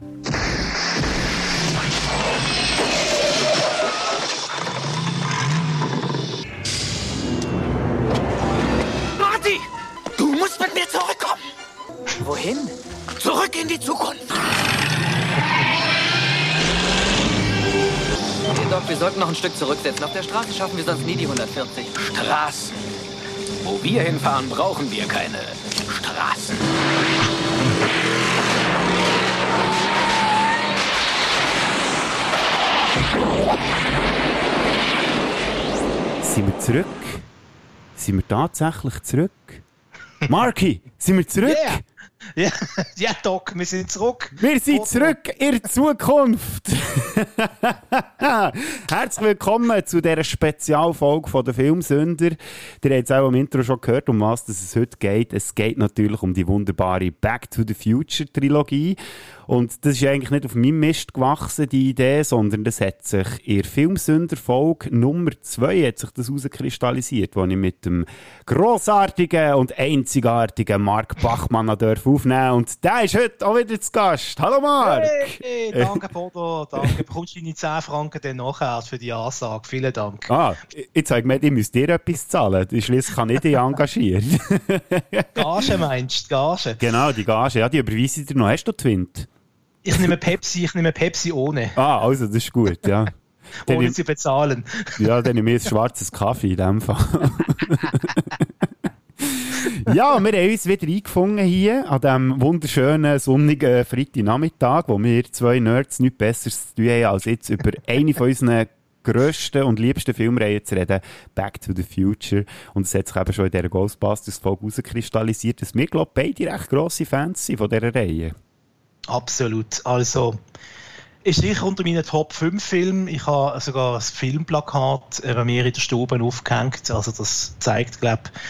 Marty! Du musst mit mir zurückkommen! Wohin? Zurück in die Zukunft! Doc, wir sollten noch ein Stück zurücksetzen. Auf der Straße schaffen wir sonst nie die 140. Straßen. Wo wir hinfahren, brauchen wir keine Straßen. Sind wir zurück? Sind wir tatsächlich zurück? Marky, sind wir zurück? Yeah. Ja, ja, Doc, wir sind zurück. Wir sind zurück in der Zukunft. Herzlich willkommen zu dieser Spezialfolge von der Filmsünder. Ihr habt es auch im Intro schon gehört, um was es heute geht. Es geht natürlich um die wunderbare Back to the Future Trilogie. Und das ist eigentlich nicht auf meinem Mist gewachsen, die Idee, sondern das hat sich in der Filmsünder-Folge Nummer 2 hat sich das herauskristallisiert, wo ich mit dem grossartigen und einzigartigen Mark Bachmann aufnehmen Und der ist heute auch wieder zu Gast. Hallo Mark! Hey, danke Bodo, danke. Bekommst du deine 10 Franken dann nachher für die Ansage. Vielen Dank. Ah, jetzt habe ich gemeint, ich müsste dir etwas zahlen. Schließlich kann ich dich engagieren. Gage meinst du, Gage? Genau, die Gage. Ja, die überweise ich dir noch. Hast du Twint? Ich nehme Pepsi, ich nehme Pepsi ohne. Ah, also das ist gut, ja. ohne ich, zu bezahlen. ja, dann nehme ich ein schwarzes Kaffee in dem Fall. ja, wir haben uns wieder eingefunden hier an diesem wunderschönen, sonnigen Freitagnachmittag, wo wir zwei Nerds nichts Besseres zu tun haben, als jetzt über eine von unseren grössten und liebsten Filmreihen zu reden, Back to the Future. Und es hat sich eben schon in dieser Ghostbusters-Folge herauskristallisiert, dass wir, glaube ich, beide recht grosse Fans sind von dieser Reihe. Absolut. Also, ist sicher unter meinen Top 5 Filmen. Ich habe sogar ein Filmplakat bei mir in der Stube aufgehängt. Also, das zeigt, glaube ich,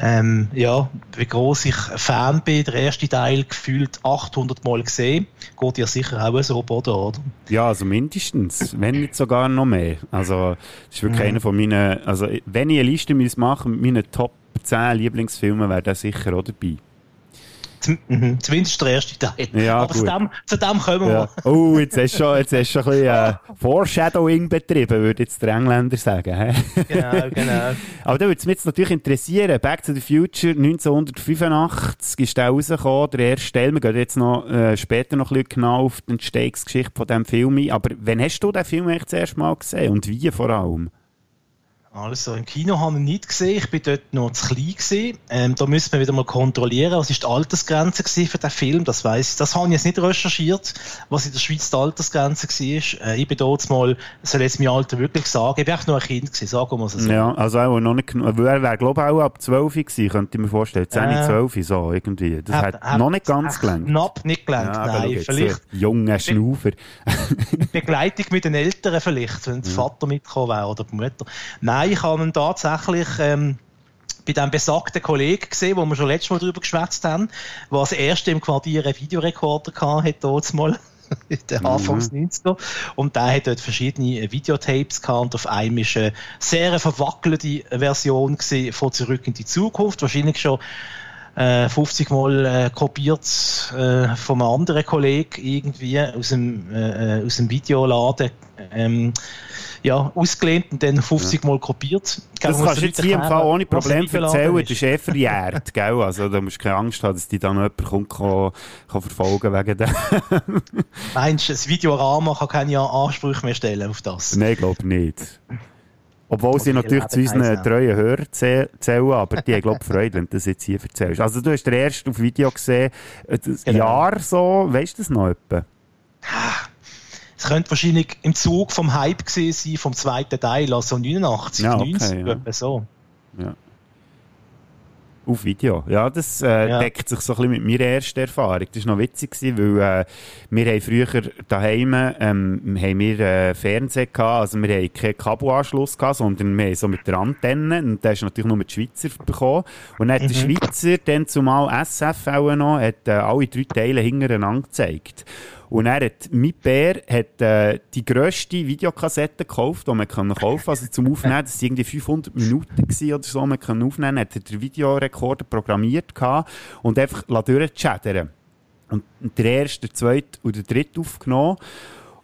ähm, ja, wie groß ich Fan bin. Der erste Teil gefühlt 800 Mal gesehen. Geht ja sicher auch so, oder? oder? Ja, also mindestens, wenn nicht sogar noch mehr. Also, das ist wirklich mhm. einer von meinen, also, wenn ich eine Liste machen mit meinen Top 10 Lieblingsfilmen, wäre der sicher auch dabei. Mhm. Zumindest der erste Teil. Ja, Aber zu dem, zu dem, kommen ja. wir. Oh, jetzt hast du schon, jetzt hast schon ein bisschen äh, Foreshadowing betrieben, würde jetzt der Engländer sagen. genau, genau. Aber da würde es mich jetzt natürlich interessieren. Back to the Future 1985 ist der rausgekommen, der erste Teil. Wir gehen jetzt noch, äh, später noch ein bisschen genau auf die Entstehungsgeschichte von diesem Film ein. Aber wann hast du den Film eigentlich das erste Mal gesehen und wie vor allem? Also, im Kino haben wir nicht gesehen. Ich bin dort noch zu klein gewesen. Ähm, da müssen wir wieder mal kontrollieren, was ist die Altersgrenze für den Film. Das weiß ich. Das habe ich jetzt nicht recherchiert, was in der Schweiz die Altersgrenze war. Äh, ich bin dort mal, soll jetzt mein Alter wirklich sagen, ich bin echt noch ein Kind gewesen, sagen wir es so. Ja, also auch noch nicht, er wäre, glaube ich, auch ab 12 gewesen, könnte ich mir vorstellen. 10, äh, 12, so, irgendwie. Das hat, hat noch nicht ganz gelangt. Knapp nicht gelangt, ja, nein. Vielleicht. So junge Schnaufer. Begleitung mit den Eltern vielleicht, wenn der Vater mitgekommen wäre oder die Mutter. Nein, Nein, ich habe ihn tatsächlich ähm, bei dem besagten Kollegen gesehen, wo wir schon letztes Mal darüber geschwätzt haben, der als erster im Quartier einen Videorekorder hatte, dort mal. in den Anfangs mhm. 90er. Und der hat dort verschiedene Videotapes gehabt und auf einem ist eine sehr verwackelte Version von Zurück in die Zukunft. Wahrscheinlich schon äh, 50 Mal äh, kopiert äh, von einem anderen Kollegen irgendwie aus dem, äh, aus dem Videoladen. Ähm, ja, ausgelehnt und dann 50 Mal kopiert. Das kannst du jetzt hier im Fall ohne Problem erzählen, das ist eh verjährt, gell? Also da musst du keine Angst haben, dass die dann noch jemand kommt, kann, kann verfolgen wegen dem. Meinst du, das Videorama kann keine Ansprüche mehr stellen auf das? Nein, ich glaube nicht. Obwohl sie natürlich zu unseren treuen Hörern zählen, aber die haben, glaube ich, Freude, wenn du das jetzt hier erzählst. Also du hast den ersten auf Video gesehen, äh, das genau. Jahr so, weißt du das noch etwa? Es könnte wahrscheinlich im Zug vom Hype gesehen sein, vom zweiten Teil, also 89, ja, okay, 90, ja. so. Ja. Auf Video. Ja, das äh, ja. deckt sich so ein bisschen mit meiner ersten Erfahrung. Das war noch witzig, weil äh, wir haben früher daheim ähm, haben wir, äh, Fernsehen gehabt, also wir haben keinen Kabelanschluss gehabt, sondern wir haben so mit der Antenne und da ist natürlich nur mit Schweizer bekommen. Und dann hat mhm. der Schweizer dann zumal SF auch noch, hat äh, alle drei Teile hintereinander gezeigt. Und er hat, mein Bär hat äh, die grösste Videokassette gekauft, die man kaufen Also zum Aufnehmen, das waren irgendwie 500 Minuten oder so, man kann aufnehmen, hat er den Videorekorder programmiert gehabt und einfach durchchattern Und der erste, der zweite und der dritte aufgenommen.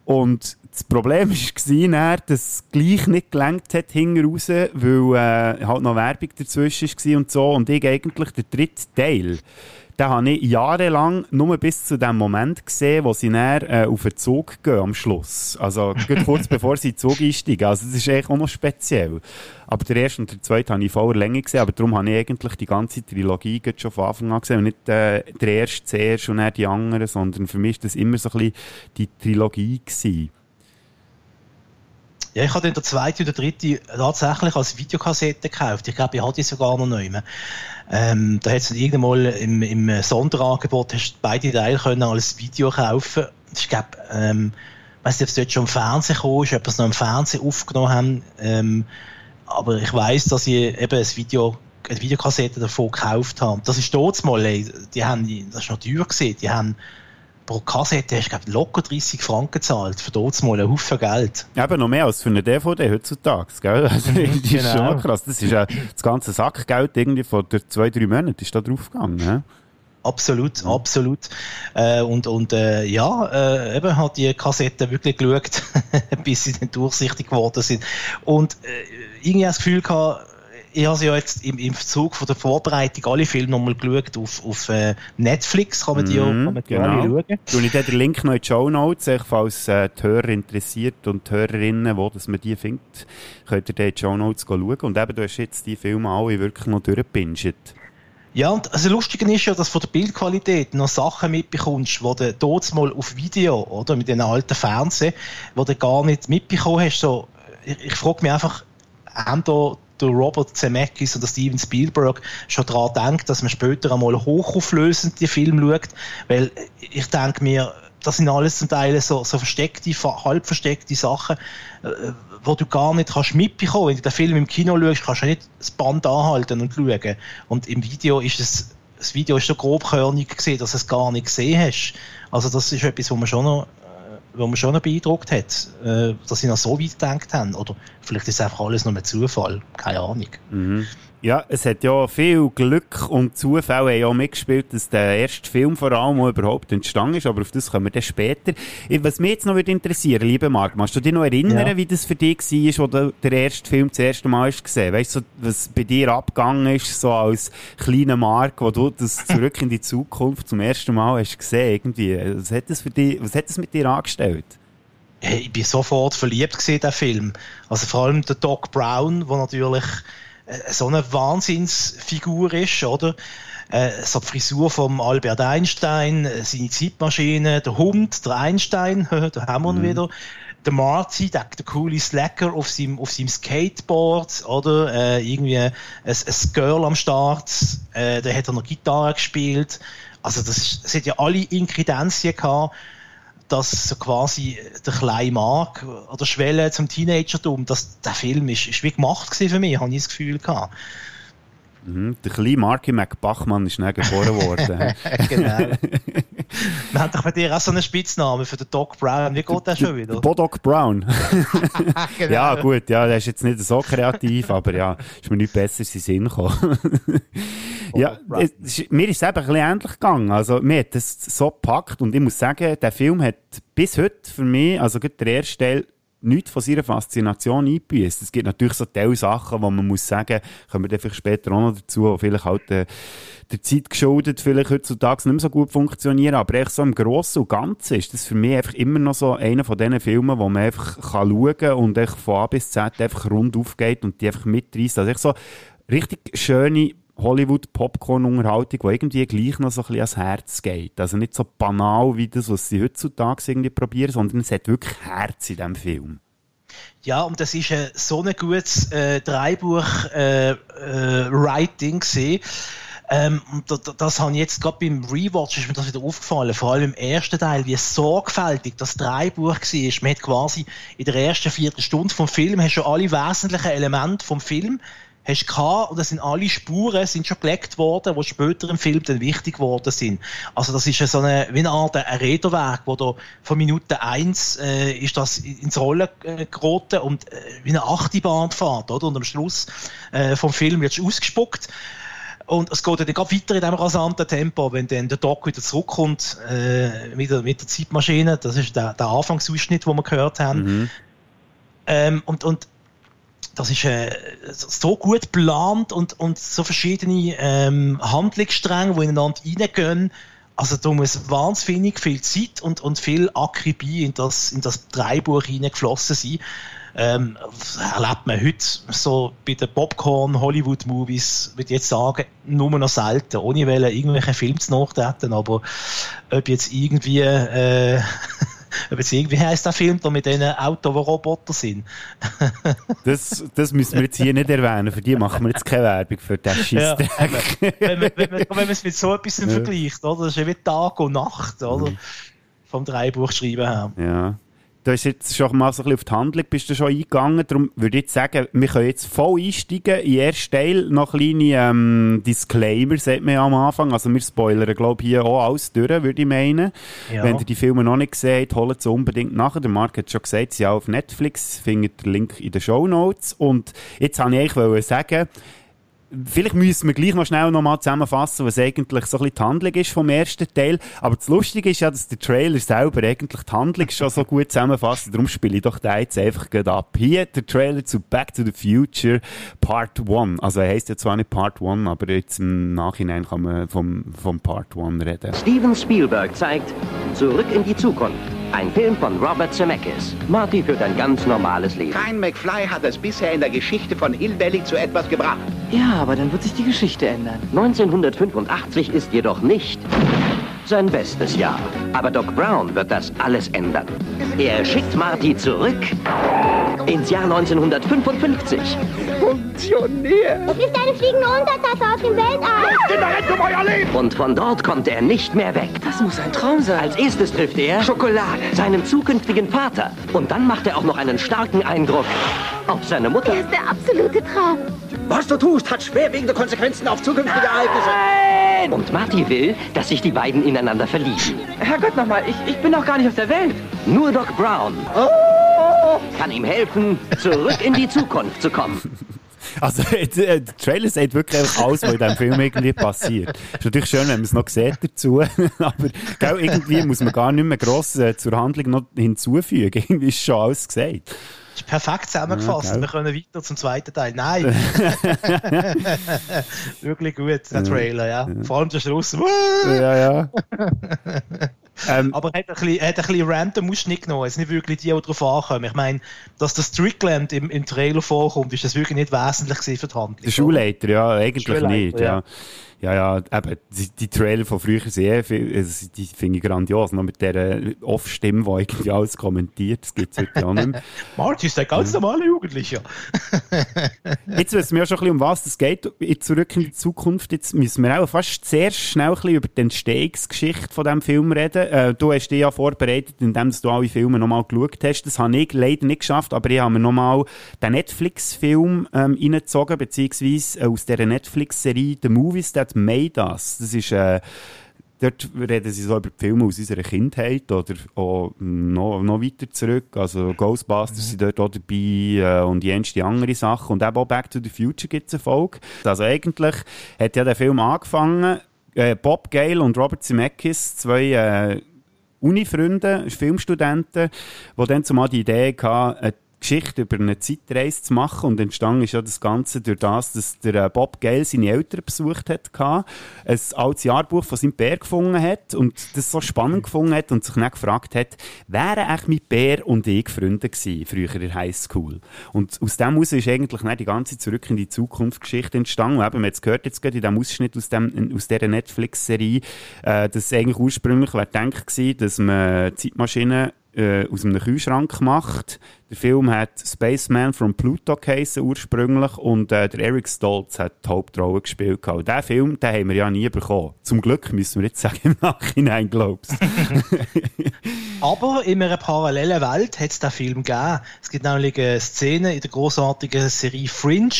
Und das Problem war, dass es gleich nicht gelenkt hat hinten raus, weil äh, halt noch Werbung dazwischen war und so. Und ich eigentlich den dritten Teil den habe ich jahrelang nur bis zu dem Moment gesehen, wo sie dann äh, auf den Zug gehen am Schluss. Also kurz bevor sie in den Zug einsteigen. Also das ist eigentlich auch noch speziell. Aber der erste und der zweite habe ich voller Länge gesehen, aber darum habe ich eigentlich die ganze Trilogie schon von Anfang an gesehen und nicht äh, der erste zuerst und dann die anderen, sondern für mich war das immer so ein bisschen die Trilogie gewesen. Ja, ich habe den zweiten und den dritten tatsächlich als Videokassette gekauft. Ich glaube, ich hatte die sogar noch nicht mehr. Ähm, da hat es irgendwann mal im, im Sonderangebot hast du beide Teile können als Video kaufen. Ich glaube, ähm, weiß nicht, ob es dort schon im Fernsehen kam, ist, ob es noch im Fernsehen aufgenommen haben. Ähm, aber ich weiß, dass ich eben ein Video, eine Videokassette davon gekauft habe. Das ist dort mal, die haben, das ist noch teuer gesehen, die haben pro Kassette hast du glaub, locker 30 Franken gezahlt. Für dort mal ein Haufen Geld. Eben noch mehr als für eine DVD heutzutage. Gell? Also, das ist genau. schon krass. Das ist ja das ganze Sackgeld irgendwie von der zwei, drei Monaten ist da draufgegangen. Ja? Absolut, absolut. Äh, und und äh, ja, äh, eben hat die Kassette wirklich geschaut, bis sie dann durchsichtig geworden sind. Und äh, irgendwie das Gefühl gehabt, ich habe ja jetzt im, im Zug von der Vorbereitung alle Filme nochmal geschaut auf, auf äh, Netflix, kann man die, mm, auch, die genau. schauen. Tue ich den Link noch in die Show Notes, falls äh, die Hörer interessiert und die Hörerinnen, wo dass man die findet, könnt ihr in die Show Notes schauen. Und eben, du hast jetzt die Filme alle wirklich noch durchgepinscht. Ja, und also Lustige ist ja, dass von der Bildqualität noch Sachen mitbekommst, die du dort mal auf Video, oder, mit den alten Fernsehen, wo du gar nicht mitbekommen hast. So, ich, ich frage mich einfach, haben da der Robert Zemeckis und der Steven Spielberg schon daran denkt, dass man später einmal hochauflösend die Film schaut, weil ich denke mir, das sind alles zum Teil so, so versteckte, halb versteckte Sachen, äh, wo du gar nicht kannst mitbekommen. Wenn du den Film im Kino schaust, kannst du nicht das Band anhalten und schauen. Und im Video ist es, das Video ist so grobkörnig gesehen, dass du es gar nicht gesehen hast. Also das ist etwas, wo man schon noch wo man schon beeindruckt hat, äh, dass sie noch so weit gedacht haben. Oder vielleicht ist es einfach alles nur ein Zufall. Keine Ahnung. Mhm. Ja, es hat ja viel Glück und Zufälle haben ja mitgespielt, dass der erste Film vor allem überhaupt entstanden ist, aber auf das kommen wir dann später. Was mich jetzt noch würde interessieren, lieber Marc, kannst du dich noch erinnern, ja. wie das für dich war, wo du den ersten Film das erste Mal hast gesehen Weißt du, was bei dir abgegangen ist, so als kleiner Marc, wo du das zurück in die Zukunft zum ersten Mal hast gesehen, irgendwie. Was hat das für dich, was hat das mit dir angestellt? Hey, ich bin sofort verliebt gesehen, der Film. Also vor allem der Doc Brown, der natürlich so eine Wahnsinnsfigur ist, oder? Äh, so die Frisur vom Albert Einstein, äh, seine Zeitmaschine, der Hund, der Einstein, da haben wir ihn mhm. wieder. Der Marty, der, der coole Slacker auf seinem, auf seinem Skateboard, oder? Äh, irgendwie ein, ein Girl am Start, äh, da hat er noch Gitarre gespielt. Also das, das hat ja alle Inkredenzien gehabt dass so quasi der kleine Mark oder Schwelle zum Teenagertum, dass der Film ist, ist wie gemacht für mich, habe ich das Gefühl gehabt. Mhm, der kleine Marky McBachmann ist dann geboren worden. genau. Wir haben doch bei dir auch so einen Spitznamen für den Doc Brown. Wie geht der schon wieder? Bodoc Brown. genau. Ja, gut, ja, der ist jetzt nicht so kreativ, aber ja, ist mir nicht besser in den Sinn gekommen. ja, es, mir ist es eben ein bisschen ähnlich gegangen. Also, mir hat das so gepackt und ich muss sagen, der Film hat bis heute für mich, also der erste Teil, nichts von seiner Faszination einbüßt. Es gibt natürlich so Teil Sachen, wo man muss sagen, kommen wir dann vielleicht später auch noch dazu, wo vielleicht halt äh, der Zeit geschuldet vielleicht heutzutage nicht mehr so gut funktionieren, aber echt so im Großen und Ganzen ist das für mich einfach immer noch so einer von diesen Filmen, wo man einfach kann schauen kann und echt von A bis Z einfach rund aufgeht und die einfach mitreißt. Also echt so richtig schöne Hollywood-Popcorn-Unterhaltung, die irgendwie gleich noch so ein bisschen ans Herz geht. Also nicht so banal wie das, was sie heutzutage irgendwie probieren, sondern es hat wirklich Herz in diesem Film. Ja, und das ist äh, so ein gutes äh, Dreibuch-Writing äh, äh, gesehen. Ähm, das, das habe ich jetzt gerade beim Rewatch ist mir das wieder aufgefallen, vor allem im ersten Teil, wie sorgfältig das Dreibuch war. Man hat quasi in der ersten Viertelstunde vom Film hast schon alle wesentlichen Elemente vom Film hast gehabt, und das sind alle Spuren sind schon gelegt worden, die später im Film dann wichtig geworden sind. Also das ist so eine, wie eine Art ein Räderwerk, wo da von Minute eins äh, ist das ins Rollen äh, geraten und äh, wie eine Achterbahnfahrt, oder? Und am Schluss äh, vom Film wird es ausgespuckt. Und es geht dann gerade weiter in diesem rasanten Tempo, wenn dann der Doc wieder zurückkommt äh, mit, der, mit der Zeitmaschine. Das ist der, der Anfangsausschnitt, den wir gehört haben. Mhm. Ähm, und, und das ist äh, so gut geplant und, und so verschiedene ähm, Handlungsstränge, die ineinander reingehen. Also da muss wahnsinnig viel Zeit und, und viel Akribie in das, in das Dreibuch hineingeflossen sein. Ähm, erlebt man heute so bei den Popcorn-Hollywood-Movies, würde ich jetzt sagen, nur noch selten, ohne wollen, irgendwelche Filme zu nachtreten, aber ob jetzt irgendwie äh, ob jetzt irgendwie heisst der Film da mit diesen Autos, die Roboter sind. das, das müssen wir jetzt hier nicht erwähnen, für die machen wir jetzt keine Werbung für den Scheissdreck. Ja, wenn, man, wenn, man, wenn man es mit so etwas ja. vergleicht, oder? das ist ja wie Tag und Nacht, oder? Mhm. vom Dreibuchschreiben her. Ja du hast jetzt schon mal so ein bisschen auf die Handlung bist du schon eingegangen, darum würde ich jetzt sagen, wir können jetzt voll einsteigen. In ersten Teil noch kleine ähm, Disclaimer, sagt man ja am Anfang. Also wir spoilern, glaube ich, hier auch alles durch, würde ich meinen. Ja. Wenn ihr die Filme noch nicht gesehen habt, holt sie unbedingt nach. Der Marc hat schon gesagt, sie sind auch auf Netflix, findet den Link in den Show Notes. Und jetzt wollte ich eigentlich sagen, Vielleicht müssen wir gleich noch schnell noch mal zusammenfassen, was eigentlich so ein bisschen die Handlung ist vom ersten Teil. Aber das Lustige ist ja, dass der Trailer selber eigentlich die Handlung schon so gut zusammenfasst. Darum spiele ich doch den jetzt einfach gerade ab. Hier der Trailer zu Back to the Future Part 1. Also er heisst ja zwar nicht Part 1, aber jetzt im Nachhinein kann man vom, vom Part 1 reden. Steven Spielberg zeigt Zurück in die Zukunft. Ein Film von Robert Zemeckis. Marty führt ein ganz normales Leben. Kein McFly hat es bisher in der Geschichte von Hill Valley zu etwas gebracht. Ja, aber dann wird sich die Geschichte ändern. 1985 ist jedoch nicht sein bestes Jahr. Aber Doc Brown wird das alles ändern. Er schickt Marty zurück ins Jahr 1955. Funktionär! Es ist eine fliegende Untertasse aus dem Weltall. Und von dort kommt er nicht mehr weg. Das muss ein Traum sein. Als erstes trifft er Schokolade. seinen zukünftigen Vater. Und dann macht er auch noch einen starken Eindruck auf seine Mutter. Er ist der absolute Traum. Was du tust, hat schwerwiegende Konsequenzen auf zukünftige Ereignisse. Nein! Und Marty will, dass sich die beiden ineinander verlieben. Herrgott nochmal, ich, ich bin noch gar nicht auf der Welt. Nur Doc Brown oh. kann ihm helfen, zurück in die Zukunft zu kommen. Also, der Trailer sagt wirklich alles, was in diesem Film irgendwie passiert. Ist natürlich schön, wenn man es noch sieht dazu, aber gell, irgendwie muss man gar nicht mehr gross äh, zur Handlung noch hinzufügen. Irgendwie ist schon alles gesagt ist perfekt zusammengefasst. Ja, wir können weiter zum zweiten Teil. Nein. Wirklich gut, der Trailer, ja. ja. Vor allem der Schluss. ja, ja. Ähm, Aber er hat ein bisschen, hat ein bisschen random Ausschnitt genommen. Es sind nicht wirklich die, die darauf ankommen. Ich meine, dass das Strickland im, im Trailer vorkommt, ist das wirklich nicht wesentlich für die Handlung. Der Schulleiter, ja, eigentlich Schulleiter, nicht. Ja. ja. Ja, ja, eben, die, die Trailer von früher sehr viel, also die finde ich grandios, noch mit dieser Off-Stimme, die irgendwie alles kommentiert, das gibt es heute auch nicht mehr. Marty ist ein ganz normaler Jugendlicher. jetzt wissen wir ja schon ein bisschen, um was es geht, jetzt zurück in die Zukunft, jetzt müssen wir auch fast sehr schnell ein bisschen über die Entstehungsgeschichte von diesem Film reden. Äh, du hast dich ja vorbereitet, indem du alle Filme nochmal geschaut hast, das habe ich leider nicht geschafft, aber ich habe mir nochmal den Netflix-Film ähm, reingezogen, beziehungsweise äh, aus dieser Netflix-Serie The Movies That Made Us. Das ist, äh, dort reden sie so über die Filme aus unserer Kindheit oder auch noch, noch weiter zurück. Also Ghostbusters mhm. sind dort auch dabei äh, und jenste andere Sachen. Und eben auch Back to the Future gibt es eine Folge. Also eigentlich hat ja der Film angefangen, äh, Bob Gale und Robert Zemeckis, zwei äh, Uni-Freunde, Filmstudenten, die dann zumal die Idee hatten, Geschichte über eine Zeitreise zu machen. Und entstanden ist ja das Ganze durch das, dass der äh, Bob Gale seine Eltern besucht hat, ein altes Jahrbuch von seinem Bär gefunden hat und das so spannend gefunden hat und sich dann gefragt hat, wären eigentlich mit Bär und ich Freunde gewesen, früher in der Highschool. Und aus dem heraus ist eigentlich die ganze Zurück in die Zukunft Geschichte entstanden. Und eben, man hat es gehört jetzt gerade in diesem Ausschnitt aus, dem, aus dieser Netflix-Serie, äh, dass eigentlich ursprünglich wäre gedacht dass man Zeitmaschinen äh, aus einem Kühlschrank gemacht. Der Film hat Spaceman from Pluto geheißen ursprünglich und äh, der Eric Stoltz hat die Hauptrolle gespielt. Und diesen Film, den haben wir ja nie bekommen. Zum Glück müssen wir jetzt sagen, im Nachhinein, glaubst Aber in einer parallelen Welt hat es diesen Film gegeben. Es gibt nämlich eine Szene in der großartigen Serie Fringe,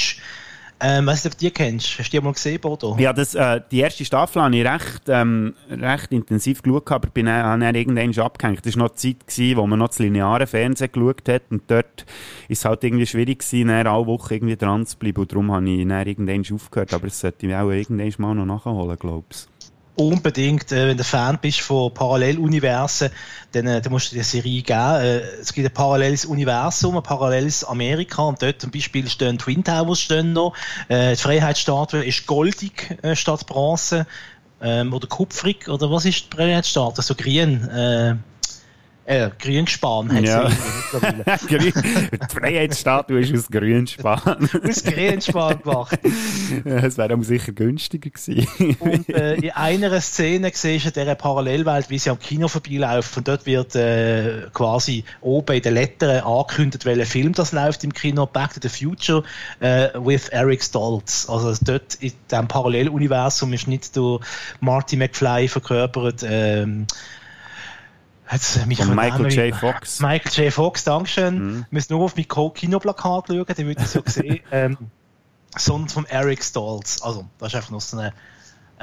Ähm, weißt du, ob du die kennst? Hast du die mal gesehen, Bodo? Ja, das, äh, die erste Staffel habe ich recht, ähm, recht intensiv geschaut, aber bin dann, habe dann irgendwann abgehängt. Das war noch die Zeit, gewesen, wo man noch das lineare Fernsehen geschaut hat und dort ist es halt irgendwie schwierig gewesen, dann alle Woche irgendwie dran zu bleiben und darum habe ich dann irgendwann aufgehört, aber das sollte ich auch irgendwann mal noch nachholen, glaube ich unbedingt, äh, wenn du Fan bist von Paralleluniversen, dann, äh, dann musst du die Serie geben. Äh, es gibt ein paralleles Universum, ein paralleles Amerika und dort zum Beispiel stehen Twin Towers stehen noch. Äh, die Freiheitsstatue ist goldig äh, statt Bronze ähm, oder kupfrig oder was ist die Freiheitsstatue? So grün. Äh, Grünspan hat ja. die Freiheitsstatue ist aus Grünspan. aus Grünspan gemacht. Es wäre aber sicher günstiger gewesen. und äh, in einer Szene siehst du dieser Parallelwelt, wie sie am Kino vorbeilaufen. Und dort wird äh, quasi oben in den Lettern angekündigt, welcher Film das läuft im Kino. Back to the Future äh, with Eric Stoltz. Also dort in diesem Paralleluniversum ist nicht der Marty McFly verkörpert. Ähm, Jetzt, mich Von Michael J. Fox. Michael J. Fox, Dankeschön. Mhm. Wir müssen nur auf mein Kinoplakat schauen, den würde ich so sehen. ähm, sondern von Eric Stoltz. Also, das ist einfach noch so eine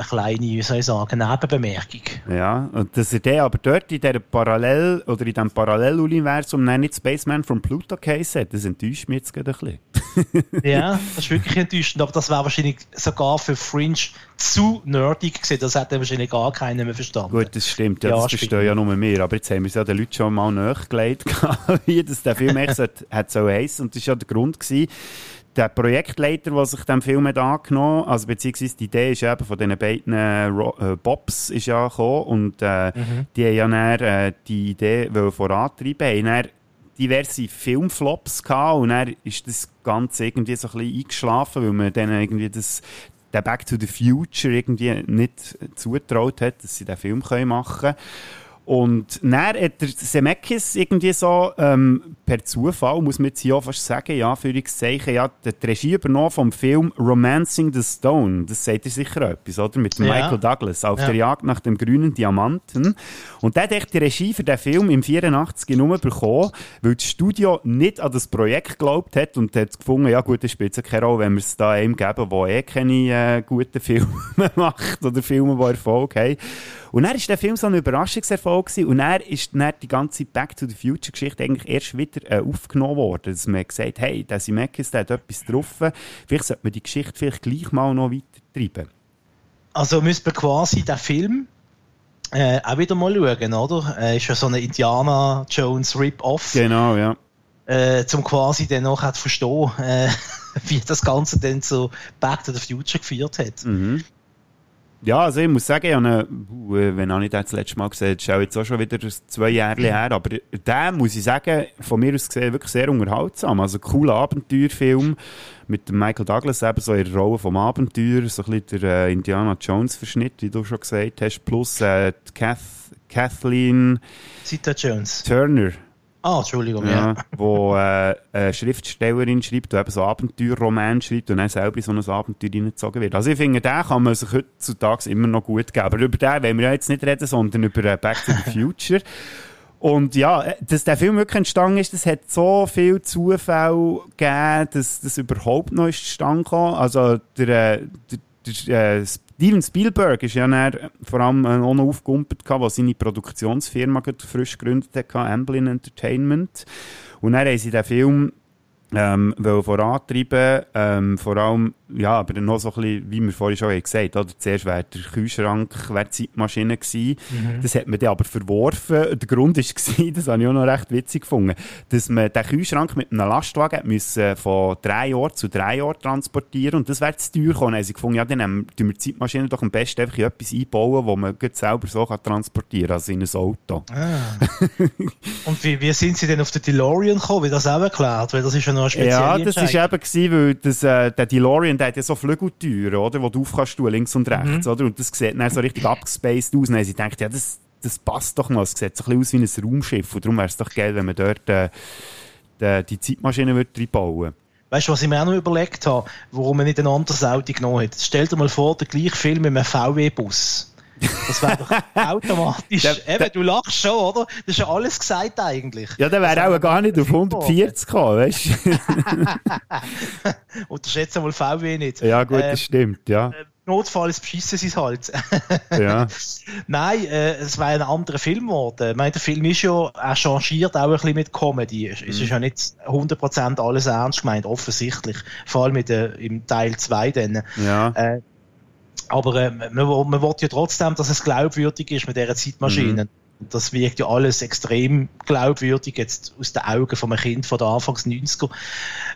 eine kleine, wie soll ich sagen, Nebenbemerkung. Ja, und dass er der aber dort in dieser Parallel- oder in diesem Paralleluniversum nicht Spaceman from Pluto Case hat, das enttäuscht mich jetzt gerade ein bisschen. ja, das ist wirklich enttäuschend, aber das wäre wahrscheinlich sogar für Fringe zu nerdig gewesen, das hätte wahrscheinlich gar keiner mehr verstanden. Gut, das stimmt, ja, ja das verstehen ja nur wir, aber jetzt haben wir es ja den Leuten schon mal nachgelegt, wie das der Film echt hat so heißen und das war ja der Grund gewesen, der Projektleiter, der sich dem Film hat angenommen also beziehungsweise die Idee ist eben von diesen beiden äh, Bobs ist ja gekommen und äh, mhm. die haben ja dann, äh, die Idee vorantreiben, haben dann diverse Filmflops gehabt und dann ist das Ganze irgendwie so ein bisschen eingeschlafen, weil man dann irgendwie das der Back to the Future irgendwie nicht zutraut hat, dass sie den Film machen können. Und dann hat der Semekis irgendwie so, ähm, per Zufall, muss man jetzt hier auch fast sagen, ja, Führungszeichen, ja, die Regie übernommen vom Film Romancing the Stone. Das sagt ihr sicher etwas, oder? Mit ja. Michael Douglas, auf ja. der Jagd nach dem grünen Diamanten. Und der hat die Regie für den Film im 84 nur bekommen, weil das Studio nicht an das Projekt geglaubt hat und hat gefunden, ja gut, das spielt keine Rolle, wenn wir es da einem geben, der eh keine äh, guten Filme macht oder Filme, die Erfolg haben. Und dann war der Film so ein Überraschungserfolg gewesen. und dann ist dann die ganze Back to the Future Geschichte eigentlich erst wieder äh, aufgenommen worden, dass man gesagt hey, der Zemeckis, der hat etwas getroffen, vielleicht sollte man die Geschichte vielleicht gleich mal noch weiter treiben. Also müsste man quasi den Film äh, auch wieder mal schauen, oder? Äh, ist ja so ein Indiana Jones Rip-Off. Genau, ja. Äh, zum quasi dann noch zu verstehen, äh, wie das Ganze dann zu Back to the Future geführt hat. Mhm. Ja, also ich muss sagen, ich habe ihn, wenn habe ich den das letzte Mal gesehen, das ist auch jetzt auch schon wieder zwei Jahre her, aber der, muss ich sagen, von mir aus gesehen, wirklich sehr unterhaltsam. Also cooler Abenteuerfilm mit dem Michael Douglas eben so in der Rolle vom Abenteuer, so ein bisschen der äh, Indiana Jones-Verschnitt, wie du schon gesagt hast, plus äh, Kath, Kathleen Zita Jones. Turner. Ah, Entschuldigung, ja. ja. Wo äh, eine Schriftstellerin schreibt, die eben so Abenteuerroman schreibt und dann selber in so ein Abenteuer reingezogen wird. Also ich finde, den kann man sich heutzutage immer noch gut geben. Aber über den wollen wir ja jetzt nicht reden, sondern über äh, Back to the Future. Und ja, äh, dass der Film wirklich entstanden ist, das hat so viel Zufall gegeben, dass das überhaupt noch ist zustande kam. Also der, äh, der der, äh, Steven Spielberg ist ja dann vor allem auch noch aufgegumpelt, was seine Produktionsfirma frisch gegründet hat, Amblin Entertainment. Und dann haben sie den Film ähm, vorantreiben, ähm, vor allem, ja, aber dann noch so ein bisschen, wie wir vorhin schon gesagt haben, oder? zuerst wäre der Kühlschrank, wäre die Zeitmaschine gewesen, mhm. das hat man dann aber verworfen, der Grund war, das habe ich auch noch recht witzig gefunden, dass man den Kühlschrank mit einem Lastwagen müssen von drei Jahren zu drei Jahren transportieren und das wäre zu teuer gekommen, also ich gefunden, ja, dann tun wir die Zeitmaschine doch am besten einfach in etwas einbauen, wo man selber so kann transportieren kann, also in ein Auto. Ah. und wie, wie sind Sie denn auf den DeLorean gekommen, wie das auch erklärt, weil das ist ja noch spezielle Ja, das war eben, gewesen, weil das, äh, der DeLorean der hat ja so Flügeltüren, oder, wo du auf kannst, links und rechts, mhm. oder? Und das sieht dann so richtig abgespaced aus. Und dann sie denkt, ja, das, das passt doch noch. Es sieht so ein bisschen aus wie ein Raumschiff. Und darum wäre es doch geil, wenn man dort äh, die, die Zeitmaschine reinbauen würde. Weißt du, was ich mir auch noch überlegt habe, warum man nicht ein anderes Auto genommen hat? Stell dir mal vor, der gleiche Film mit einem VW-Bus. Das wäre doch automatisch. Der, der, Eben, du lachst schon, oder? Das ist ja alles gesagt eigentlich. Ja, der wäre auch gar nicht auf 140 gekommen, weißt du? Unterschätze wohl VW nicht. Ja, gut, das äh, stimmt, ja. Äh, Notfalls beschissen sie es halt. ja. Nein, äh, es war ein anderer Film geworden. Ich meine, der Film ist ja, er changiert auch ein bisschen mit Comedy. Es ist mhm. ja nicht 100% alles ernst gemeint, offensichtlich. Vor allem mit, äh, im Teil 2 dann. Ja. Äh, aber äh, man, man will ja trotzdem, dass es glaubwürdig ist mit dieser Zeitmaschine. Mhm das wirkt ja alles extrem glaubwürdig, jetzt aus den Augen von einem Kind von der Anfangs 90er.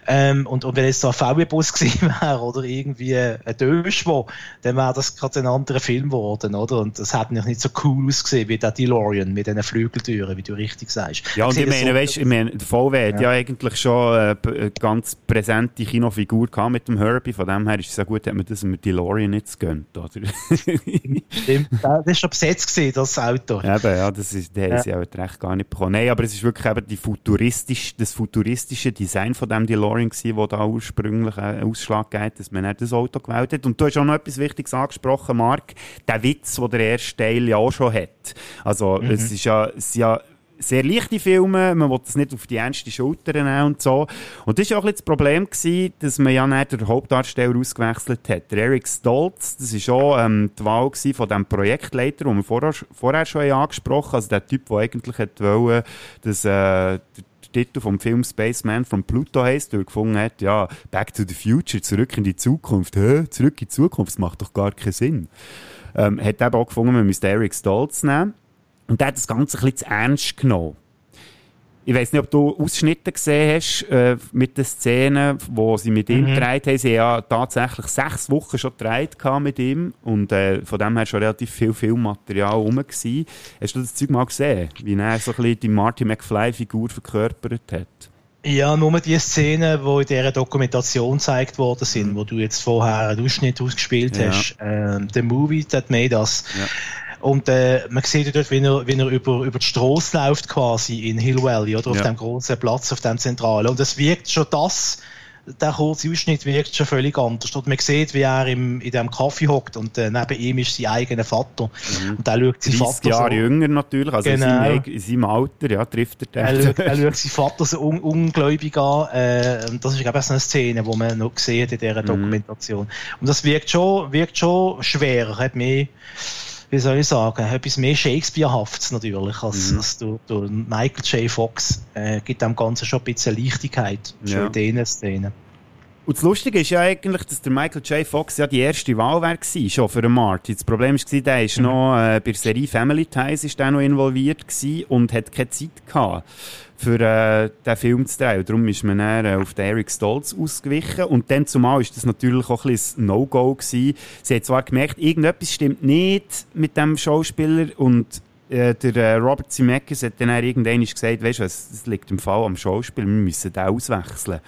Ähm, und, und wenn jetzt so ein VW-Bus gewesen wäre oder irgendwie ein Döschwo, dann wäre das gerade ein anderer Film geworden, oder? Und das hätte nicht so cool ausgesehen wie der DeLorean mit diesen Flügeltüren, wie du richtig sagst. Ja, und ich, meine, so, weißt, ich meine, der VW hat ja. ja eigentlich schon eine, eine ganz präsente Kinofigur gehabt mit dem Herbie, von dem her ist es ja gut, dass man das mit DeLorean nicht gönnt, oder? Stimmt, das war schon besetzt gewesen, das Auto. Eben, ja, das ist, den ja. haben sie auch recht gar nicht bekommen. Nein, aber es ist wirklich eben die futuristisch, das futuristische Design von dem DeLorean gewesen, wo da ursprünglich einen Ausschlag gibt, dass man das Auto gewählt hat. Und du hast auch noch etwas Wichtiges angesprochen, Marc, der Witz, den der erste Teil ja auch schon hat. Also, mhm. es ist ja, es ist ja sehr leichte Filme, man will das nicht auf die ernste Schulter nehmen und so. Und das war auch ein das Problem, gewesen, dass man ja nicht den Hauptdarsteller ausgewechselt hat. Der Eric Stoltz, das war auch ähm, die Wahl von dem Projektleiter, den wir vorher, vorher schon angesprochen haben, also der Typ, der eigentlich wollte, dass äh, Titel vom Film Spaceman von Pluto heisst, der gefunden hat, ja, Back to the Future, zurück in die Zukunft. Hä? Zurück in die Zukunft, das macht doch gar keinen Sinn. Ähm, hat eben auch gefunden, man müsste Eric Stoltz nehmen. Und der hat das Ganze ein bisschen zu ernst genommen. Ich weiß nicht, ob du Ausschnitte gesehen hast äh, mit den Szenen, wo sie mit ihm mhm. gedreht haben. Sie haben ja tatsächlich sechs Wochen schon gedreht mit ihm und äh, von dem her schon relativ viel Filmmaterial rum gewesen. Hast du das Zeug mal gesehen, wie er so ein bisschen die Marty McFly-Figur verkörpert hat? Ja, nur die Szenen, die in dieser Dokumentation gezeigt worden sind, mhm. wo du jetzt vorher einen Ausschnitt ausgespielt ja. hast. Ähm, The Movie That Made Us. Ja und äh, man sieht dort, wie er, wie er über, über die Straße läuft quasi in Hill Valley, oder auf ja. dem großen Platz, auf dem Zentralen. Und es wirkt schon das, der kurze Ausschnitt wirkt schon völlig anders. Und man sieht, wie er im, in dem Kaffee hockt und äh, neben ihm ist sein eigener Vater. Mhm. Und er schaut sein Vater Jahre so, jünger natürlich, also genau. in, seinem, in seinem Alter, ja, trifft er den. Er schaut, er schaut seinen Vater so un, ungläubig an. Äh, und das ist, glaube ich, so eine Szene, die man noch hat in dieser mhm. Dokumentation. Und das wirkt schon, wirkt schon schwer. Er hat mehr wie soll ich sagen, etwas mehr Shakespeare-haftes natürlich als, mhm. als du, du Michael J. Fox. Äh, gibt dem Ganzen schon ein bisschen Leichtigkeit, schon ja. in diesen Szenen. Und das Lustige ist ja eigentlich, dass der Michael J. Fox ja die erste Wahl war, schon für den Marty. Das Problem war, der ist noch äh, bei der Serie Family Ties ist der noch involviert und hat keine Zeit gehabt für äh, den Film zu drehen. darum ist man dann äh, auf den Eric Stoltz ausgewichen. Und dann zumal ist das natürlich auch ein bisschen No-Go gewesen. Sie hat zwar gemerkt, irgendetwas stimmt nicht mit dem Schauspieler und äh, der äh, Robert Zemeckis hat dann irgendwann gesagt, weißt du das liegt im Fall am Schauspieler, wir müssen den auswechseln.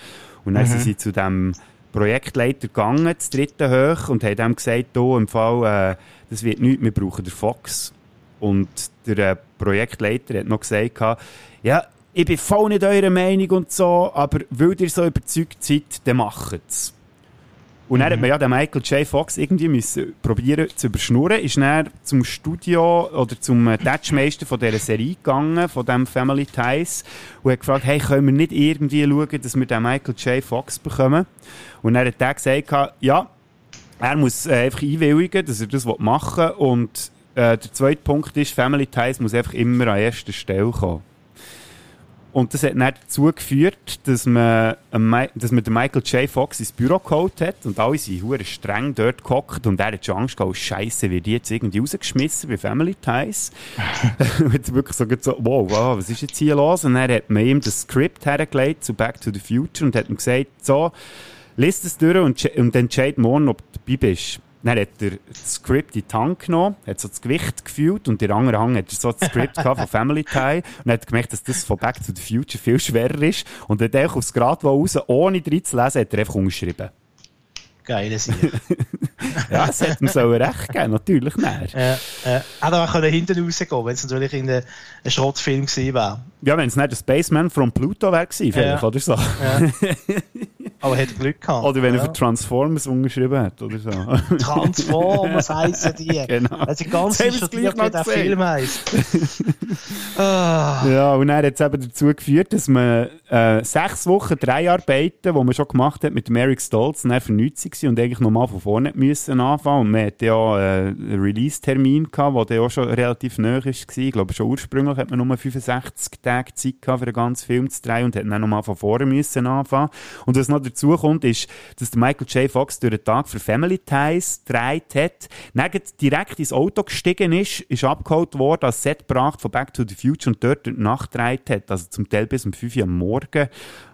Und dann mhm. sind sie zu dem Projektleiter gegangen, das dritte hoch, und haben ihm gesagt, oh, im Fall, äh, das wird nichts, wir brauchen den Fox. Und der äh, Projektleiter hat noch gesagt, ja, ich bin voll nicht eurer Meinung und so, aber weil ihr so überzeugt seid, dann macht es. Und dann mhm. hat man ja den Michael J. Fox irgendwie müssen probieren zu überschnurren, ist dann zum Studio oder zum Touchmeister von dieser Serie gegangen, von dem Family Ties, und hat gefragt, hey, können wir nicht irgendwie schauen, dass wir den Michael J. Fox bekommen? Und dann hat er gesagt, ja, er muss äh, einfach einwilligen, dass er das machen will. Und äh, der zweite Punkt ist, Family Ties muss einfach immer an erster Stelle kommen. Und das hat dann dazu geführt, dass man, dass man den Michael J. Fox ins Büro geholt hat und alle sind hure streng dort gehockt und er hat schon Angst gehabt, oh, Scheiße, wird die jetzt irgendwie rausgeschmissen bei Family Ties. und wirklich so, so wow, wow, was ist jetzt hier los? Und dann hat man ihm das Skript hergelegt zu Back to the Future und hat ihm gesagt, so, liest es durch und, und entscheid morgen, ob du dabei bist. Dann hat er das Skript in die Hand genommen, hat so das Gewicht gefühlt und in der anderen Hand hat er so das Skript von Family Tie und hat gemerkt, dass das von Back to the Future viel schwerer ist und hat einfach aufs Grad raus, ohne drin zu lesen, hat er einfach umgeschrieben. Geile Sache. ja, es hätte ihm so recht geben, natürlich nicht. Ja, ja. Hätte auch hinten rausgehen wenn es natürlich in ein Schrottfilm gewesen wäre. Ja, wenn es nicht der Spaceman from Pluto wäre vielleicht, ja. oder so. Ja. Aber hat Glück gehabt. Oder wenn er ja. für Transformers unterschrieben hat oder so. Transformers heissen die. Genau. Also ganz gleich wie der. Film heisst. ah. Ja, und dann hat es eben dazu geführt, dass man äh, sechs Wochen Dreharbeiten, die man schon gemacht hat mit dem Eric Stoltz, dann nichts waren und eigentlich nochmal von vorne müssen anfangen. Und man hatte ja äh, einen Release-Termin gehabt, der auch schon relativ nahe war. Ich glaube, schon ursprünglich hat man nur 65 Tage Zeit gehabt, für den ganzen Film zu drehen und hat dann nochmal von vorne müssen anfangen. Und was noch dazu kommt, ist, dass der Michael J. Fox durch den Tag für Family Ties gedreht hat, dann direkt ins Auto gestiegen ist, ist abgeholt worden, als Set gebracht von Back to the Future und dort durch die Nacht gedreht hat, also zum Teil bis um 5 Uhr am Morgen.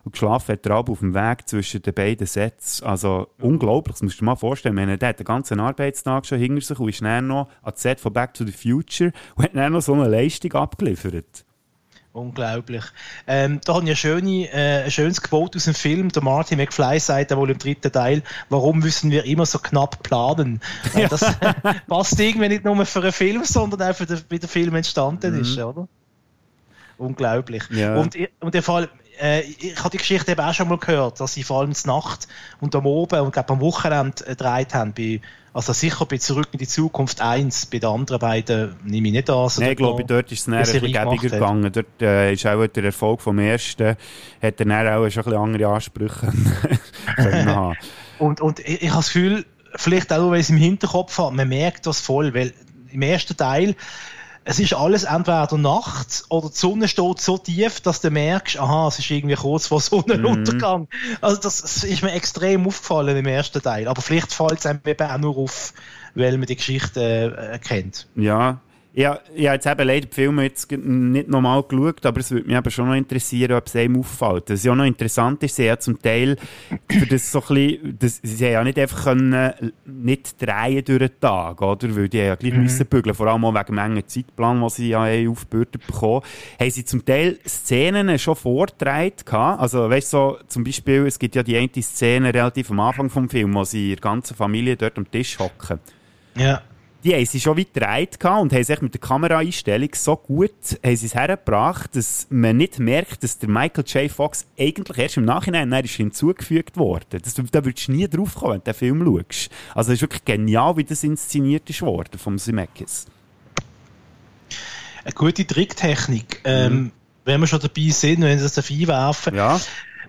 Und geschlafen hat er ab auf dem Weg zwischen den beiden Sets. Also unglaublich, das musst du dir mal vorstellen. Meine, der hat den ganzen Arbeitstag schon hinter sich und ist dann noch ans Set von Back to the Future und hat dann noch so eine Leistung abgeliefert. Unglaublich. Ähm, da habe ich ein, schöne, äh, ein schönes Quote aus dem Film. Der Marty McFly sagt ja wohl im dritten Teil, warum müssen wir immer so knapp planen? Äh, das passt irgendwie nicht nur für einen Film, sondern auch für den, wie der Film entstanden ist, oder? Unglaublich. Ja. Und, und der Fall, äh, ich habe die Geschichte eben auch schon mal gehört, dass sie vor allem zur Nacht und am Oben und glaub, am Wochenende äh, gedreht haben. Bei, also sicher bei Zurück in die Zukunft 1, bei den anderen beiden nehme ich nicht an. Also Nein, ich glaube, da- dort ist es dann ein bisschen gäbiger hat. gegangen. Dort äh, ist auch der Erfolg vom ersten, hat er dann auch schon ein bisschen andere Ansprüche können haben. Und, und ich, ich habe das Gefühl, vielleicht auch, weil ich es im Hinterkopf habe, man merkt das voll, weil im ersten Teil, es ist alles entweder nachts oder die Sonne steht so tief, dass du merkst, aha, es ist irgendwie kurz vor Sonnenuntergang. Also das, das ist mir extrem aufgefallen im ersten Teil. Aber vielleicht fällt es einem eben auch nur auf, weil man die Geschichte äh, kennt. Ja, ja, ich habe jetzt eben leider die Filme jetzt nicht nochmal geschaut, aber es würde mich eben schon noch interessieren, ob es einem auffällt. Was ja auch noch interessant ist, sie haben zum Teil für das so ein bisschen, das, sie haben ja nicht einfach können, nicht drehen durch den Tag, oder? Weil die ja gleich müssen bügeln, vor allem auch wegen dem engen Zeitplan, den sie ja aufgebürdet bekommen. Haben sie zum Teil Szenen schon vorgetragen gehabt? Also, weißt du, so, zum Beispiel, es gibt ja die eine Szene relativ am Anfang vom Film, wo sie ihre ganze Familie dort am Tisch hocken Ja. Die haben sie schon weit gedreht und haben sich mit der Kameraeinstellung so gut haben sie es hergebracht, dass man nicht merkt, dass der Michael J. Fox eigentlich erst im Nachhinein dann ist hinzugefügt worden. Das, da würdest du nie drauf kommen, wenn du den Film schaust. Also es ist wirklich genial, wie das inszeniert ist worden vom Zemeckis. Eine gute Tricktechnik. Ähm, wenn wir schon dabei sind, wenn sie das einwerfen. Ja,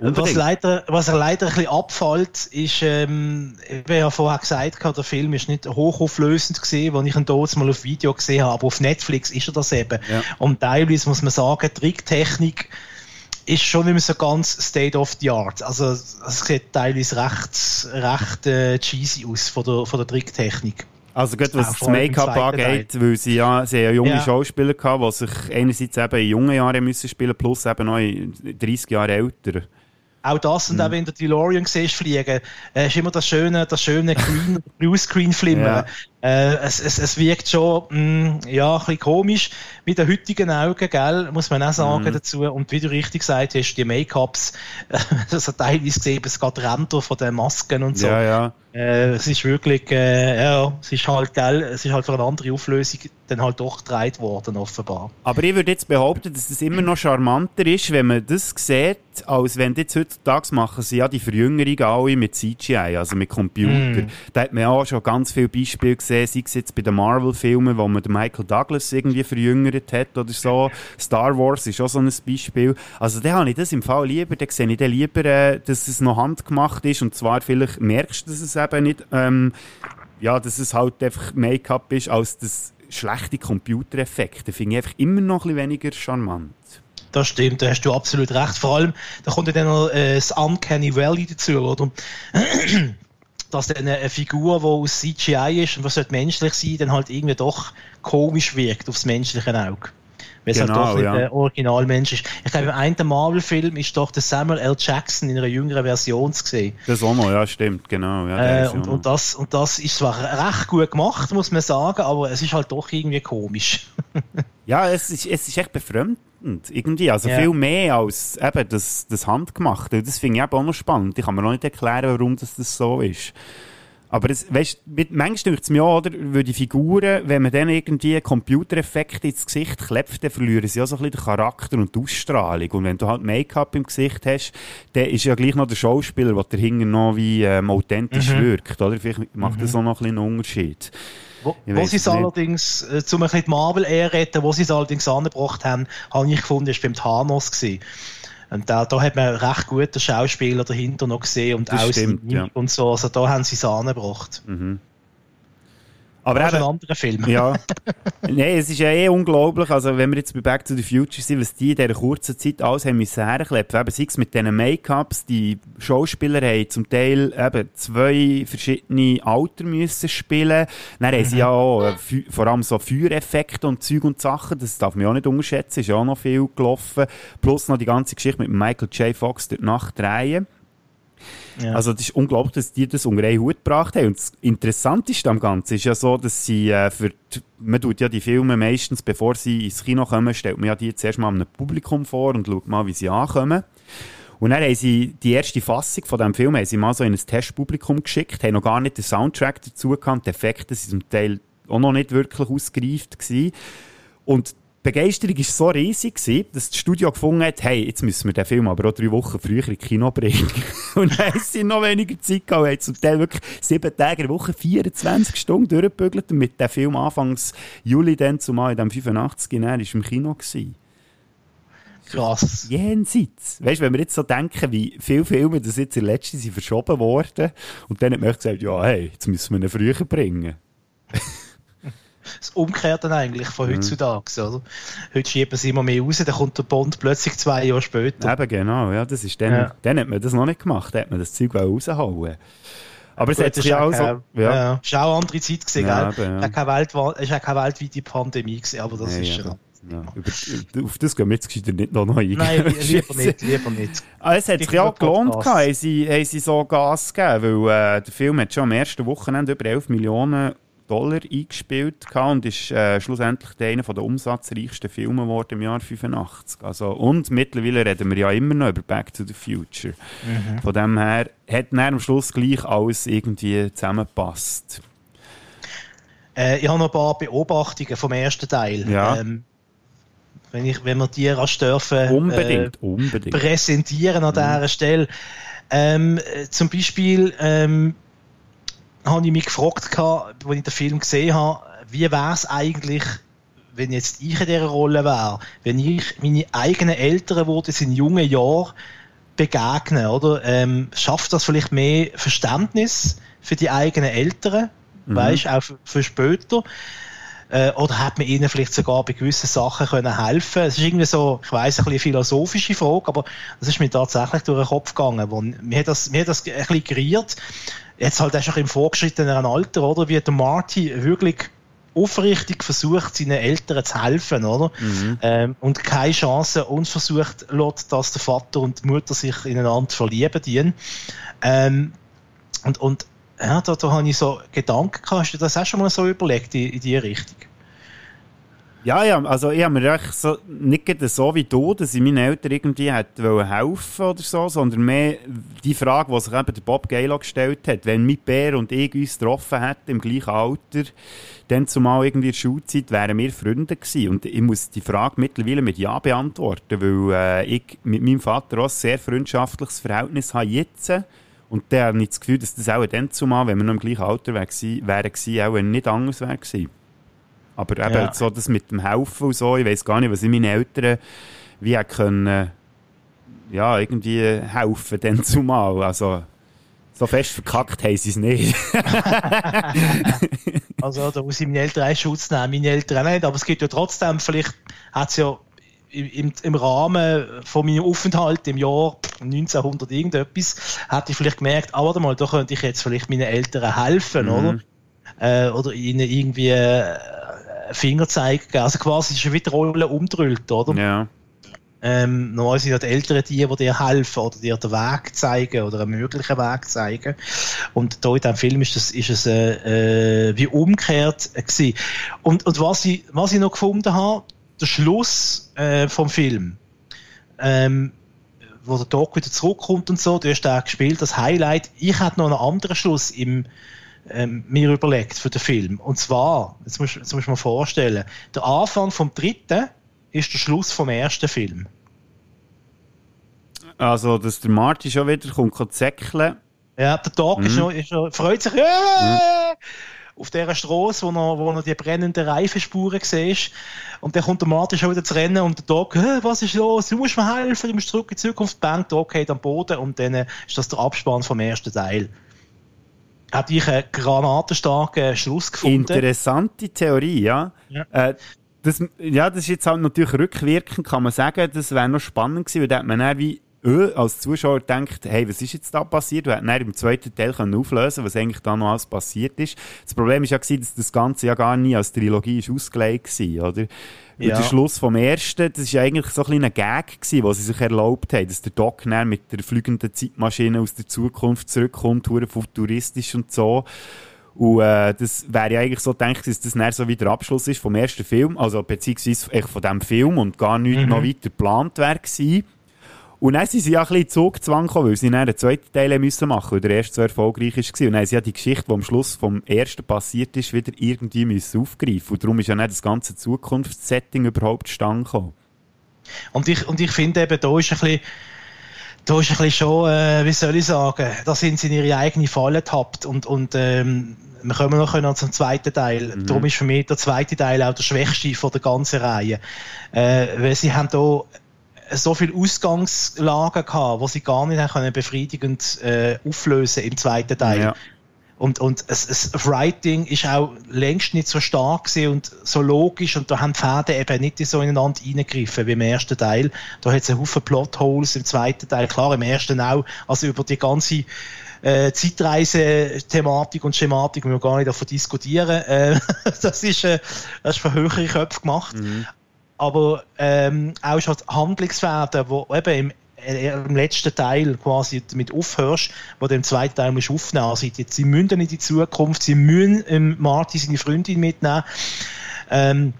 Was unbedingt. leider, was er leider ein bisschen abfällt, ist, ähm, ich habe ja vorher gesagt, der Film ist nicht hochauflösend gesehen, als ich ihn dort mal auf Video gesehen habe, aber auf Netflix ist er das eben. Ja. Und teilweise muss man sagen, Tricktechnik ist schon nicht mehr so ganz State of the Art. Also es sieht teilweise recht, recht äh, cheesy aus von der, von der Tricktechnik. Also gut, was das Make-up angeht, weil sie ja, sie ja junge Ja. Schauspieler gehabt, die sich einerseits eben in jungen Jahren müssen spielen, plus eben noch in 30 Jahre älter. Auch das und auch wenn du DeLorean siehst fliegen, äh, ist immer das schöne, das schöne Green, Bluescreen-Flimmern. Äh, es, es, es wirkt schon mh, ja, ein bisschen komisch mit den heutigen Augen, gell, muss man auch sagen dazu. Und wie du richtig gesagt hast, die Make-ups, äh, das hat teilweise gesehen, es geht Ränder von den Masken und so. Ja, ja. Äh, es ist wirklich, äh, ja, es ist halt, gell, es ist halt für eine andere Auflösung dann halt doch gedreht worden, offenbar. Aber ich würde jetzt behaupten, dass es immer noch charmanter ist, wenn man das sieht, als wenn jetzt heutzutage machen sie ja die Verjüngerungen alle mit CGI, also mit Computer. Da hat man ja auch schon ganz viele Beispiele gesehen, sei es jetzt bei den Marvel-Filmen, wo man den Michael Douglas irgendwie verjüngert hat oder so. Star Wars ist auch so ein Beispiel. Also da habe ich das im Fall lieber, da sehe ich dann lieber, äh, dass es noch handgemacht ist und zwar vielleicht merkst du, dass es eben nicht, ähm, ja, dass es halt einfach Make-up ist, als das schlechte Computereffekte. Finde ich einfach immer noch ein weniger charmant. Das stimmt, da hast du absolut recht. Vor allem, da kommt ja dann noch äh, das Uncanny Valley dazu, oder? Dass dann eine Figur, die aus CGI ist und was sollte menschlich sein, dann halt irgendwie doch komisch wirkt aufs menschliche Auge. Weil es Genau, halt doch nicht ja. der Originalmensch ist. Ich glaube, im einen Marvel-Film ist doch der Samuel L. Jackson in einer jüngeren Version zu sehen. Das auch noch, ja, stimmt, genau. Ja, Äh, und, und, das, und das ist zwar recht gut gemacht, muss man sagen, aber es ist halt doch irgendwie komisch. ja es, ist, es ist echt befremdend, irgendwie. Also Ja. viel mehr als eben das, das Handgemachte. Das finde ich eben auch noch spannend. Ich kann mir noch nicht erklären, warum das, das so ist. Aber es, weißt, manchmal denkt es mir auch, oder, weil die Figuren, wenn man dann irgendwie Computereffekte ins Gesicht klebt, dann verlieren sie auch so ein bisschen den Charakter und die Ausstrahlung. Und wenn du halt Make-up im Gesicht hast, dann ist ja gleich noch der Schauspieler, der dahinter noch wie ähm, authentisch mhm. wirkt, oder? Vielleicht macht mhm. das auch noch ein bisschen einen Unterschied. Wo, wo sie es allerdings, äh, zum ein bisschen die Marvel-Ehe retten, wo sie es allerdings angebracht haben, habe ich gefunden, ist beim Thanos gewesen. Und da, da hat man recht gute Schauspieler dahinter noch gesehen und das stimmt, ja. und so. Also da haben sie es angebracht. Mhm. Aber das ist ein anderer Film. Ja. Nein, es ist ja eh unglaublich. Also, wenn wir jetzt bei Back to the Future sind, was die in dieser kurzen Zeit alles haben müssen herkleppen. Eben, sei es mit diesen Make-ups, die Schauspieler haben zum Teil eben zwei verschiedene Alter müssen spielen. Dann haben sie mhm. ja auch äh, vor allem so Feuereffekte und Zeug und Sachen. Das darf man auch nicht unterschätzen. Ist ja auch noch viel gelaufen. Plus noch die ganze Geschichte mit Michael J. Fox durch die Nacht drehen. Ja. Also, das ist unglaublich, dass die das unter einen Hut gebracht haben. Und das Interessanteste am Ganzen ist ja so, dass sie äh, für die, man tut ja die Filme meistens, bevor sie ins Kino kommen, stellt man ja die zuerst mal einem Publikum vor und schaut mal, wie sie ankommen. Und dann haben sie die erste Fassung von diesem Film haben sie mal so in ein Testpublikum geschickt, haben noch gar nicht den Soundtrack dazu gehabt, die Effekte sind zum Teil auch noch nicht wirklich ausgereift gewesen. Und Begeisterung war so riesig, gewesen, dass das Studio gefunden hat, hey, jetzt müssen wir den Film aber auch drei Wochen früher in Kino bringen. und dann haben sie noch weniger Zeit gehabt, haben zum Teil wirklich sieben Tage in der Woche, 24 Stunden durchgebügelt und mit dem Film anfangs Juli dann zumal in dem 85 er ist im Kino gewesen. Krass. Jenseits. Weißt du, wenn wir jetzt so denken, wie viele Filme das jetzt in letzter sind verschoben worden und dann hat man gesagt, ja, hey, jetzt müssen wir ihn früher bringen das Umkehrte eigentlich von mhm. heutzutage. Oder? Heute schieben sie immer mehr raus, dann kommt der Bond plötzlich zwei Jahre später. Eben genau, ja, das ist dann, ja. dann hat man das noch nicht gemacht, dann hat man das Zeug raushauen aber es hat sich ja auch so. Ja. ja. Es war auch eine andere Zeit gewesen, ja, gell? ja. Es war keine, keine weltweite Pandemie gewesen, aber das ja, ist ja. Ja, über, auf das gehen wir jetzt gescheiter nicht noch neu Nein, lieber nicht, lieber nicht. Ah, es hat sich ja auch gelohnt, haben sie, haben sie so Gas gegeben, weil äh, der Film hat schon am ersten Wochenende über 11 Millionen Dollar eingespielt und ist äh, schlussendlich einer der umsatzreichsten Filme geworden im Jahr 85. Also, und mittlerweile reden wir ja immer noch über Back to the Future. Mhm. Von dem her hat dann am Schluss gleich alles irgendwie zusammengepasst. Äh, ich habe noch ein paar Beobachtungen vom ersten Teil. Ja. Ähm, wenn, ich, wenn wir die rasch dürfen unbedingt, äh, unbedingt. präsentieren an mhm. dieser Stelle. Ähm, äh, zum Beispiel ähm, habe ich mich gefragt, als ich den Film gesehen habe, wie wäre es eigentlich, wenn jetzt ich in dieser Rolle wäre, wenn ich meine eigenen Eltern, das in jungen Jahren begegnen, oder? Ähm, schafft das vielleicht mehr Verständnis für die eigenen Eltern, mhm. weißt, auch für, für später? Äh, oder hat man ihnen vielleicht sogar bei gewissen Sachen können helfen? Es ist irgendwie so, ich weiß ein bisschen philosophische Frage, aber das ist mir tatsächlich durch den Kopf gegangen. Wo, mir hat das, mir hat das ein bisschen geriert jetzt halt auch im vorgeschrittenen Alter, oder, wie der Marty wirklich aufrichtig versucht, seinen Eltern zu helfen, oder? Mhm. Ähm, und keine Chance uns versucht lässt, dass der Vater und die Mutter sich ineinander verlieben dienen. Ähm, und, und ja, da, da habe ich so Gedanken gehabt, hast du das auch schon mal so überlegt in, in die Richtung? Ja, ja, also ich habe mir echt so, nicht so wie du, dass ich meinen Eltern irgendwie hätte helfen oder so, sondern mehr die Frage, die sich eben der Bob Gaylor gestellt hat. Wenn mein Bär und ich uns getroffen hätten, im gleichen Alter, dann zumal irgendwie in der Schulzeit, wären wir Freunde gewesen. Und ich muss die Frage mittlerweile mit Ja beantworten, weil äh, ich mit meinem Vater auch ein sehr freundschaftliches Verhältnis habe jetzt. Und dann habe ich das Gefühl, dass das auch dann zumal, wenn wir noch im gleichen Alter wären, wäre, auch nicht anders wäre gewesen. Aber eben ja. so das mit dem Helfen und so, ich weiß gar nicht, was ich meinen Eltern wie können, ja, irgendwie helfen dann zumal. Also, so fest verkackt haben sie es nicht. also, da muss ich meine Eltern einen Schutz nehmen, meine Eltern nicht. Aber es gibt ja trotzdem, vielleicht hat es ja im, im Rahmen von meinem Aufenthalt im Jahr 1900 irgendetwas, hätte ich vielleicht gemerkt, ah, warte mal, da könnte ich jetzt vielleicht meinen Eltern helfen, mhm. oder? Äh, oder ihnen irgendwie äh, Fingerzeig gegeben. Also quasi ist wieder Rolle umdrüllt, oder? Ja. Ähm, normal sind ja die Eltern die, die dir helfen oder dir den Weg zeigen oder einen möglichen Weg zeigen. Und da in diesem Film ist, das, ist es äh, äh, wie umgekehrt gewesen. Und, und was, ich, was ich noch gefunden habe, der Schluss äh, vom Film, ähm, wo der Doc wieder zurückkommt und so, du hast da gespielt, das Highlight. Ich hatte noch einen anderen Schluss im ähm, mir überlegt für den Film. Und zwar, jetzt muss, jetzt muss man vorstellen, der Anfang vom dritten ist der Schluss vom ersten Film. Also, dass der Marty schon wieder kommt, kommt säckeln. Ja, der Tag mhm. ist, noch, ist noch, freut sich, äh, mhm. auf dieser Straße, wo noch, wo noch die brennenden Reifenspuren siehst. Und dann kommt der Martin schon wieder zu rennen und der Doc, was ist los? Du musst mir helfen, du musst zurück in die Zukunft. Bang, Doc geht am Boden und dann äh, ist das der Abspann vom ersten Teil. Hat ich einen granatenstarken Schluss gefunden. Interessante Theorie, ja. ja. Äh, das, ja, das ist jetzt halt natürlich rückwirkend, kann man sagen, das wäre noch spannend gewesen, weil da hat man dann wie öh, als Zuschauer denkt, hey, was ist jetzt da passiert? Wir hätten im zweiten Teil können auflösen was eigentlich da noch alles passiert ist. Das Problem ist ja gewesen, dass das Ganze ja gar nie als Trilogie ist ausgelegt war, oder? Ja. der Schluss vom ersten, das war eigentlich so ein kleiner Gag gewesen, was sie sich erlaubt haben, dass der Doc mit der fliegenden Zeitmaschine aus der Zukunft zurückkommt, futuristisch und so. Und äh, das wäre ja eigentlich so gedacht, dass das dann so wie der Abschluss ist vom ersten Film, also beziehungsweise von dem Film und gar nicht mhm. noch weiter geplant wäre gewesen. Und dann sind sie ja ein bisschen Zugzwang gekommen, weil sie dann einen zweiten Teil müssen machen weil der erste so erfolgreich war. Und dann haben sie ja die Geschichte, die am Schluss vom ersten passiert ist, wieder irgendwie müssen aufgreifen Und darum ist ja nicht das ganze Zukunftssetting überhaupt zustande gekommen. Und ich, und ich finde eben, da ist ein bisschen, da ist ein bisschen schon, äh, wie soll ich sagen, da sind sie in ihre eigene Falle getappt und, und ähm, wir kommen noch zum zweiten Teil. Mhm. Darum ist für mich der zweite Teil auch der schwächste von der ganzen Reihe. Äh, weil sie haben da so viele Ausgangslagen gehabt, wo sie gar nicht können befriedigend äh, auflösen im zweiten Teil. Ja. Und, und es, es, Writing ist auch längst nicht so stark und so logisch und da haben die Fäden eben nicht so ineinander reingegriffen wie im ersten Teil. Da hat es einen Haufen Plotholes im zweiten Teil, klar, im ersten auch, also über die ganze äh, Zeitreise-Thematik und Schematik müssen wir gar nicht davon diskutieren. Äh, das, ist, äh, das ist für höhere Köpfe gemacht. Mhm aber ähm, auch schon Handlungsfäden, wo eben im, äh, im letzten Teil quasi damit aufhörst, wo du im zweiten Teil musst aufnehmen musst. Also sie müssen in die Zukunft, sie müssen ähm, Martin seine Freundin mitnehmen. Ähm,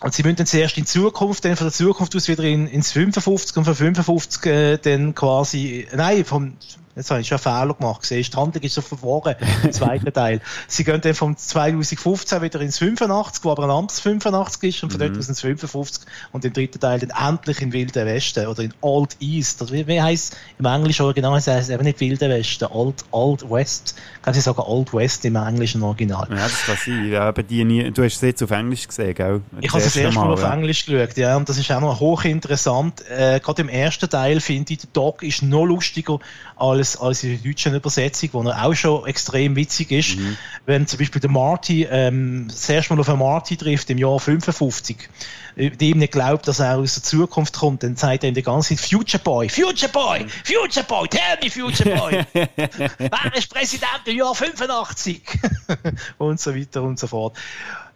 und sie müssen dann zuerst in Zukunft, dann von der Zukunft aus wieder in, ins 55 und von 55 äh, dann quasi, nein, vom Jetzt habe ich schon einen Fehler gemacht. Siehst, die Handlung ist so verworren im zweiten Teil. Sie gehen dann vom 2015 wieder ins 85, wo aber ein anderes 85 ist, und von mhm. dort aus ins 55 und im dritten Teil dann endlich in Wilden Westen oder in Old East. Oder wie, wie heisst im englischen Original? Es heißt eben nicht Wilde Westen, Old, Old West. Kann ich sagen Old West im englischen Original. Ja, das kann sein. Ja, aber die nie, du hast es jetzt auf Englisch gesehen, gell? Ich habe es das erste Mal, auf ja. Englisch geschaut, ja, und das ist auch noch hochinteressant. Äh, gerade im ersten Teil finde ich, der Dog ist noch lustiger als als, als in der deutschen Übersetzung, wo er auch schon extrem witzig ist. Mhm. Wenn zum Beispiel der Marty ähm, das erste Mal auf einen Marty trifft im Jahr 55, äh, die ihm nicht glaubt, dass er aus der Zukunft kommt, dann sagt er ihm die ganze Zeit Future Boy, Future Boy, Future Boy, tell me Future Boy. Wer ist Präsident im Jahr 85? und so weiter und so fort.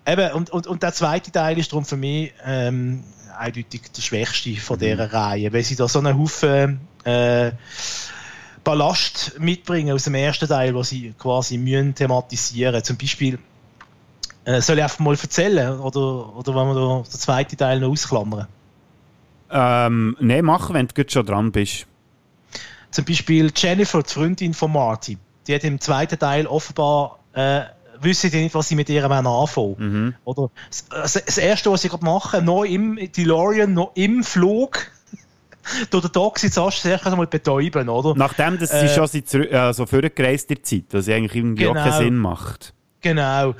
Eben, und, und, und der zweite Teil ist darum für mich ähm, eindeutig der schwächste von mhm. dieser Reihe, weil sie da so einen Haufen äh, Ballast mitbringen aus dem ersten Teil, was sie quasi müssen thematisieren. Zum Beispiel äh, soll ich einfach mal erzählen oder, oder wollen wir da den zweiten Teil noch ausklammern? Ähm, Nein, mach, wenn du schon dran bist. Zum Beispiel Jennifer, die Freundin von Marty, die hat im zweiten Teil offenbar äh, wissen die nicht, was sie mit ihr anfangen mhm. Oder das, das Erste, was sie gerade machen, noch im DeLorean, noch im Flug, durch den Tag zuerst einmal betäuben, oder? Nachdem, dass sie äh, schon seit, also vorgereist der Zeit, was eigentlich irgendwie genau, auch keinen genau. Sinn macht. Genau.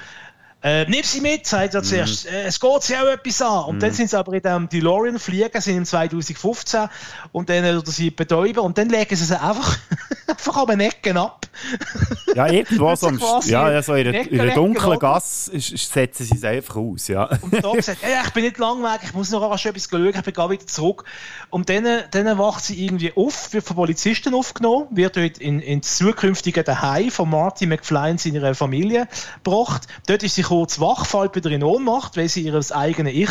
Äh, nimm sie mit, sagt er zuerst. Mm. Äh, es geht sie auch etwas an. Und mm. dann sind sie aber in dem DeLorean fliegen, sind im 2015 und dann oder sie betäuben und dann legen sie sie einfach, einfach an den Ecken ab. ja, irgendwo so, im, ja, ja, so in einer dunklen Gasse setzen sie es einfach aus. Ja. Und da sagt, hey, ich bin nicht langweilig, ich muss noch etwas schauen, ich bin gar wieder zurück. Und dann, dann wacht sie irgendwie auf, wird von Polizisten aufgenommen, wird dort in, ins zukünftige Daheim von Marty McFly und seiner Familie gebracht. Dort ist sie kurz wach, fällt wieder in Ohnmacht, weil sie ihr eigenes Ich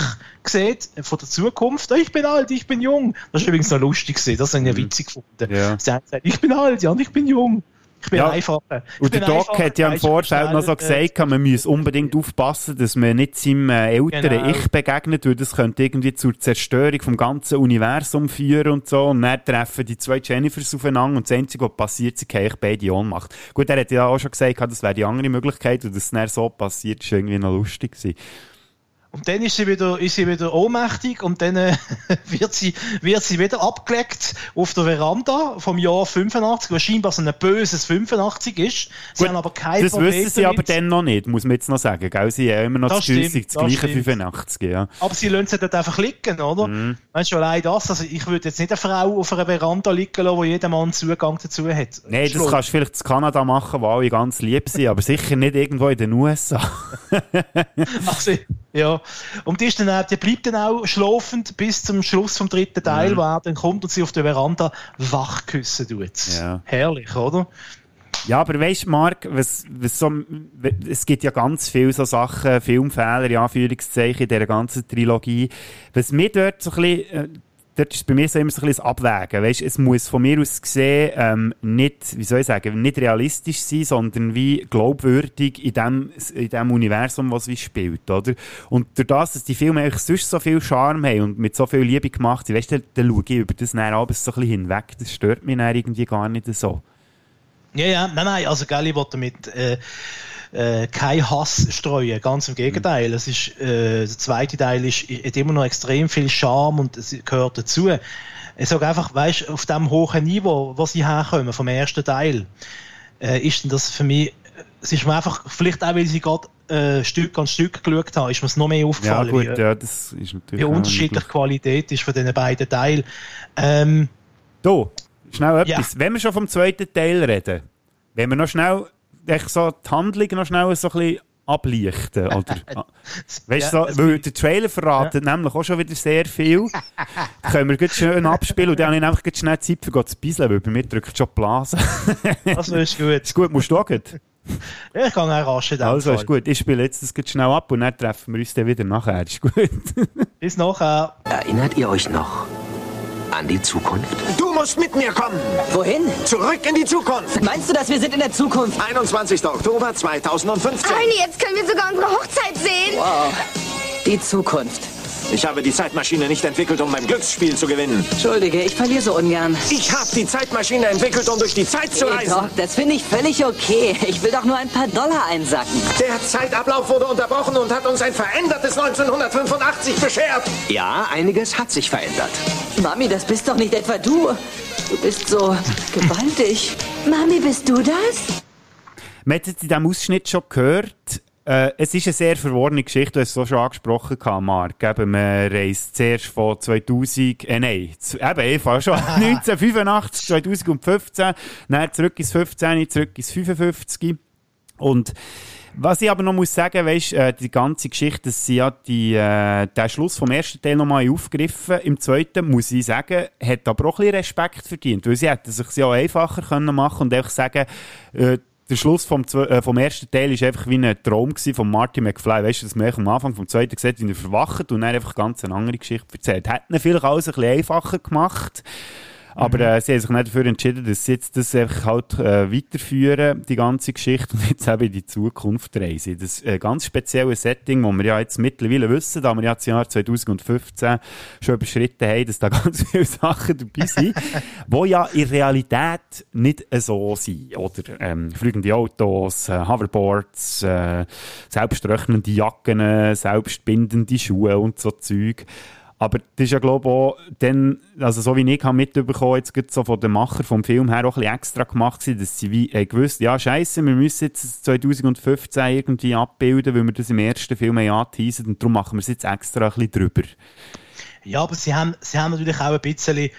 sieht von der Zukunft. Ich bin alt, ich bin jung. Das ist übrigens noch lustig, das habe ich ja mhm. witzig gefunden. Ja. Sie hat gesagt, ich bin alt, ja, und ich bin jung. Ich bin Ja. einfacher. Ich Und bin der Doc hat ja im Vorfeld noch so äh, gesagt, man müsse unbedingt aufpassen, dass man nicht seinem äh, älteren Genau. Ich begegnet, weil das könnte irgendwie zur Zerstörung vom ganzen Universum führen und so. Und dann treffen die zwei Jennifers aufeinander und das Einzige, was passiert, sie kriegen beide in Ohnmacht. Gut, er hat ja auch schon gesagt, das wäre die andere Möglichkeit und dass es dann so passiert, ist irgendwie noch lustig gewesen. Und dann ist sie wieder, ist sie wieder ohnmächtig und dann äh, wird, sie, wird sie wieder abgelegt auf der Veranda vom Jahr 85, was scheinbar so ein böses 85 ist. Sie Gut, haben aber kein das Problem wissen sie damit. aber dann noch nicht, muss man jetzt noch sagen. Gell? Sie haben immer noch Das das, 30, stimmt, das das gleiche stimmt. 85. Ja. Aber sie lassen sie dort einfach liegen, oder? Mhm. Weißt du, allein das, also ich würde jetzt nicht eine Frau auf einer Veranda liegen lassen, wo jeder Mann Zugang dazu hat. Nein, das kannst du vielleicht in Kanada machen, wo alle ganz lieb sind, aber sicher nicht irgendwo in den USA. Also, ja. Und die, ist dann auch, die bleibt dann auch schlafend bis zum Schluss vom dritten Teil, Mhm. wo er dann kommt und sie auf der Veranda wach küssen tut. Ja. Herrlich, oder? Ja, aber weißt du, Marc, was, was so, es gibt ja ganz viele so Sachen, Filmfehler, in Anführungszeichen, in dieser ganzen Trilogie. Was mir dort so ein bisschen, äh, dort ist bei mir so immer so ein bisschen Abwägen. Weißt, es muss von mir aus gesehen ähm, nicht, wie soll ich sagen, nicht realistisch sein, sondern wie glaubwürdig in dem, in dem Universum, was wie spielt, oder? Und durch das, dass die Filme eigentlich sonst so viel Charme haben und mit so viel Liebe gemacht sind, weißt du, dann, schaue ich über das dann abends so ein bisschen hinweg. Das stört mich dann irgendwie gar nicht so. Ja, ja, nein, nein, also Galli will damit äh, äh, kein Hass streuen, ganz im Gegenteil. Es ist, äh, der zweite Teil ist, hat immer noch extrem viel Charme und es gehört dazu. Ich sage einfach, weißt auf dem hohen Niveau, wo sie herkommen, vom ersten Teil, äh, ist denn das für mich, es ist mir einfach, vielleicht auch, weil sie gerade äh, Stück an Stück geschaut haben, ist mir es noch mehr Ja, aufgefallen, gut, wie, ja, das ist natürlich. wie unterschiedlich die. Qualität ist von diesen beiden Teilen. Ähm, Du, schnell Ja. etwas. Wenn wir schon vom zweiten Teil reden, wenn wir noch schnell echt so die Handlung noch schnell so ein bisschen ablichten, oder? Weißt du, Ja, so, weil der Trailer verratet nämlich auch schon wieder sehr viel. Können wir gut schön abspielen und dann habe ich einfach schnell Zeit für zu bisseln, weil bei mir drückt schon die Blase. also ist gut. ist gut, musst du auch gut. Ja, ich gehe auch rasch in Also Fall. ist gut. Ich spiele jetzt das gut schnell ab und dann treffen wir uns dann wieder nachher. Ist gut. Bis nachher. Erinnert ihr euch noch an die Zukunft? Du musst mit mir kommen. Wohin? Zurück in die Zukunft. Meinst du, dass wir sind in der Zukunft? 21. Oktober 2015. Heini, jetzt können wir sogar unsere Hochzeit sehen. Wow. Die Zukunft. Ich habe die Zeitmaschine nicht entwickelt, um beim Glücksspiel zu gewinnen. Entschuldige, ich verliere so ungern. Ich habe die Zeitmaschine entwickelt, um durch die Zeit zu Hey, reisen. Doc, das finde ich völlig okay. Ich will doch nur ein paar Dollar einsacken. Der Zeitablauf wurde unterbrochen und hat uns ein verändertes 1985 beschert. Ja, einiges hat sich verändert. Mami, das bist doch nicht etwa du. Du bist so gewaltig. Mami, bist du das? Man hat jetzt in diesem Ausschnitt schon gehört, äh, es ist eine sehr verworrene Geschichte, du hast es auch schon angesprochen, Marc. Eben, man reist zuerst von 2000, äh, nein, zu, eben, ich fahre schon 1985, 2015, dann zurück ins 15, zurück ins 55. Und was ich aber noch muss sagen, weißt, äh, die ganze Geschichte, dass sie ja die, äh, den Schluss vom ersten Teil nochmal aufgegriffen. Im zweiten, muss ich sagen, hat aber auch ein bisschen Respekt verdient, weil sie hätten sich ja auch einfacher können machen und einfach sagen, äh, der Schluss vom, äh, vom ersten Teil ist einfach wie ein Traum von Marty McFly. Weißt du, dass man am Anfang vom zweiten sieht, wie er verwacht und dann einfach ganz eine andere Geschichte erzählt. Hätten vielleicht alles ein bisschen einfacher gemacht. Aber äh, sie haben sich nicht dafür entschieden, dass sie jetzt das einfach halt äh, weiterführen, die ganze Geschichte, und jetzt eben in die Zukunft reisen. Das ein ganz spezielles Setting, wo wir ja jetzt mittlerweile wissen, da wir ja das Jahr 2015 schon überschritten haben, dass da ganz viele Sachen dabei sind, wo ja in Realität nicht so sind. Oder ähm, fliegende Autos, äh, Hoverboards, äh, selbströchnende Jacken, äh, selbstbindende Schuhe und so Zeug. Aber das ist ja, glaube ich, auch dann, also so wie ich habe mitbekommen, jetzt gerade so von den Macher vom Film her auch ein bisschen extra gemacht gewesen, dass sie wie, äh, gewusst, ja, scheiße, wir müssen jetzt das 2015 irgendwie abbilden, weil wir das im ersten Film ja angeteasert und darum machen wir es jetzt extra ein bisschen drüber. Ja, aber sie haben, sie haben natürlich auch ein bisschen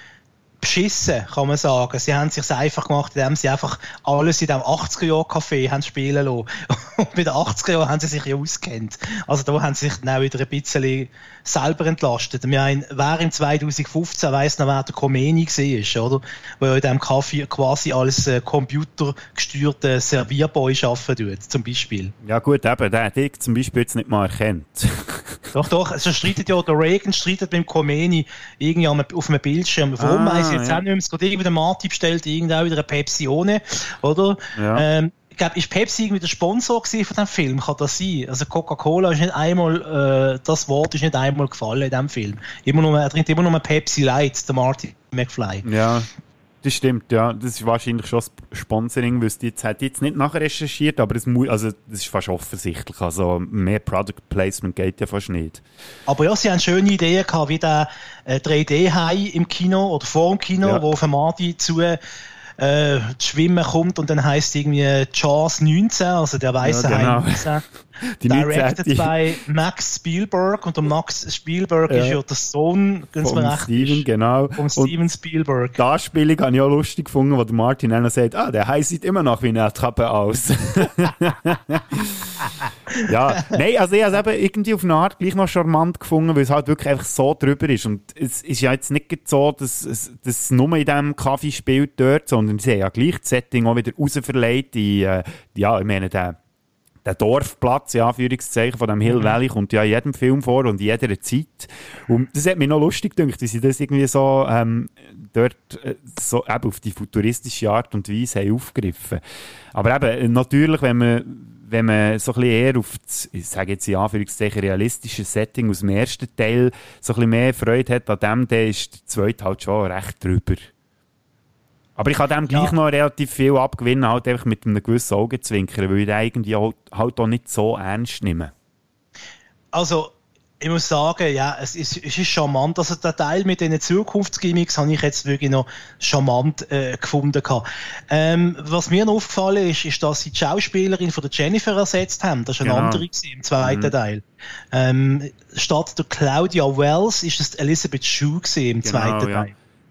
beschissen, kann man sagen. Sie haben es sich einfach gemacht, indem sie einfach alles in dem 80er-Jahr-Café haben spielen lassen. Und bei den 80er-Jahren haben sie sich ja auskennt. Also da haben sie sich dann auch wieder ein bisschen selber entlastet. Wir haben, wer im 2015 weiss noch, wer der Khomeini war, oder? Ja in diesem Café quasi als äh, computergesteuerter Servierboy arbeiten tut, zum Beispiel. Ja gut, eben, den hätte ich zum Beispiel jetzt nicht mal erkannt. Doch, doch, also streitet ja, der Reagan streitet mit dem Khomeini irgendwie auf einem Bildschirm. Warum ah, weiß ich jetzt ja. auch nicht mehr, es geht irgendwie der Martin bestellt irgendwo wieder eine Pepsi ohne, oder? Ja. Ähm, ich glaube, ist Pepsi irgendwie der Sponsor von diesem Film? Kann das sein? Also Coca-Cola ist nicht einmal, äh, das Wort ist nicht einmal gefallen in diesem Film. Immer nur, er trinkt immer nur Pepsi Light, der Martin McFly. Ja, das stimmt, ja. Das ist wahrscheinlich schon Sponsoring, weil jetzt hat jetzt nicht nachrecherchiert, aber es muss, also das ist fast offensichtlich. Also mehr Product Placement geht ja fast nicht. Aber ja, sie haben schöne Ideen gehabt, wie der äh, 3D-Hai im Kino oder vor dem Kino, ja. wo auf Madi zu äh, schwimmen kommt und dann heißt irgendwie Jaws 19, also der weiße ja, genau. Hai 19. Die Directed by Max Spielberg und der Max Spielberg ja. ist ja der Sohn, ganz von Steven, genau. Von Steven Spielberg. Das Spiel habe ich auch lustig gefunden, wo Martin einer sagt, ah, der Hai sieht immer noch wie eine Attrappe aus. ja, nein, also ich habe es eben irgendwie auf eine Art gleich noch charmant gefunden, weil es halt wirklich einfach so drüber ist. Und es ist ja jetzt nicht so, dass es nur in diesem Kaffee spielt dort, sondern sie haben ja gleich das Setting auch wieder rausverleiht. Die, äh, ja, ich meine, der der Dorfplatz, ja, Anführungszeichen, von dem Hill mhm. Valley kommt ja in jedem Film vor und in jeder Zeit. Und das hat mich noch lustig gedacht, wie sie das irgendwie so ähm, dort äh, so eben auf die futuristische Art und Weise haben aufgegriffen. Aber eben, natürlich, wenn man wenn man so ein bisschen eher auf das, ich sage jetzt in Anführungszeichen, realistische Setting aus dem ersten Teil so ein bisschen mehr Freude hat an dem, dann ist der zweite halt schon recht drüber. Aber ich kann dem gleich ja. noch relativ viel abgewinnen, halt einfach mit einem gewissen Augenzwinkern, weil ich den irgendwie halt, halt auch nicht so ernst nehme. Also, ich muss sagen, ja, es ist, es ist charmant. Also der Teil mit diesen Zukunftsgimmicks habe ich jetzt wirklich noch charmant äh, gefunden. Ähm, was mir noch aufgefallen ist, ist, dass sie die Schauspielerin von der Jennifer ersetzt haben. Das war eine genau. andere im zweiten mhm. Teil. Ähm, statt der Claudia Wells ist es Elizabeth Shue im genau, zweiten ja.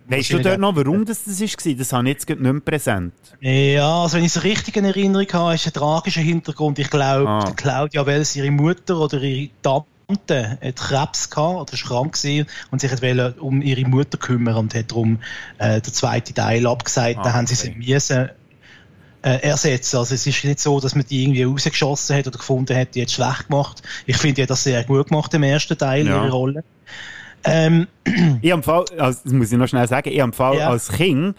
Weißt du dort noch, warum das, das war? Das habe ich jetzt nicht mehr präsent. Ja, also wenn ich es richtig in Erinnerung habe, ist ein tragischer Hintergrund. Ich glaube, ah. Claudia Wells, ihre Mutter oder ihre Tante, hat Krebs gehabt oder ist krank gewesen und sich hat um ihre Mutter kümmern und hat darum äh, den zweiten Teil abgesagt. Ah, Dann haben sie sie müssen äh, ersetzen. Also es ist nicht so, dass man die irgendwie rausgeschossen hat oder gefunden hat, die hat schlecht gemacht. Ich finde, die hat das sehr gut gemacht im ersten Teil, ja. ihre Rolle. Ähm, ich am Fall, also, das muss ich noch schnell sagen, ich am Fall ja. als Kind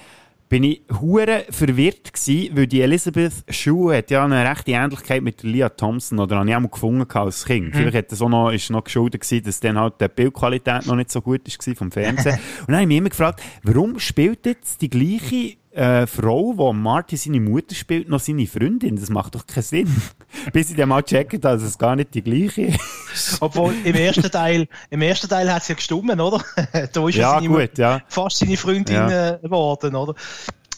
bin ich hure verwirrt gewesen, weil die Elizabeth Shue hat ja eine rechte Ähnlichkeit mit Leah Thompson oder habe ich auch gefunden als Kind. Mhm. Vielleicht hat das auch noch, ist noch geschuldet gewesen, dass dann halt die Bildqualität noch nicht so gut war vom Fernsehen. Und dann habe ich mich immer gefragt, warum spielt jetzt die gleiche äh, Frau, die Marty seine Mutter spielt, noch seine Freundin. Das macht doch keinen Sinn. Bis ich dann mal checke, dass es gar nicht die gleiche ist. Obwohl, im ersten Teil, im ersten Teil hat es ja gestummen, oder? da ist ja, gut, Mutter, ja. fast seine Freundin ja. äh, geworden, oder?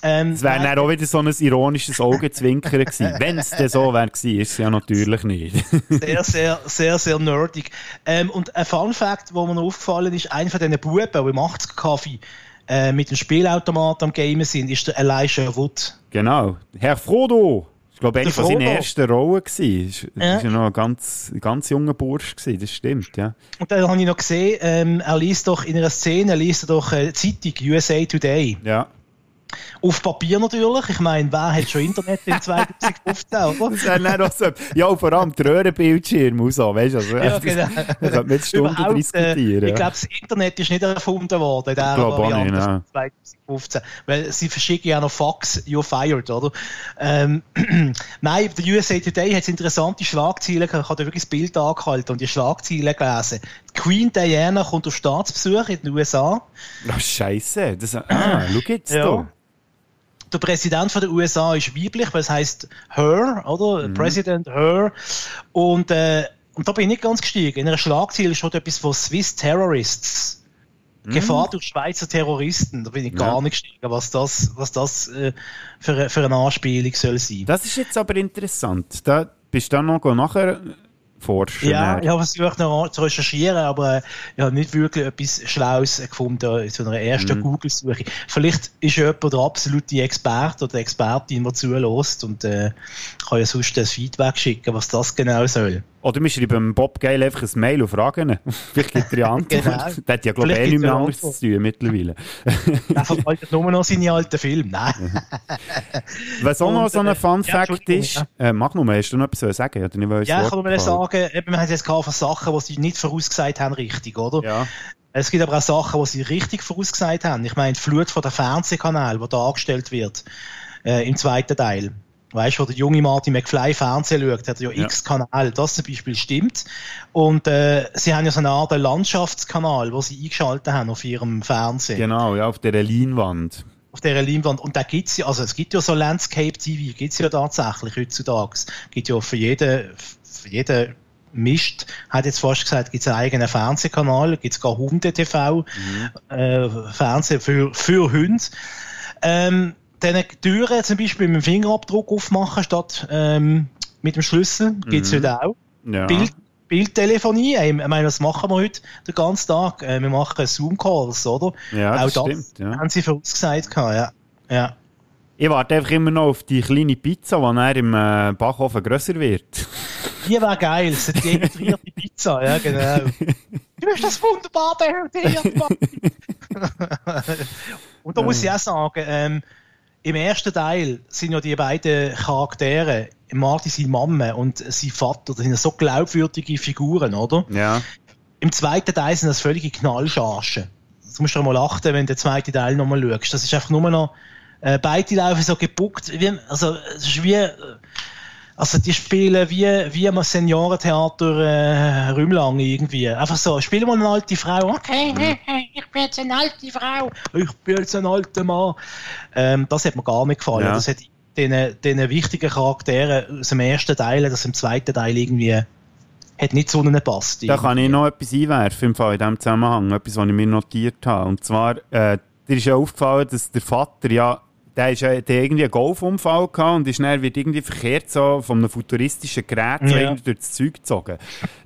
Ähm, es wäre dann auch wieder so ein ironisches Augenzwinkern gewesen. Wenn es denn so wäre ist es ja natürlich nicht. sehr, sehr, sehr, sehr nerdig. Ähm, und ein Fun Fact, wo mir aufgefallen ist, einer von diesen Buben, die im 80er-Kaffee äh, mit dem Spielautomat am Gamen sind, ist der Elijah Wood. Genau. Herr Frodo! Ich glaube, eine von seinen ersten Rollen war. Das war ja noch ein ganz, ganz junger Bursch, gewesen. das stimmt, ja. Und dann habe ich noch gesehen, ähm, er liest doch in einer Szene, er liest doch äh, Zeitung USA Today. Ja. Auf Papier natürlich. Ich meine, wer hat schon Internet in 2015, oder? Das wäre auch so. Ja, vor allem die Röhrenbildschirme und so, weißt du? Also, ja, genau. Das könnte man jetzt Stunden äh, diskutieren. Äh, ich glaube, das Internet ist nicht erfunden worden in dieser Variante nicht, 2015. Weil sie verschicken ja noch Fax, you're fired, oder? Ähm, Nein, der USA Today hat interessante Schlagzeilen, ich habe da wirklich das Bild angehalten und die Schlagzeilen gelesen. Queen Diana kommt auf Staatsbesuch in den USA. Ach, oh, Scheiße. Das, ah, schau jetzt ja. da der Präsident von der USA ist weiblich, weil es heißt Her, oder? Mhm. President Her. Und, äh, und da bin ich nicht ganz gestiegen. In einer Schlagzeile steht etwas von Swiss Terrorists. Mhm. Gefahr durch Schweizer Terroristen. Da bin ich ja. gar nicht gestiegen, was das, was das äh, für, für eine Anspielung soll sein. Das ist jetzt aber interessant. Da bist du dann noch nachher forschen. Ja, ich habe versucht noch zu recherchieren, aber äh, ich habe nicht wirklich etwas Schlaues gefunden in so einer ersten mhm. Google-Suche. Vielleicht ist jemand der absolute Experte oder Expertin, der zulässt und äh, kann ja sonst das Feedback schicken, was das genau soll. Oder wir schreiben Bob Geil einfach ein Mail und fragen ihn. Vielleicht gibt er ja Antwort. genau. Der hat ja, glaube ich, eh nichts mehr anderes zu tun mittlerweile. er verwaltet nur noch seine alten Filme. Nein. Was auch noch so ein äh, Fun Fact ja, ist, äh, mach nur, hast du noch etwas zu sagen? Oder nicht, ja, ich kann nur sagen, eben, wir haben jetzt gerade von Sachen, die sie nicht vorausgesagt haben, richtig, oder? Ja. Es gibt aber auch Sachen, die sie richtig vorausgesagt haben. Ich meine, die Flut von der Fernsehkanal, der da angestellt wird, äh, im zweiten Teil. Weißt du, wo der junge Martin McFly Fernsehen schaut, hat er ja, Ja. x Kanal. Das zum Beispiel stimmt. Und äh, sie haben ja so eine Art Landschaftskanal, wo sie eingeschaltet haben auf ihrem Fernsehen. Genau, ja, auf dieser Leinwand. Auf dieser Leinwand. Und da gibt's ja, also es gibt ja so Landscape TV, gibt's ja tatsächlich heutzutage. Gibt ja für jeden, für jeden Mist, hat jetzt fast gesagt, gibt's einen eigenen Fernsehkanal, gibt's gar Hunde-TV, äh, Fernsehen für, für Hunde. Ähm, diese Türen zum Beispiel mit dem Fingerabdruck aufmachen statt ähm, mit dem Schlüssel, gibt's Mhm. heute auch. Ja. Bild, Bildtelefonie, ich meine, was machen wir heute den ganzen Tag? Äh, wir machen Zoom-Calls, oder? Ja, das auch stimmt, ja. haben sie vorausgesagt, ja. ja. Ich warte einfach immer noch auf die kleine Pizza, die dann im äh, Backofen grösser wird. Die wäre geil, so die integrierte Pizza, ja, genau. Du hast das wunderbar demontiert, Und da muss ich auch sagen, ähm, im ersten Teil sind ja die beiden Charaktere, Marty seine Mama und sein Vater, das sind ja so glaubwürdige Figuren, oder? Ja. Im zweiten Teil sind das völlige Knallchargen. Das musst du mal achten, wenn du den zweiten Teil nochmal schaust. Das ist einfach nur noch, äh, beide laufen so gebuckt, wie, also, es ist wie, also die spielen wie, wie am Seniorentheater äh, Rümlang irgendwie. Einfach so, spiel mal eine alte Frau. Okay, ich bin jetzt eine alte Frau. Ich bin jetzt ein alter Mann. Ähm, das hat mir gar nicht gefallen. Ja. Das hat den, den wichtigen Charakteren aus dem ersten Teil, das im zweiten Teil irgendwie hat nicht so einen passt. Da kann ich noch etwas einwerfen im Fall in diesem Zusammenhang, etwas, was ich mir notiert habe. Und zwar, äh, dir ist ja aufgefallen, dass der Vater ja, der, ist, ja- der irgendwie einen Golfunfall gehabt und ist dann, wird irgendwie verkehrt so von einem futuristischen Gerät so Ja. durch das Zeug gezogen.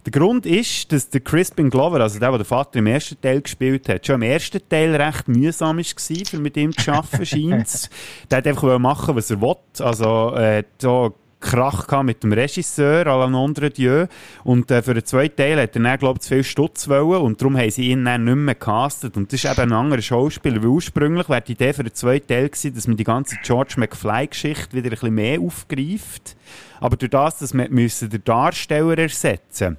Der Grund ist, dass der Crispin Glover, also der, der den Vater im ersten Teil gespielt hat, schon im ersten Teil recht mühsam war, für mit ihm zu arbeiten, scheint Der hat einfach machen, was er will. Also, äh, so Krach gehabt mit dem Regisseur, à la Nondre Dieu. Und äh, für den zweiten Teil hat er dann, glaube ich, zu viel Stutz wollen und darum haben sie ihn dann nicht mehr gecastet. Und das ist eben ein anderer Schauspieler, weil ursprünglich wäre die Idee für den zweiten Teil gewesen, dass man die ganze George McFly-Geschichte wieder ein bisschen mehr aufgreift. Aber durch das, dass wir müssen den Darsteller ersetzen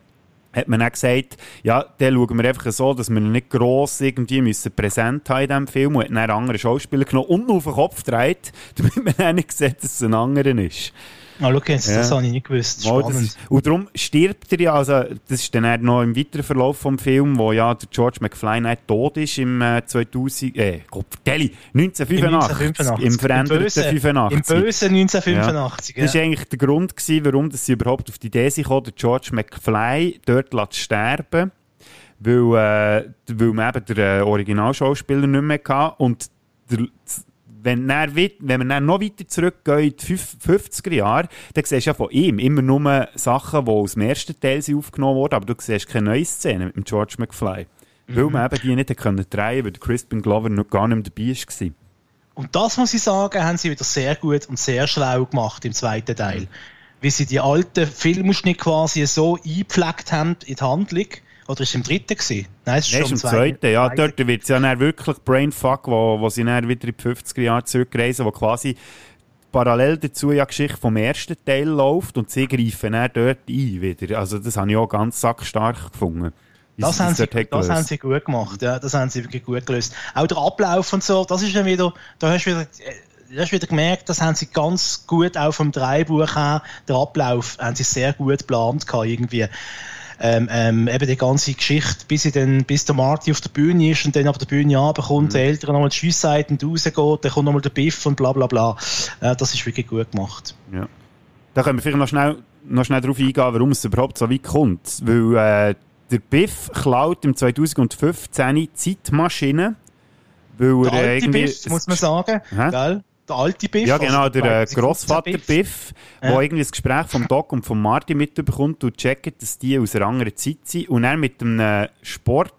hat man dann gesagt, ja, dann schauen wir einfach so, dass wir nicht gross irgendwie müssen präsent haben in diesem Film und hat dann einen anderen Schauspieler genommen und noch auf den Kopf gedreht, damit man dann nicht sieht, dass es ein anderer ist. Ah, schau jetzt, das Ja. habe ich nicht gewusst. Das Spannend. ist, und darum stirbt er ja, also das ist dann noch im weiteren Verlauf vom Film, wo ja der George McFly nicht tot ist im äh, 2000, äh, Gott, vertelle, 1985, im veränderten Im bösen, 85. Im bösen 1985, ja. Das war eigentlich der Grund, gewesen, warum dass sie überhaupt auf die Idee sind, gekommen, den George McFly dort zu sterben. Weil, äh, weil man eben den äh, Originalschauspieler nicht mehr hatte. Und der, wenn, dann, wenn wir dann noch weiter zurückgehen in die fünf- 50er Jahre, dann siehst du ja von ihm immer nur Sachen, die aus dem ersten Teil sind aufgenommen wurden, aber du siehst keine neue Szene mit dem George McFly. Weil man eben die nicht können drehen weil der Crispin Glover noch gar nicht dabei war. Und das muss ich sagen, haben sie wieder sehr gut und sehr schlau gemacht im zweiten Teil. Wie sie die alten Filmausschnitte quasi so eingepflegt haben in die Handlung. Oder ist es im dritten gewesen? Nein, es ist Nein, schon ist im zweiten. Ja, dort wird es ja dann wirklich Brainfuck, wo, wo sie dann wieder in die 50er Jahre zurückreisen, wo quasi parallel dazu ja die Geschichte vom ersten Teil läuft und sie greifen dann dort ein wieder. Also das habe ich auch ganz sackstark gefunden. Das, sie haben sie, das haben sie gut gemacht, ja, das haben sie wirklich gut gelöst. Auch der Ablauf und so, das ist dann wieder, da hast du wieder, äh, hast du wieder gemerkt, das haben sie ganz gut auch vom Dreibuch her, der Ablauf haben sie sehr gut geplant gehabt, irgendwie. Ähm, ähm, eben die ganze Geschichte, bis, ich dann, bis der Marty auf der Bühne ist und dann auf der Bühne runterkommt, Mhm. der Eltern nochmal die Schiessseite und rausgeht, dann kommt nochmal der Biff und bla bla bla. Äh, das ist wirklich gut gemacht. Ja. Da können wir vielleicht noch schnell, noch schnell darauf eingehen, warum es überhaupt so weit kommt. Weil äh, der Biff klaut im 2015 Zeitmaschinen. Weil Der er alte irgendwie... Biff, muss man sagen, Hä? gell? Der alte Biff. Ja, genau, also der äh, 2015 Grossvater Biff, Ja. der irgendwie das Gespräch vom Doc und vom Marty mitbekommt und checkt, dass die aus einer anderen Zeit sind. Und er mit einem Sport.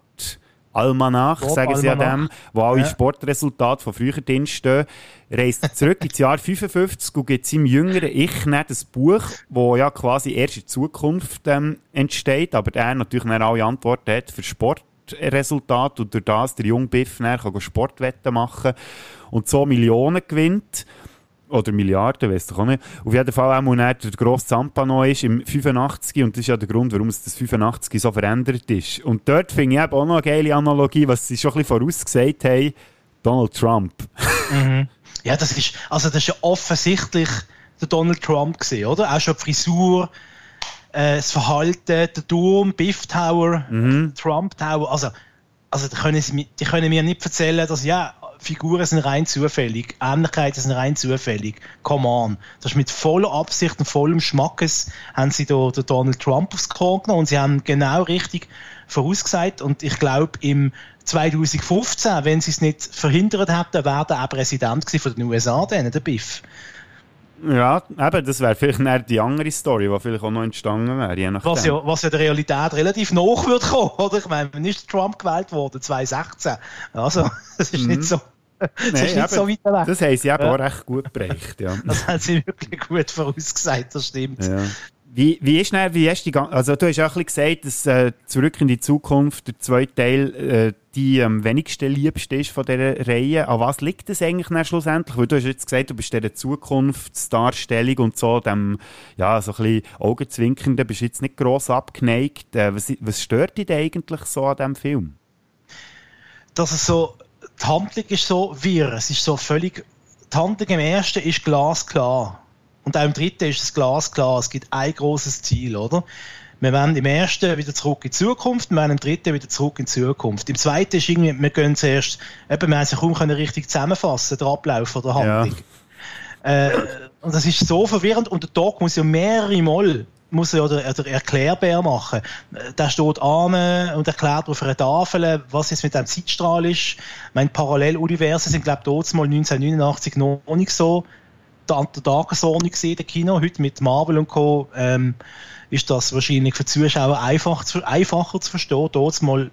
Almanach, sagen sie ja dem, Sportalmanach. wo alle Ja. Sportresultate von früher drinstehen, reist er zurück ins Jahr 55 und gibt seinem jüngeren Ich dann das Buch, wo ja quasi erst in Zukunft ähm, entsteht, aber er natürlich dann alle Antworten hat für Sportresultate und durch das der junge Biff dann kann Sportwetten machen und so Millionen gewinnt. Oder Milliarden, weißt du auch nicht. Auf jeden Fall auch, wo der grosse Zampano ist im 85 und das ist ja der Grund, warum es das 85 so verändert ist. Und dort finde ich eben auch noch eine geile Analogie, was sie schon ein bisschen vorausgesagt haben, Donald Trump. Mhm. Ja, das ist, also das ist ja offensichtlich der Donald Trump gesehen, oder? Auch schon die Frisur, äh, das Verhalten, der Turm, Biff Tower, mhm. Trump Tower, also, also die können, sie, die können mir nicht erzählen, dass ja, Figuren sind rein zufällig, Ähnlichkeiten sind rein zufällig. Come on. Das ist mit voller Absicht und vollem Schmackes haben sie da den Donald Trump aufs Korn genommen und sie haben genau richtig vorausgesagt und ich glaube im 2015, wenn sie es nicht verhindert hätten, wäre er auch Präsident von den USA, dann, der Biff. Ja, eben, das wäre vielleicht die andere Story, die vielleicht auch noch entstanden wäre. Je was, ja, was ja der Realität relativ nach wird kommen, oder? Ich meine, wann ist Trump gewählt worden? 2016. Also, das ist mhm. nicht so. Das nee, ist nicht so weit weg. Das haben sie eben ja. auch recht gut bereicht, ja. Das haben sie wirklich gut vorausgesagt, das stimmt. Ja. Wie, wie ist denn, wie hast die, also du hast auch ein bisschen gesagt, dass äh, «Zurück in die Zukunft», der zweite Teil, äh, die am wenigsten liebste ist von dieser Reihe. An was liegt das eigentlich dann schlussendlich? Weil du hast jetzt gesagt, du bist dieser Zukunftsdarstellung und so, dem, ja, so ein bisschen Augenzwinkernden, bist jetzt nicht gross abgeneigt. Äh, was, was stört dich denn eigentlich so an diesem Film? Dass es so, die Handlung ist so wirr, es ist so völlig, die Handlung im ersten ist glasklar und auch im dritten ist das Glas klar. Es gibt ein großes Ziel, oder? Wir werden im ersten wieder zurück in die Zukunft, wir werden im dritten wieder zurück in die Zukunft. Im zweiten ist irgendwie, wir gehen zuerst, eben, wir haben sich kaum richtig zusammenfassen, der Ablauf der Handlung. Ja. Äh, und das ist so verwirrend und der Doc muss ja mehrere Mal muss er oder, oder erklärbar machen. Der steht an und erklärt auf einer Tafel, was jetzt mit dem Zeitstrahl ist. Meine Paralleluniversen sind, glaube ich, dort mal 1989 noch nicht so der Tagesordnung gesehen, der Kino. Heute mit Marvel und Co. Ähm, ist das wahrscheinlich für Zuschauer einfach zu, einfacher zu verstehen. Dort mal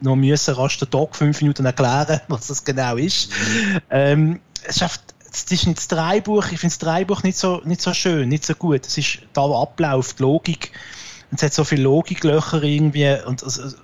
noch müssen rasch der Doc fünf Minuten erklären, was das genau ist. Ähm, es schafft das ist nicht das Dreibuch, ich finde das Dreibuch nicht so, nicht so schön, nicht so gut. Es ist da Ablauf, die Logik. Es hat so viele Logiklöcher irgendwie und also,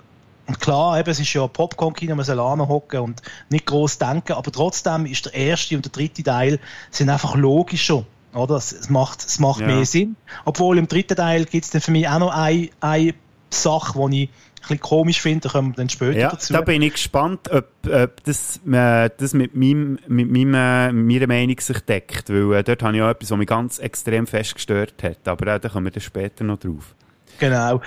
und klar, eben, es ist ja Popcorn-Kino, man soll hocken und nicht groß denken, aber trotzdem ist der erste und der dritte Teil sind einfach logischer. Oder? Es, macht, es macht ja. mehr Sinn. Obwohl im dritten Teil gibt es dann für mich auch noch eine, eine Sache, die ich ein bisschen komisch finde, da kommen wir dann später ja, dazu. Da bin ich gespannt, ob, ob das, äh, das mit, meinem, mit meinem, äh, meiner Meinung sich deckt, weil äh, dort habe ich auch etwas, was mich ganz extrem fest gestört hat, aber äh, da kommen wir dann später noch drauf. Genau.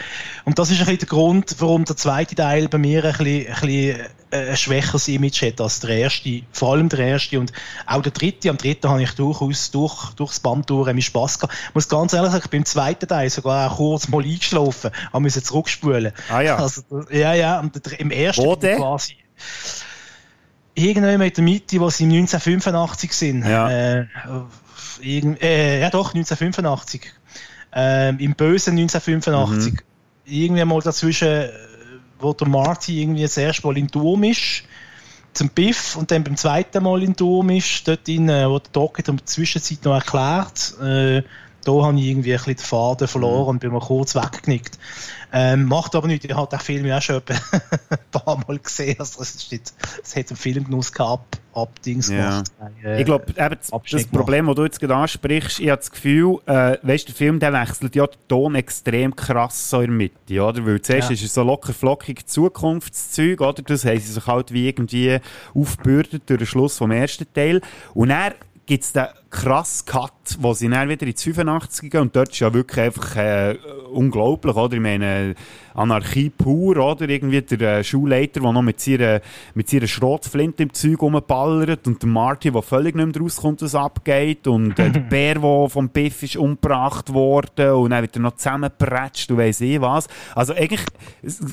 Und das ist ein bisschen der Grund, warum der zweite Teil bei mir ein bisschen, ein, bisschen äh, ein schwächeres Image hat als der erste. Vor allem der erste und auch der dritte. Am dritten habe ich durchaus durch, durchs Band durch meinen Spass gehabt. Ich muss ganz ehrlich sagen, ich bin im zweiten Teil sogar auch kurz mal eingeschlafen, habe müssen zurückspulen. Ah ja. Also, ja, ja. Und im ersten Wo quasi irgendwann in der Mitte, wo sie 1985 sind. Ja. Äh, äh, ja doch, 1985 ähm, im Bösen 1985. Mhm. Irgendwie mal dazwischen, äh, wo der Marty irgendwie das erste Mal im Turm ist, zum Biff und dann beim zweiten Mal im Turm ist, dort in, wo der Doc in der Zwischenzeit noch erklärt, äh, da habe ich irgendwie ein bisschen den Faden verloren und bin mal kurz weggeknickt. Ähm, macht aber nichts, ich habe den Film ja auch schon ein paar Mal gesehen, also es, ist nicht, es hat einen Filmgenuss gehabt, ab Dings ja. gemacht. Äh, ich glaube, das, das Problem, das du jetzt gerade ansprichst, ich habe das Gefühl, äh, weißt, der Film der wechselt ja den Ton extrem krass so in der Mitte, oder? Weil zuerst ja. ist es so locker flockig Zukunftszeug, oder? Das haben sie sich halt wie irgendwie aufgebürdet durch den Schluss vom ersten Teil. Und er gibt es den krass Cut, wo sie dann wieder in die 85 gehen und dort ist ja wirklich einfach äh, unglaublich, oder? Ich meine, Anarchie pur, oder? Irgendwie der äh, Schulleiter, der noch mit seiner, mit seiner Schrotflinte im Zeug rumballert und der Marty, der völlig nicht mehr rauskommt, was abgeht und äh, der Bär, der vom Biff ist umgebracht worden und dann wird er noch zusammengepratscht du weiss eh was. Also eigentlich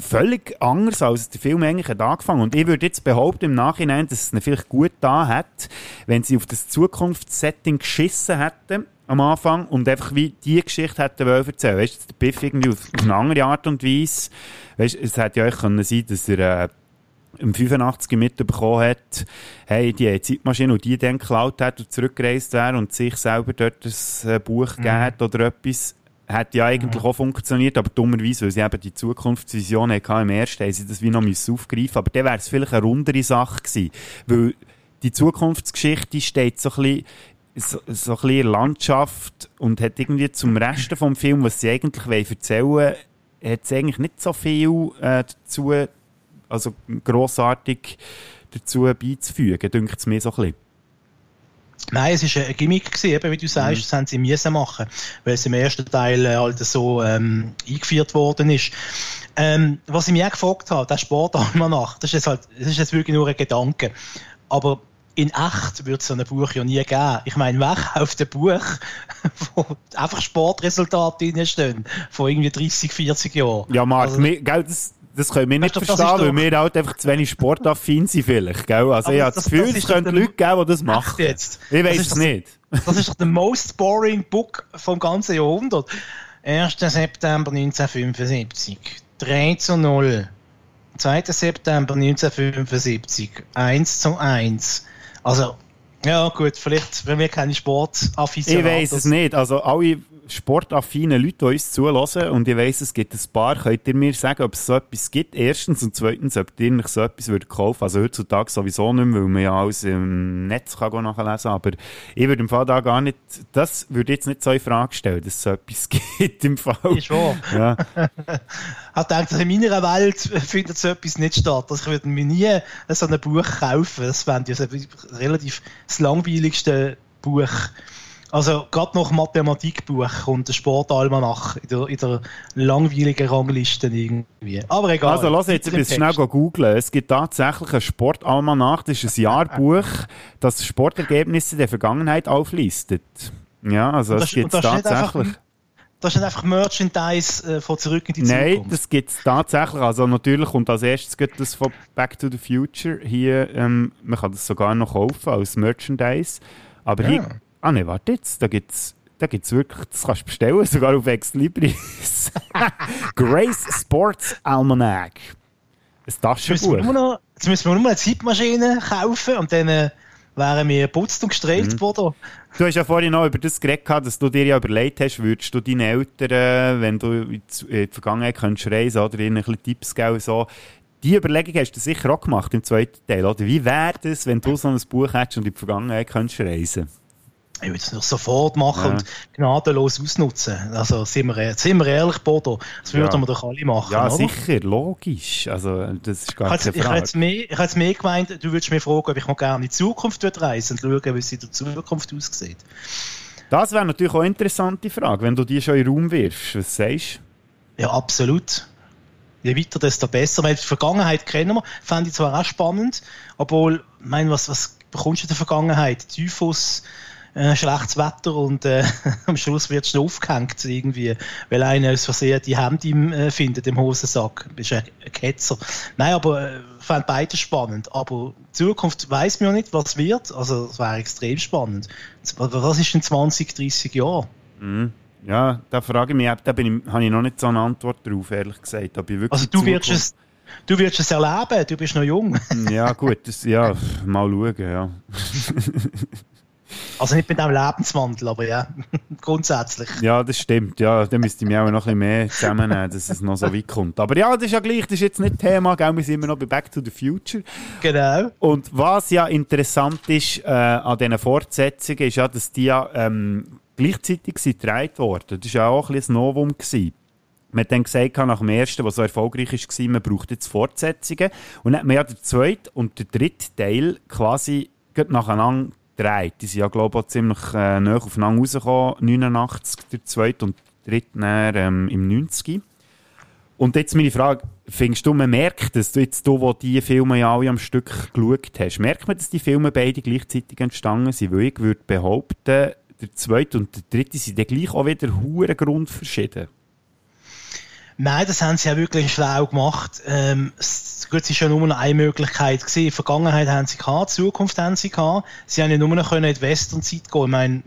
völlig anders, als der Film eigentlich hat angefangen und ich würde jetzt behaupten im Nachhinein, dass es ihn vielleicht gut da hat, wenn sie auf das Zukunftssetting geschissen hätten am Anfang und einfach wie die Geschichte hätten wollen erzählen. Weißt du, der Biff irgendwie auf, auf, eine andere Art und Weise. Weißt es hätte ja auch können sein, dass er äh, im 85 mitbekommen hat, hey, die Zeitmaschine und die dann geklaut hat und zurückgereist wäre und sich selber dort ein äh, Buch mhm. gegeben hat oder etwas. Hat ja eigentlich mhm. auch funktioniert, aber dummerweise, weil sie eben die Zukunftsvision hatten im ersten, haben sie das wie noch aufgreifen Aber dann wäre es vielleicht eine rundere Sache gewesen. Weil die Zukunftsgeschichte steht so ein bisschen so, so ein bisschen Landschaft und hat irgendwie zum Rest vom Film, was sie eigentlich erzählen wollen, hat es eigentlich nicht so viel äh, dazu, also grossartig dazu beizufügen, denkt es mir so ein bisschen. Nein, es war ein Gimmick, gewesen, eben, wie du sagst, mhm. das haben sie müssen machen, weil es im ersten Teil äh, halt so ähm, eingeführt worden ist. Ähm, was ich mich auch gefragt habe, der Sportalmanach, das ist jetzt halt, das ist jetzt wirklich nur ein Gedanke. Aber in echt würde es so ein Buch ja nie geben. Ich meine, wer kauft ein Buch, wo einfach Sportresultate drinstehen, von irgendwie 30, 40 Jahren? Ja, Marc, also, das, das können wir nicht weißt, verstehen, weil wir halt einfach zu wenig sportaffin sind vielleicht, gell? Also ich habe das Gefühl, es könnte Leute geben, die das machen. Jetzt. Ich weiß es nicht. Das ist doch der most boring Book vom ganzen Jahrhundert. 1. September 1975. 3 zu 0. 2. September 1975. 1 zu 1. Also, ja gut, vielleicht, wenn wir keine Sportafficionados... Ich weiß es nicht. Also alle sportaffinen Leute, die uns zulassen, und ich weiss, es gibt ein paar, könnt ihr mir sagen, ob es so etwas gibt, erstens, und zweitens, ob ihr nicht so etwas würdet kaufen Also heutzutage sowieso nicht mehr, weil man ja alles im Netz kann nachlesen kann, aber ich würde im Fall da gar nicht, das würde jetzt nicht so in Frage stellen, dass es so etwas gibt im Fall. Ist wahr. Ja. ich denke, in meiner Welt findet so etwas nicht statt. Also ich würde mir nie so ein Buch kaufen. Das wäre ja relativ das langweiligste Buch also gerade nach Mathematikbuch kommt der Sportalmanach in der, in der langweiligen Rangliste irgendwie. Aber egal. Also lass jetzt ein schnell googeln. Es gibt tatsächlich ein Sportalmanach, das ist ein Jahrbuch, das Sportergebnisse der Vergangenheit auflistet. Ja, also das, das gibt es tatsächlich. Das ist nicht einfach Merchandise äh, von Zurück in die Zukunft. Nein, das gibt es tatsächlich. Also natürlich kommt als erstes geht das von Back to the Future hier. Ähm, man kann das sogar noch kaufen als Merchandise. Aber ja. hier Ah ne, warte jetzt, da gibt's da gibt's wirklich, das kannst du bestellen, sogar auf Exlibris. Grace Sports Almanac. Ein Taschenbuch. Jetzt müssen wir nur eine Zeitmaschine kaufen und dann äh, wären wir putzt und gestrahlt, mhm. Du hast ja vorhin noch über das geredet, dass du dir ja überlegt hast, würdest du deinen Eltern, wenn du in die Vergangenheit könntest reisen oder ihnen ein bisschen Tipps geben, so, die Überlegung hast du sicher auch gemacht im zweiten Teil, oder? Wie wäre es, wenn du so ein Buch hättest und in die Vergangenheit könntest reisen? Ich würde es noch sofort machen ja. und gnadenlos ausnutzen. Also, sind wir, sind wir ehrlich, Bodo, das würden ja. wir doch alle machen, Ja, oder? sicher, logisch. Also, das ist gar keine Frage. Ich hätte es mehr gemeint, du würdest mich fragen, ob ich noch gerne in die Zukunft reisen und schauen, wie es in der Zukunft aussieht. Das wäre natürlich auch eine interessante Frage, wenn du die schon in den Raum wirfst. Was sagst du? Ja, absolut. Je weiter, desto besser. Weil die Vergangenheit kennen wir, fände ich zwar auch spannend, obwohl, ich meine, was, was bekommst du in der Vergangenheit? Typhus, äh, schlechtes Wetter und äh, am Schluss wird du aufgehängt irgendwie, weil einer aus Versehen die Hemd im, äh, findet im Hosensack. Du bist ein, ein Ketzer. Nein, aber äh, fand beides spannend. Aber in Zukunft weiß man ja nicht, was wird. Also es wäre extrem spannend. Was ist in 20, 30 Jahren? Mhm. Ja, da frage ich mich, da bin ich, habe ich noch nicht so eine Antwort drauf, ehrlich gesagt. also du wirst es Du wirst es erleben, du bist noch jung. ja, gut, das, ja, mal schauen, ja. Also nicht mit einem Lebenswandel, aber ja, grundsätzlich. Ja, das stimmt. Ja, da müsste ich mich auch noch ein bisschen mehr zusammennehmen, dass es noch so weit kommt. Aber ja, das ist ja gleich, das ist jetzt nicht Thema, gell? wir sind immer noch bei Back to the Future. Genau. Und was ja interessant ist äh, an diesen Fortsetzungen, ist ja, dass die ja ähm, gleichzeitig gedreht worden. Das war ja auch ein bisschen ein Novum. Gewesen. Man hat dann gesagt, nach dem ersten, was so erfolgreich war, man braucht jetzt Fortsetzungen. Und dann hat man ja den zweiten und den dritten Teil quasi nacheinander gedreht. Die sind ja, glaube ich, auch ziemlich äh, nah aufeinander rausgekommen. 89, der zweite und der dritte dann, ähm, im 90. Und jetzt meine Frage, findest du, man merkt es, du jetzt, du, wo die Filme ja alle am Stück geschaut hast, merkt man, dass die Filme beide gleichzeitig entstanden sind? Weil ich würde behaupten, der zweite und der dritte sind dann gleich auch wieder hure grundverschieden. Nein, das haben sie ja wirklich schlau gemacht. Ähm, gut, es war ja nur eine Möglichkeit gewesen. In Vergangenheit haben sie gehabt, Zukunft haben sie gehabt. Sie haben ja nur noch in die Westernzeit gehen. Ich meine,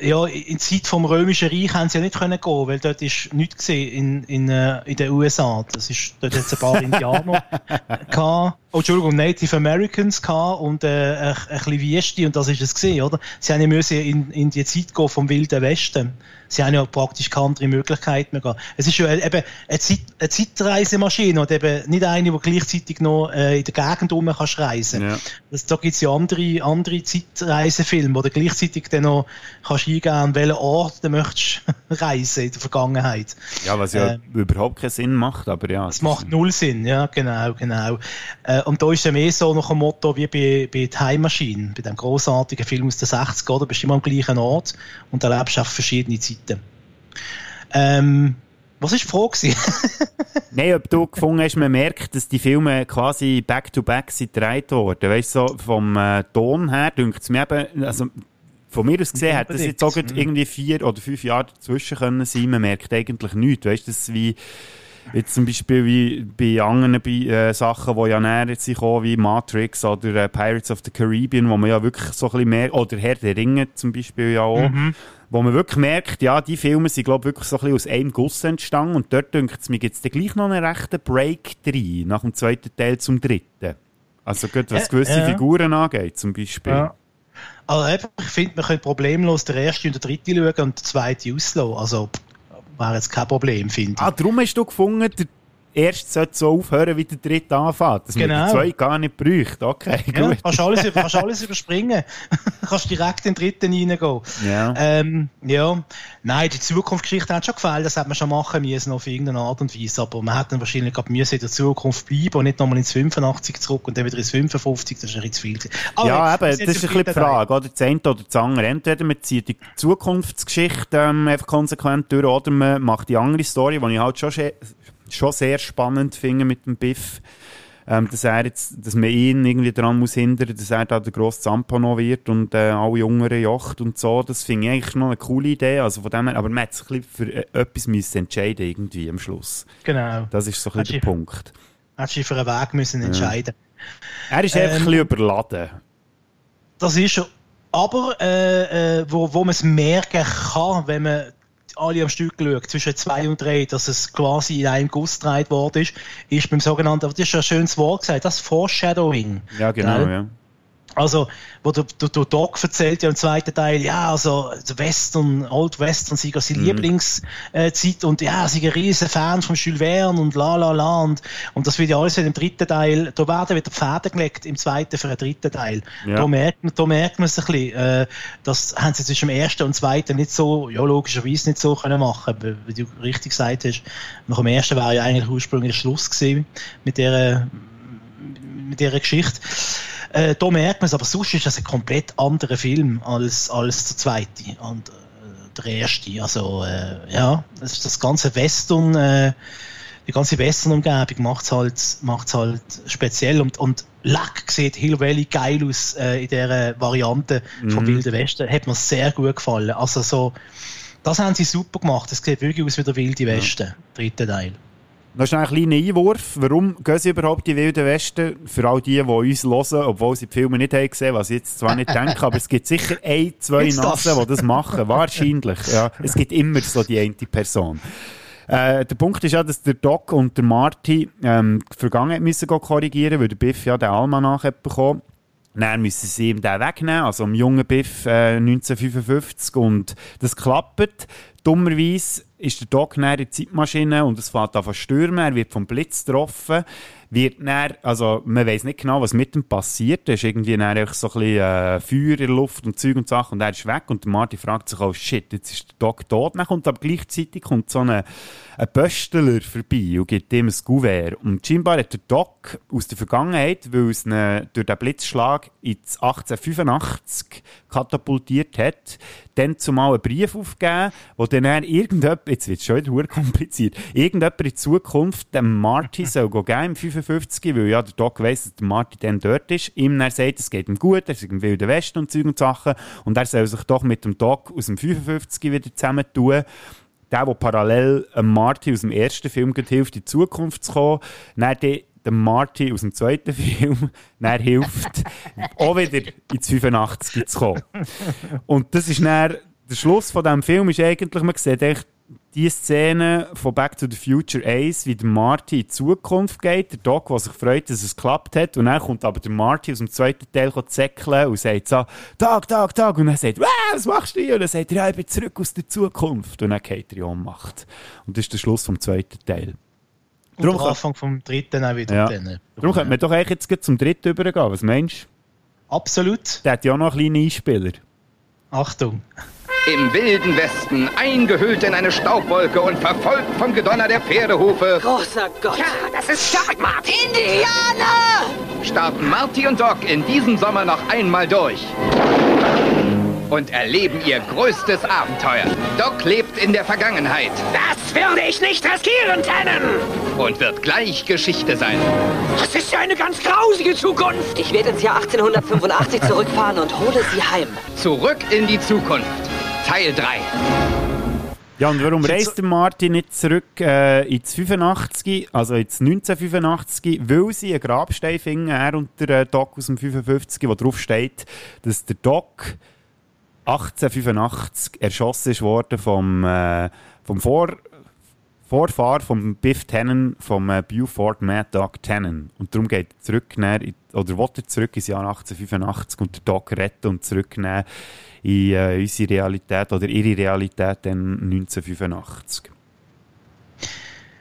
ja, in die Zeit vom Römischen Reich haben sie ja nicht können gehen, weil dort ist nichts gesehen in, in, äh, in den USA. Das ist, dort hat es ein paar Indianer gehabt. oh, Entschuldigung, Native Americans gehabt und äh, ein, ein bisschen Wüste und das ist es gesehen, oder? Sie haben ja müssen in, in die Zeit gehen vom Wilden Westen. Sie haben ja praktisch keine andere Möglichkeit mehr gehabt. Es ist ja eben eine, Zeit, eine Zeitreisemaschine und eben nicht eine, die gleichzeitig noch äh, in der Gegend rum kannst reisen. Ja. Das, da gibt es ja andere, andere Zeitreisefilme, wo du gleichzeitig dann noch kannst eingehen, an welchen Ort du möchtest reisen in der Vergangenheit. Ja, was ja äh, überhaupt keinen Sinn macht, aber ja. Es macht null Sinn, ja, genau, genau. Äh, und da ist ja mehr so noch ein Motto wie bei, bei Time Machine, bei dem großartigen Film aus den 60 er Da bist du immer am gleichen Ort und erlebst auch verschiedene Zeiten. Ähm, was war die Frage? Nein, ob du gefunden hast, man merkt, dass die Filme quasi back-to-back -back sind gedreht worden. Weißt du, so vom äh, Ton her, denkt es mir eben, also von mir aus gesehen, hätte das jetzt auch irgendwie vier oder fünf Jahre dazwischen können sein. Man merkt eigentlich nichts. Weißt du, das ist wie, Jetzt zum Beispiel wie bei anderen äh, Sachen, die ja näher sind, wie Matrix oder äh, Pirates of the Caribbean, wo man ja wirklich so ein bisschen mehr, oder Herr der Ringe zum Beispiel ja auch, mhm. Wo man wirklich merkt, ja, die Filme sind, glaube ich, wirklich so ein bisschen aus einem Guss entstanden und dort denkt es mir, gibt es gleich noch einen rechten Break drin, nach dem zweiten Teil zum dritten. Also gut, was gewisse äh, Figuren angeht, zum Beispiel. Ja. Also ich finde, man könnte problemlos den ersten und den dritten schauen und den zweiten auslassen. Also wäre jetzt kein Problem, finde ich. Ah, darum hast du gefunden, der erste sollte so aufhören, wie der dritte anfängt. Dass genau. zweiten gar nicht bräuchte. Okay, ja, gut. Kannst alles, kannst alles überspringen. kannst direkt in den dritten reingehen. Ja. Ähm, ja. Nein, die Zukunftsgeschichte hat schon gefallen. Das hat man schon machen müssen auf irgendeine Art und Weise. Aber man hätte dann wahrscheinlich gerade müssen in der Zukunft bleiben und nicht nochmal ins 85 zurück und dann wieder ins 55. Das ist ein bisschen zu viel. Aber ja, eben, das ist ein bisschen die Frage. Oder das eine oder das andere. Entweder man zieht die Zukunftsgeschichte ähm, einfach konsequent durch oder man macht die andere Story, die ich halt schon schon sehr spannend finde mit dem Biff. Ähm, dass, er jetzt, dass man ihn irgendwie daran muss hindern, dass er da der grosse Zampano wird und äh, alle Jüngeren jocht und so. Das finde ich eigentlich noch eine coole Idee. Also von dem her, aber man hat sich ein bisschen für äh, etwas müssen entscheiden irgendwie am Schluss. Genau. Das ist so ein bisschen der Punkt. Hast du für einen Weg müssen entscheiden. Ja. Er ist ähm, einfach ein bisschen überladen. Das ist er. Aber äh, äh, wo, wo man es merken kann, wenn man alle am Stück geschaut, zwischen zwei und drei, dass es quasi in einem Guss gedreht worden ist, ist beim sogenannten, das ist ja ein schönes Wort gesagt, das Foreshadowing. Ja, genau, ja. Also, wo der, der, der Doc erzählt ja im zweiten Teil, ja, also Western, Old Western sei seine mhm. Lieblingszeit und ja, sie ein riesen Fan von Jules Verne und la la la und, und das wird ja alles in dem dritten Teil, da werden wieder Pfade gelegt im zweiten für den dritten Teil. Ja. Da merkt man, da merkt man es ein bisschen, äh, das haben sie zwischen dem ersten und zweiten nicht so, ja, logischerweise nicht so können machen, wie du richtig gesagt hast. Nach dem ersten war ja eigentlich ursprünglich Schluss gewesen mit der, mit dieser Geschichte. Äh, da merkt man es, aber sonst ist das ein komplett anderer Film als, als der zweite und äh, der erste. Also, äh, ja, das, das ganze Western, äh, die ganze Western-Umgebung macht es halt, macht's halt speziell und, und Lack sieht Hill Valley geil aus äh, in dieser Variante mhm. vom Wilden Westen. Hat mir sehr gut gefallen. Also so, das haben sie super gemacht. Es sieht wirklich aus wie der Wilde Westen, ja. dritter Teil. Das ist ein kleiner Einwurf. Warum gehen sie überhaupt die Wilden Westen? Für all die, die uns hören, obwohl sie die Filme nicht haben gesehen, was ich jetzt zwar nicht denke, aber es gibt sicher ein, zwei Nasen, die das machen. Wahrscheinlich. Ja. Es gibt immer so die eine Person. Äh, der Punkt ist ja, dass der Doc und der Marty ähm, die Vergangenheit müssen korrigieren, weil der Biff ja den Almanach hat bekommen. Dann müssen sie ihm den wegnehmen, also am jungen Biff äh, 1955. Und das klappt. Dummerweise ist der Doc in der Zeitmaschine und es fährt an stürmen. Er wird vom Blitz getroffen wird dann, also man weiß nicht genau, was mit ihm passiert. Da ist irgendwie dann so ein bisschen äh, Feuer in der Luft und Zeug und Sachen und er ist weg und Marty fragt sich auch, shit, jetzt ist der Doc tot. Dann kommt aber gleichzeitig kommt so ein, ein Pöstler vorbei und gibt ihm ein Gouvert. Und scheinbar hat der Doc aus der Vergangenheit, weil es ihn durch den Blitzschlag ins 1885 katapultiert hat, dann zumal einen Brief aufgegeben, wo dann irgendjemand, jetzt wird es schon wieder kompliziert, irgendjemand in Zukunft dem Marty soll gehen im 55, weil ja der Doc weiss, dass der Marty dann dort ist, ihm dann sagt, es geht ihm gut, er ist im Wilden Westen und Zeug und Sachen. Und er soll sich doch mit dem Doc aus dem 55 wieder zusammentun der, der parallel Marty aus dem ersten Film hilft, in die Zukunft zu kommen, dann der Marty aus dem zweiten Film dann hilft, auch wieder ins 85 zu kommen. Und das ist dann, der Schluss von diesem Film ist eigentlich, man sieht echt die Szene von Back to the Future 1, wie der Marty in die Zukunft geht, der Doc, der sich freut, dass es geklappt hat, und dann kommt aber der Marty aus dem zweiten Teil zäckeln und sagt so, Tag, Tag, Tag, und er sagt, was machst du hier? Und dann sagt er, ja, ich bin zurück aus der Zukunft. Und dann geht er in Ohnmacht. Und das ist der Schluss vom zweiten Teil. Und Darum Anfang vom dritten auch wieder. Ja. Darum könnte man doch eigentlich jetzt zum dritten übergehen. Was meinst du? Absolut. Der hat ja auch noch einen kleinen Einspieler. Achtung. Im wilden Westen, eingehüllt in eine Staubwolke und verfolgt vom Gedonner der Pferdehufe. Großer Gott. Ja, das ist stark, Marty. Indianer! Starten Marty und Doc in diesem Sommer noch einmal durch. Und erleben ihr größtes Abenteuer. Doc lebt in der Vergangenheit. Das würde ich nicht riskieren, Tannen. Und wird gleich Geschichte sein. Das ist ja eine ganz grausige Zukunft. Ich werde ins Jahr 1885 zurückfahren und hole sie heim. Zurück in die Zukunft. Teil 3. Ja, und warum reist der Martin nicht zurück äh, ins 85, also ins 1985? Weil sie einen Grabstein finden, er und der äh, Doc aus dem 55, wo drauf steht, dass der Doc 1885 erschossen worden vom, äh, vom Vor Vorfahr vom Biff Tannen, vom äh, Buford Mad Dog Tannen. Und darum geht er zurück, in, oder will er zurück ins Jahr 1885 und den Dog retten und zurücknehmen in äh, unsere Realität oder ihre Realität dann 1985.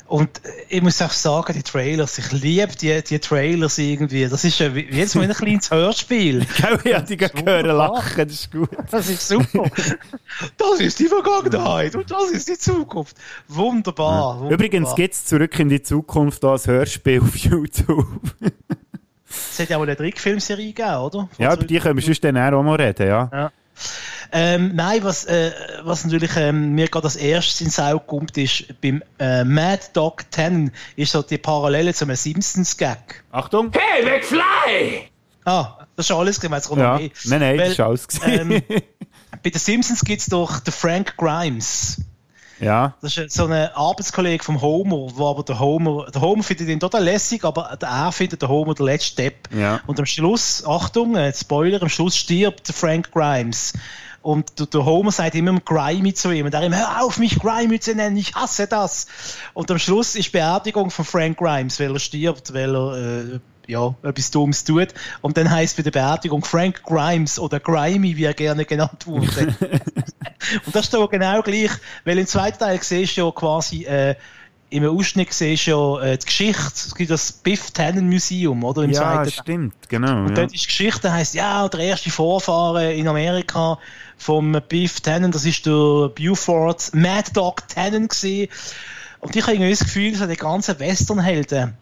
Und ich muss auch sagen, die Trailers, ich liebe die, die Trailers irgendwie. Das ist ja jetzt mal ein kleines Hörspiel. ja, die hören lachen, das ist gut. Das ist super. Das ist die Vergangenheit und das ist die Zukunft. Wunderbar. Wunderbar. Übrigens gibt es zurück in die Zukunft als Hörspiel auf YouTube. Es hat ja wohl eine Trickfilmserie gegeben, oder? Von ja, über die können wir sonst dann auch mal reden, ja. ja. Ähm, nein, was, äh, was natürlich ähm, mir gerade als erstes ins Auge kommt, ist beim äh, Mad Dog 10 ist so die Parallele zu einem Simpsons-Gag. Achtung! Hey, McFly! Ah, das ist alles kommt ja. Nein, nein, Weil, das ist alles gesehen. Ähm, bei den Simpsons gibt es doch den Frank Grimes. Ja. Das ist so ein Arbeitskollege vom Homer, wo aber der Homer, der Homer findet ihn total lässig, aber er findet der Homer der letzte Step. Ja. Und am Schluss, Achtung, äh, Spoiler, am Schluss stirbt Frank Grimes. Und der Homer sagt immer Grimy zu ihm. Und er immer, hör auf, mich Grimy zu nennen, ich hasse das. Und am Schluss ist Beerdigung von Frank Grimes, weil er stirbt, weil er äh, ja, etwas Dummes tut. Und dann heißt bei der Beerdigung Frank Grimes oder Grimy, wie er gerne genannt wurde. und das ist doch genau gleich, weil im zweiten Teil siehst du ja quasi, äh, im Ausschnitt siehst du ja äh, die Geschichte, es gibt das Biff Tannen Museum, oder? Im ja, zweiten stimmt, genau. Und ja. dort ist die Geschichte, heisst, ja, der erste Vorfahren in Amerika vom Biff Tannen, das ist der Buford Mad Dog Tannen gewesen. Und ich habe irgendwie das Gefühl, so die ganzen Westernhelden,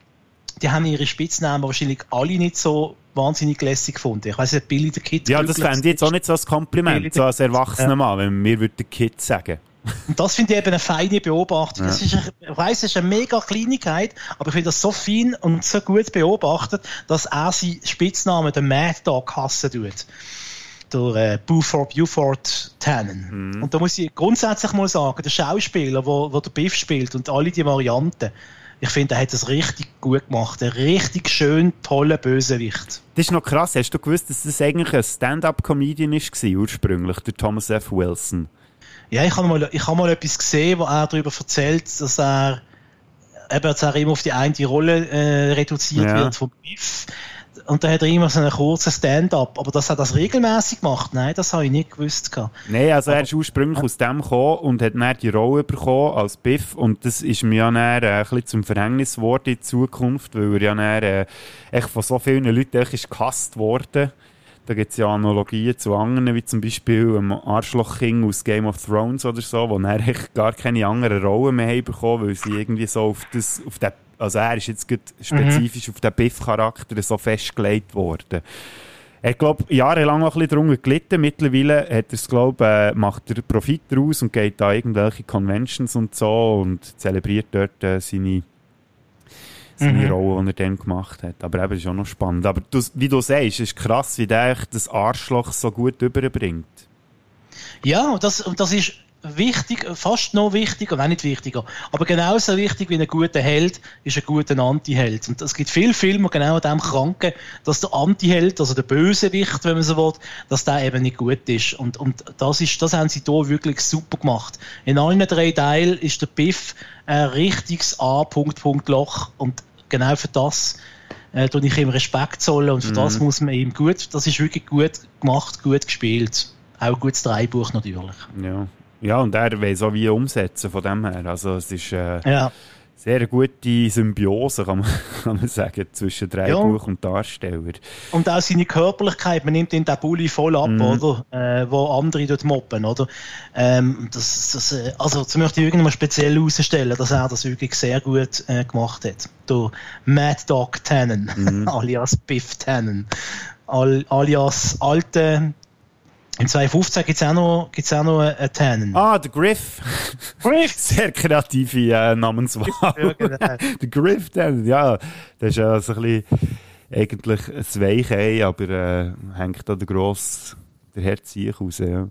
die haben ihre Spitznamen wahrscheinlich alle nicht so wahnsinnig lässig gefunden. Ich weiß nicht, Billy the Kid. Ja, das fände ich jetzt auch nicht so als Kompliment, so als erwachsener ja. Mann, wenn wir den Kid sagen. Und das finde ich eben eine feine Beobachtung. Ja. Das ist, ich weiss, es ist eine mega Kleinigkeit, aber ich finde das so fein und so gut beobachtet, dass er seinen Spitznamen den Mad Dog hassen tut. Der äh, Buford, Buford Tannen. Mhm. Und da muss ich grundsätzlich mal sagen, der Schauspieler, wo, wo der Biff spielt und alle die Varianten, ich finde, er hat das richtig gut gemacht. Ein richtig schön toller Bösewicht. Das ist noch krass. Hast du gewusst, dass das eigentlich ein Stand-up-Comedian war, ursprünglich, der Thomas F. Wilson? Ja, ich habe mal, ich hab mal etwas gesehen, wo er darüber erzählt, dass er eben jetzt auch immer auf die eine Rolle äh, reduziert ja. wird vom Biff. Und dann hat er immer so einen kurzen Stand-up. Aber dass er das regelmäßig macht, nein, das habe ich nicht gewusst. Nein, also er ist ursprünglich aus dem gekommen und hat dann die Rolle bekommen als Biff. Und das ist mir ja dann, äh, ein bisschen zum Verhängnis geworden in Zukunft, weil er ja dann, äh, echt von so vielen Leuten ist gehasst worden. Da gibt es ja Analogien zu anderen, wie zum Beispiel einem Arschloch-King aus Game of Thrones oder so, wo er gar keine anderen Rollen mehr haben bekommen, weil sie irgendwie so auf das, auf den also er ist jetzt spezifisch mhm. auf den Biff-Charakter so festgelegt worden. Er hat, glaube jahrelang auch ein bisschen darunter gelitten. Mittlerweile hat er's, glaub, äh, macht er Profit daraus und geht da irgendwelche Conventions und so und zelebriert dort äh, seine, seine mhm. Rolle, die er dann gemacht hat. Aber eben, ist auch noch spannend. Aber du, wie du sagst, ist krass, wie der das Arschloch so gut überbringt. Ja, und das, und das ist wichtig, fast noch wichtiger, nein, nicht wichtiger, aber genauso wichtig wie ein guter Held ist ein guter Anti-Held. Und es gibt viele Filme, genau an dem kranken, dass der Anti-Held, also der Bösewicht, wenn man so will, dass der eben nicht gut ist. Und, und das ist, das haben sie hier wirklich super gemacht. In allen drei Teilen ist der Biff ein richtiges A-Punkt-Punkt-Loch und genau für das äh, tue ich ihm Respekt zollen und für mhm. das muss man ihm gut, das ist wirklich gut gemacht, gut gespielt. Auch gutes Dreibuch natürlich. Ja, ja, und er weiß auch wie umsetzen von dem her. Also es ist äh, ja. sehr gute Symbiose, kann man, kann man sagen, zwischen Drehbuch ja. und Darsteller. Und auch seine Körperlichkeit, man nimmt ihn den Bulli voll ab, mhm. oder? Äh, wo andere dort moppen, oder? Ähm, das, das, äh, also das möchte ich irgendwann speziell herausstellen, dass er das wirklich sehr gut äh, gemacht hat. Der Mad Dog Tannen, mhm. alias Biff Tannen, alias alte im 2015 gibt es auch noch, gibt's auch noch einen Tannen. Ah, der Griff. Griff! Sehr kreative äh, Namenswahl. Ja, genau. der Griff Tannen, ja. Das ist ja so ein bisschen eigentlich ein Weichei, aber äh, hängt da der grosse, der Herz raus, ja.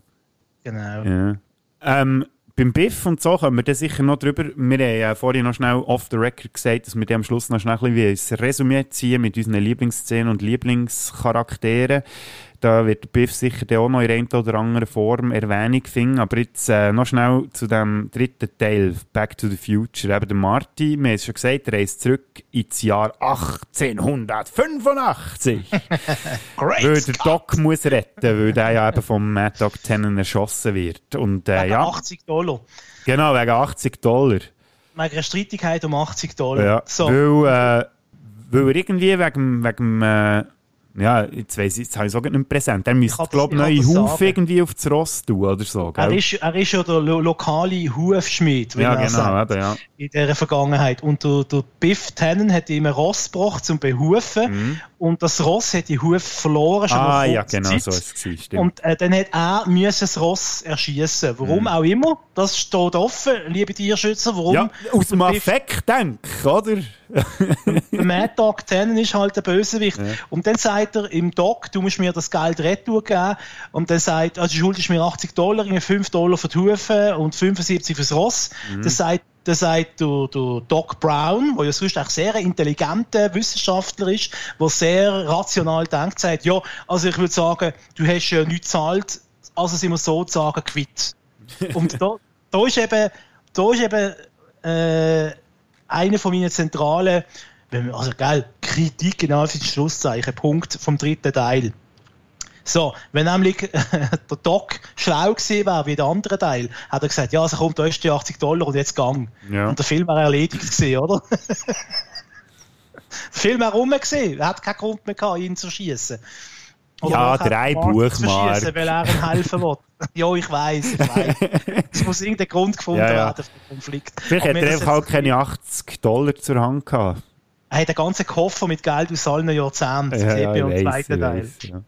Genau. Ja. Ähm, beim Biff und so kommen wir dann sicher noch drüber. Wir haben ja vorhin noch schnell off the record gesagt, dass wir dann am Schluss noch schnell ein bisschen ein Resümee ziehen mit unseren Lieblingsszenen und Lieblingscharakteren. Da wird der Biff sicher auch noch in einer oder anderen Form Erwähnung finden. Aber jetzt äh, noch schnell zu dem dritten Teil, Back to the Future. Eben der Marty, wir haben es schon gesagt, er reist zurück ins Jahr 1885. weil der Doc muss retten, weil der ja eben vom Mad Dog Tennant erschossen wird. Und, äh, wegen ja, 80 Dollar. Genau, wegen 80 Dollar. Wegen einer Streitigkeit um 80 Dollar. Ja, so. weil, äh, weil er irgendwie wegen, wegen äh, ja, jetzt weiss ich, jetzt habe ich es auch nicht präsent. Er müsste, glaube ich, neue Hufe irgendwie auf das Ross tun oder so. Er ist, er ist ja der lo lokale Hufschmied, ja, genau, sagt, eben, ja. in dieser Vergangenheit. Und der, der Biff Tannen hat ihm ein Ross gebracht zum Behufen mhm. Und das Ross hat die Hufe verloren. Schon ah, ja, genau, Zeit. so ist es gewesen, Und äh, dann hat er müssen das Ross erschießen. Warum mhm. auch immer, das steht offen, liebe Tierschützer. Warum? Ja, aus dem Affekt, denke ich, oder? der Mad Dog Tannen ist halt der Bösewicht. Ja. Und dann sagt er im Doc, du musst mir das Geld retour geben. Und dann sagt, also du schuldest mir 80 Dollar, 5 Dollar für die Hufe und 75 fürs Ross. Mhm. Dann sagt dann sagt der, der Doc Brown, der ja sonst auch sehr intelligenter Wissenschaftler ist, der sehr rational denkt, sagt, ja, also ich würde sagen, du hast ja nichts gezahlt, also sind wir sozusagen quitt. Und da, da ist eben, da ist eben äh, einer von meinen zentralen, also geil, Kritik genau für Schlusszeichen, Punkt vom dritten Teil. So, wenn nämlich der Doc schlau gewesen wäre wie der andere Teil, hat er gesagt, ja, also kommt, da ist die 80 Dollar und jetzt gang. Ja. Und der Film wäre erledigt gewesen, oder? der Film wäre rum gewesen, er hat keinen Grund mehr gehabt, ihn zu schießen. ja, drei Buchmark. Weil er ihm helfen will. ja, ich weiß, ich weiß. es muss irgendein Grund gefunden ja, ja. werden für den Konflikt. Vielleicht hat er einfach auch keine 80 Dollar zur Hand gehabt. Er hat einen ganzen Koffer mit Geld aus allen Jahrzehnten. Das ja, sieht man im zweiten Teil. Weiss, ja.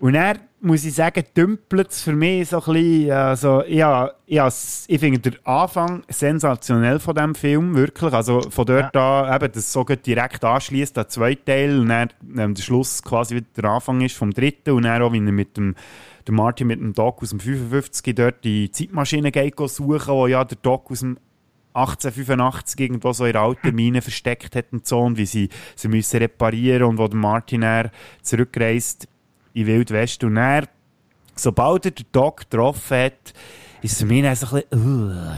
Und er muss ich sagen, dümpelt es für mich so ein bisschen, also, ja, ja, ich finde den Anfang sensationell von diesem Film, wirklich. Also von dort ja. an, eben, das so direkt anschließt, der zweite Teil, und dann ähm, der Schluss quasi wieder der Anfang ist vom dritten, und dann auch, wie er mit dem, der Martin mit dem Doc aus dem 55 dort die Zeitmaschine geht suchen, wo ja der Doc aus dem 1885 irgendwo so in der alten Mine versteckt hat und so, und wie sie sie müssen reparieren und wo der Martin zurückreist in Wild West. Und er, sobald er den Doc getroffen hat, ist es für mich so ein bisschen, uh,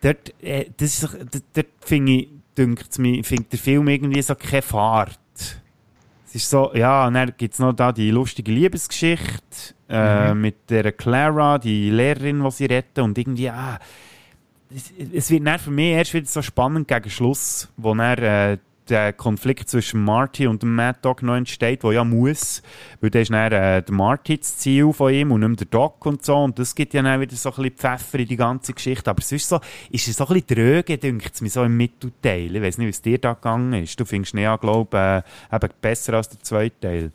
dort, äh, das ist, dort, dort finde ich, dünkt mir, findet der Film irgendwie so keine Fahrt. Es ist so, ja, und dann gibt es noch da die lustige Liebesgeschichte äh, mhm. mit der Clara, die Lehrerin, die sie retten und irgendwie, ah, es, es wird dann für mich erst wieder so spannend gegen Schluss, wo er äh, der Konflikt zwischen Marty und dem Mad Dog noch entsteht, der ja muss, weil der ist dann äh, der Marty das Ziel von ihm und nicht der Dog und so und das gibt ja dann wieder so ein bisschen Pfeffer in die ganze Geschichte, aber sonst so, ist es so ein bisschen dröge, denkt es mir so im Mittelteil, ich weiß nicht, wie es dir da gegangen ist, du findest ihn ja, glaube ich, äh, besser als der zweite Teil.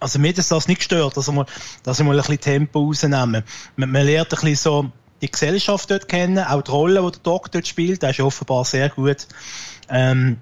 Also mir hat das nicht gestört, dass wir, dass wir mal ein bisschen Tempo rausnehmen. Man, man lernt ein bisschen so die Gesellschaft dort kennen, auch die Rolle, die der Doc dort spielt, der ist offenbar sehr gut. Ähm,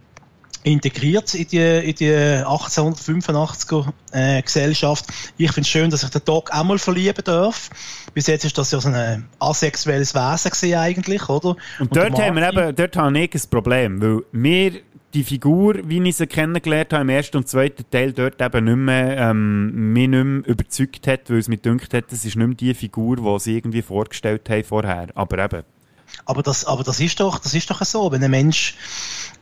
integriert in die, in die 1885er äh, Gesellschaft. Ich finde es schön, dass ich den Doc auch mal verlieben darf. Bis jetzt ist das ja so ein asexuelles Wesen gewesen eigentlich, oder? Und, Und dort haben wir eben, dort habe ich ein Problem, weil wir die Figur, wie ich sie kennengelernt habe, im ersten und zweiten Teil dort eben nicht mehr, ähm, mich nicht mehr überzeugt hat, weil es mir gedacht hat, das ist nicht mehr die Figur, die sie irgendwie vorgestellt haben vorher. Aber eben. Aber das, aber das ist doch, das ist doch so. Wenn ein Mensch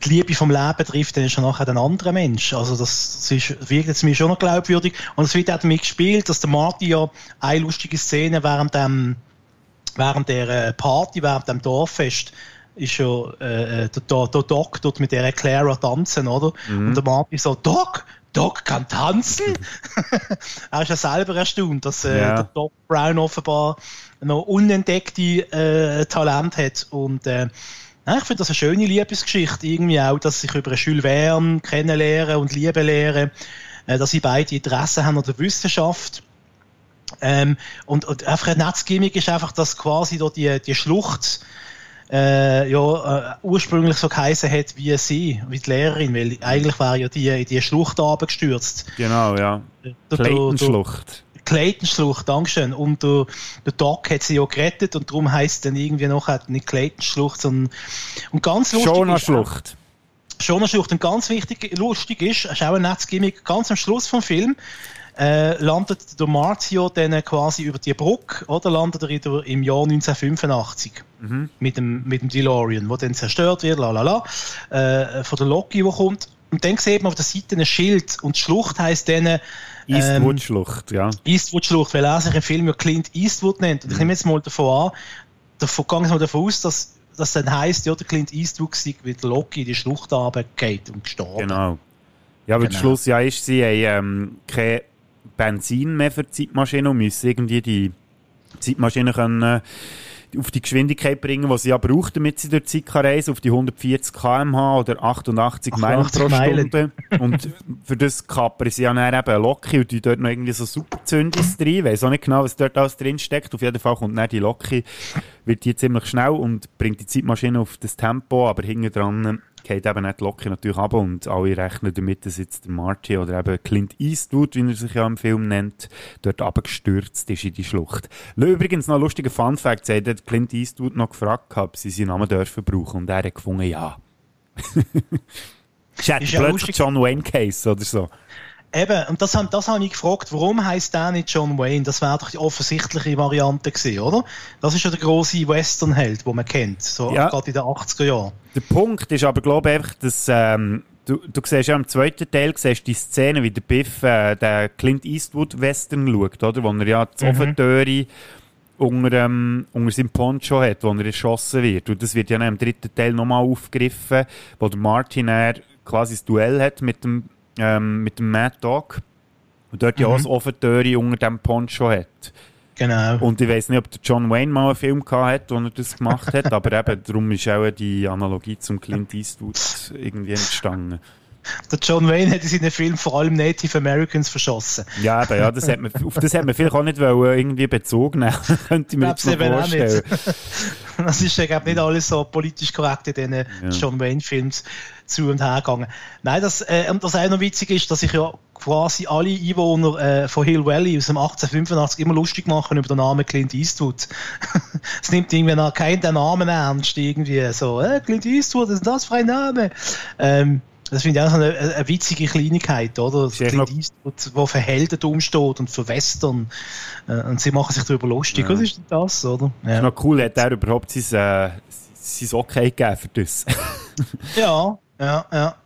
die Liebe vom Leben trifft, dann ist er nachher ein anderer Mensch. Also das, das ist, wirkt jetzt mir schon noch glaubwürdig. Und es wird auch damit gespielt, dass der Marty ja eine lustige Szene während dem, während der äh, Party, während dem Dorffest, ist ja äh, äh, der, der, der Doc dort mit der Clara tanzen, oder? Mhm. Und der Marty so, Doc, Doc kann tanzen? er ist ja selber erstaunt, dass äh, ja. der Doc Brown offenbar noch unentdeckte äh, Talent hat. Und äh, ich finde das eine schöne Liebesgeschichte, irgendwie auch, dass sich über Jules Verne kennenlernen und Liebe lernen, äh, dass sie beide Interesse haben an der Wissenschaft. Ähm, und, und einfach ein Netzgimmick ist einfach, dass quasi da die, die Schlucht äh, ja, äh, ursprünglich so geheißen hat wie sie, wie die Lehrerin, weil eigentlich wäre ja die in die Schlucht gestürzt. Genau, ja. Clayton-Schlucht. Clayton-Schlucht, Dankeschön. Und der, der Doc hat sie ja gerettet und darum heisst es dann irgendwie noch nicht Clayton-Schlucht, sondern und ganz lustig Jonah-Schlucht. Jonah-Schlucht. Und ganz wichtig, lustig ist, ist auch ein nettes Gimmick, ganz am Schluss vom Film, äh, landet der Marzio dann quasi über die Brücke, oder landet er wieder im Jahr 1985 mhm. mit, dem, mit dem DeLorean, wo dann zerstört wird, la la la, äh, von der Loki, wo kommt. Und dann sieht man auf der Seite ein Schild und die Schlucht heisst dann ähm, Eastwood-Schlucht, ja. Eastwood-Schlucht, weil er sich im Film ja Clint Eastwood nennt. Und ich nehme jetzt mal davon an, davon, gehe ich mal davon aus, dass das dann heisst, ja, der Clint Eastwood mit der Loki in die Schlucht runtergeht und gestorben. Genau. Ja, aber genau. der Schluss ja ist, sie haben ähm, keine Benzin mehr für die Zeitmaschine und müssen irgendwie die Zeitmaschine können, äh, auf die Geschwindigkeit bringen, die sie ja braucht, damit sie durch die Zeit reisen auf die 140 km/h oder 88 Meilen pro Stunde. und für das kappern sie ja dann eben Loki und die dort noch irgendwie so Superzündis drin. Ich weiss auch nicht genau, was dort alles drin steckt. Auf jeden Fall kommt dann die Loki, wird die ziemlich schnell und bringt die Zeitmaschine auf das Tempo, aber hinten dran geht eben nicht Loki natürlich ab und alle rechnen damit, dass jetzt der Marty oder eben Clint Eastwood, wie er sich ja im Film nennt, dort abgestürzt ist in die Schlucht. Übrigens noch ein lustiger Fun-Fact, sie hat Clint Eastwood noch gefragt, ob sie seinen Namen dürfen brauchen und er hat gefunden, ja. ist ja plötzlich John Wayne Case oder so. Eben, und das, das habe ich gefragt, warum heißt der nicht John Wayne? Das wäre doch die offensichtliche Variante gewesen, oder? Das ist ja der große Western-Held, den man kennt, so ja. gerade in den 80er Jahren. Der Punkt ist aber, glaube ich, einfach, dass ähm, du, du siehst ja im zweiten Teil siehst die Szene, wie der Biff äh, den Clint Eastwood-Western schaut, oder? Wo er ja die mhm. Ofentöre unter, ähm, unter seinem Poncho hat, wo er erschossen wird. Und das wird ja im dritten Teil nochmal aufgegriffen, wo der Martin quasi das Duell hat mit dem ähm, mit dem Mad Dog. Und dort mhm. ja auch das Ofentöre unter dem Poncho hat. Genau. Und ich weiß nicht, ob der John Wayne mal einen Film gehabt hat, wo er das gemacht hat, aber eben, darum ist auch die Analogie zum Clint Eastwood irgendwie entstanden. Der John Wayne hat in seinen Film vor allem Native Americans verschossen. Ja, aber ja, das hat man, auf das hat man vielleicht auch nicht wollen, irgendwie bezogen nehmen, könnte ich mir jetzt vorstellen. das ist ja, glaube nicht alles so politisch korrekt in diesen ja. John Wayne-Films zu und her gegangen. Nein, das, äh, und das auch noch witzig ist, dass ich ja quasi alle Einwohner äh, von Hill Valley aus dem 1885 immer lustig machen über den Namen Clint Eastwood. es nimmt irgendwie noch keinen den Namen ernst, irgendwie so, äh, Clint Eastwood, ist das für ein Name? Ähm, das finde ich auch eine, eine witzige Kleinigkeit, oder? Clint Eastwood, der für Heldentum steht und für Western. Äh, und sie machen sich darüber lustig. Ja. Was ist denn das, oder? Ja. Das ist noch cool, hat er überhaupt sein, äh, sein Okay gegeben für das? ja, ja, ja.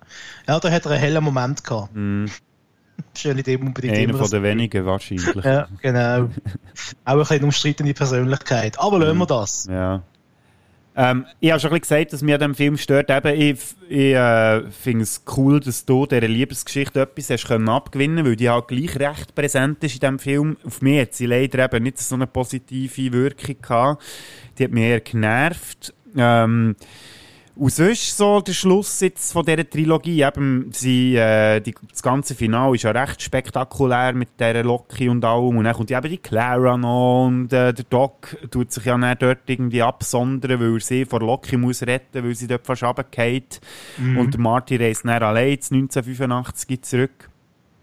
Ja, da hat er einen hellen Moment gehabt. Mm. Ist nicht unbedingt Einer von den wenigen wahrscheinlich. ja, genau. Auch ein bisschen umstrittene Persönlichkeit. Aber mm. lassen wir das. Ja. Ähm, ich habe schon ein bisschen gesagt, dass mir an diesem Film stört. Eben, ich ich äh, finde es cool, dass du dieser Liebesgeschichte etwas hast können abgewinnen weil die halt gleich recht präsent ist in diesem Film. Auf mich hat sie leider eben nicht so eine positive Wirkung gehabt. Die hat mich eher genervt. Ähm, Und sonst so der Schluss jetzt von dieser Trilogie, eben, sie, äh, die, das ganze Finale ist ja recht spektakulär mit dieser Loki und allem. Und dann kommt ja eben die Clara noch und äh, der Doc tut sich ja dann dort irgendwie absondern, weil er sie vor Loki muss retten, weil sie dort fast runtergeht. Mhm. Und der Marty reist dann allein 1985 zurück.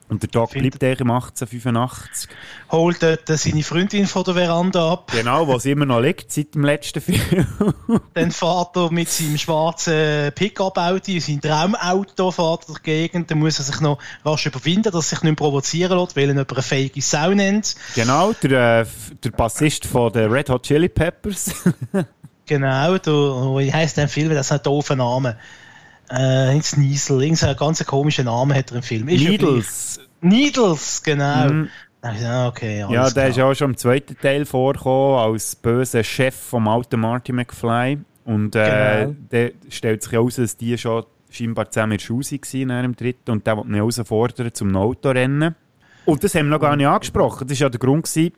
Und der Doc bleibt eigentlich im 1885. Holt dort seine Freundin von der Veranda ab. Genau, wo sie immer noch liegt, seit dem letzten Film. Dann fährt er mit seinem schwarzen Pickup-Auto, seinem Traumauto fährt durch die Gegend. Dann muss er sich noch rasch überwinden, dass er sich nicht provozieren lässt, weil er jemand eine feige Sau nennt. Genau, der, äh, der Bassist von den Red Hot Chili Peppers. genau, der, wie heisst der Film? Das ist ein doofer Name. Äh, ins Niesel, irgendein ganz komischer Name hat er im Film. Ist Needles. Needles, genau. Mhm. Okay, ja, der ist ja auch schon im zweiten Teil vorgekommen, als böser Chef vom alten Marty McFly. Und äh, genau. der stellt sich heraus, dass die schon scheinbar zusammen in der Schule waren im dritten und der wollte ihn herausfordern zum Autorennen. Und das haben wir noch gar nicht angesprochen. Das war ja der Grund, gewesen,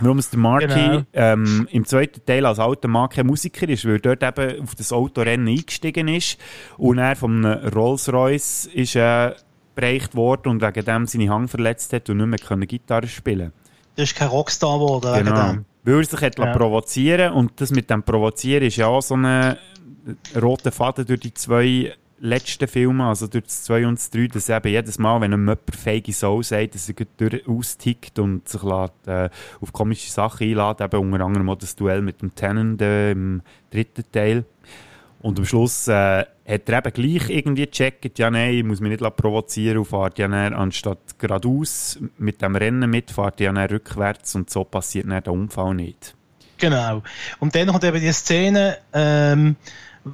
warum es der Marty genau. ähm, im zweiten Teil als alter Mann kein Musiker ist, weil er dort eben auf das Autorennen eingestiegen ist und er vom Rolls-Royce ist äh, bereicht worden und wegen dem seine Hang verletzt hat und nicht mehr Gitarre spielen Der ist kein Rockstar geworden genau. wegen dem. Weil er sich hat ja. provozieren und das mit dem Provozieren ist ja auch so ein roter Faden durch die zwei letzten Filme, also durch das 2 und das 3, dass eben jedes Mal, wenn jemand feige Soul sagt, dass er durch austickt und sich lässt, äh, auf komische Sachen einlädt, eben unter anderem auch das Duell mit dem Tennant äh, im dritten Teil. Und am Schluss äh, hat er eben gleich irgendwie gecheckt, ja nein, ich muss mich nicht provozieren und fährt ja dann, anstatt geradeaus mit dem Rennen mit, fährt ja dann rückwärts und so passiert dann der Unfall nicht. Genau. Und dann kommt eben die Szene, ähm,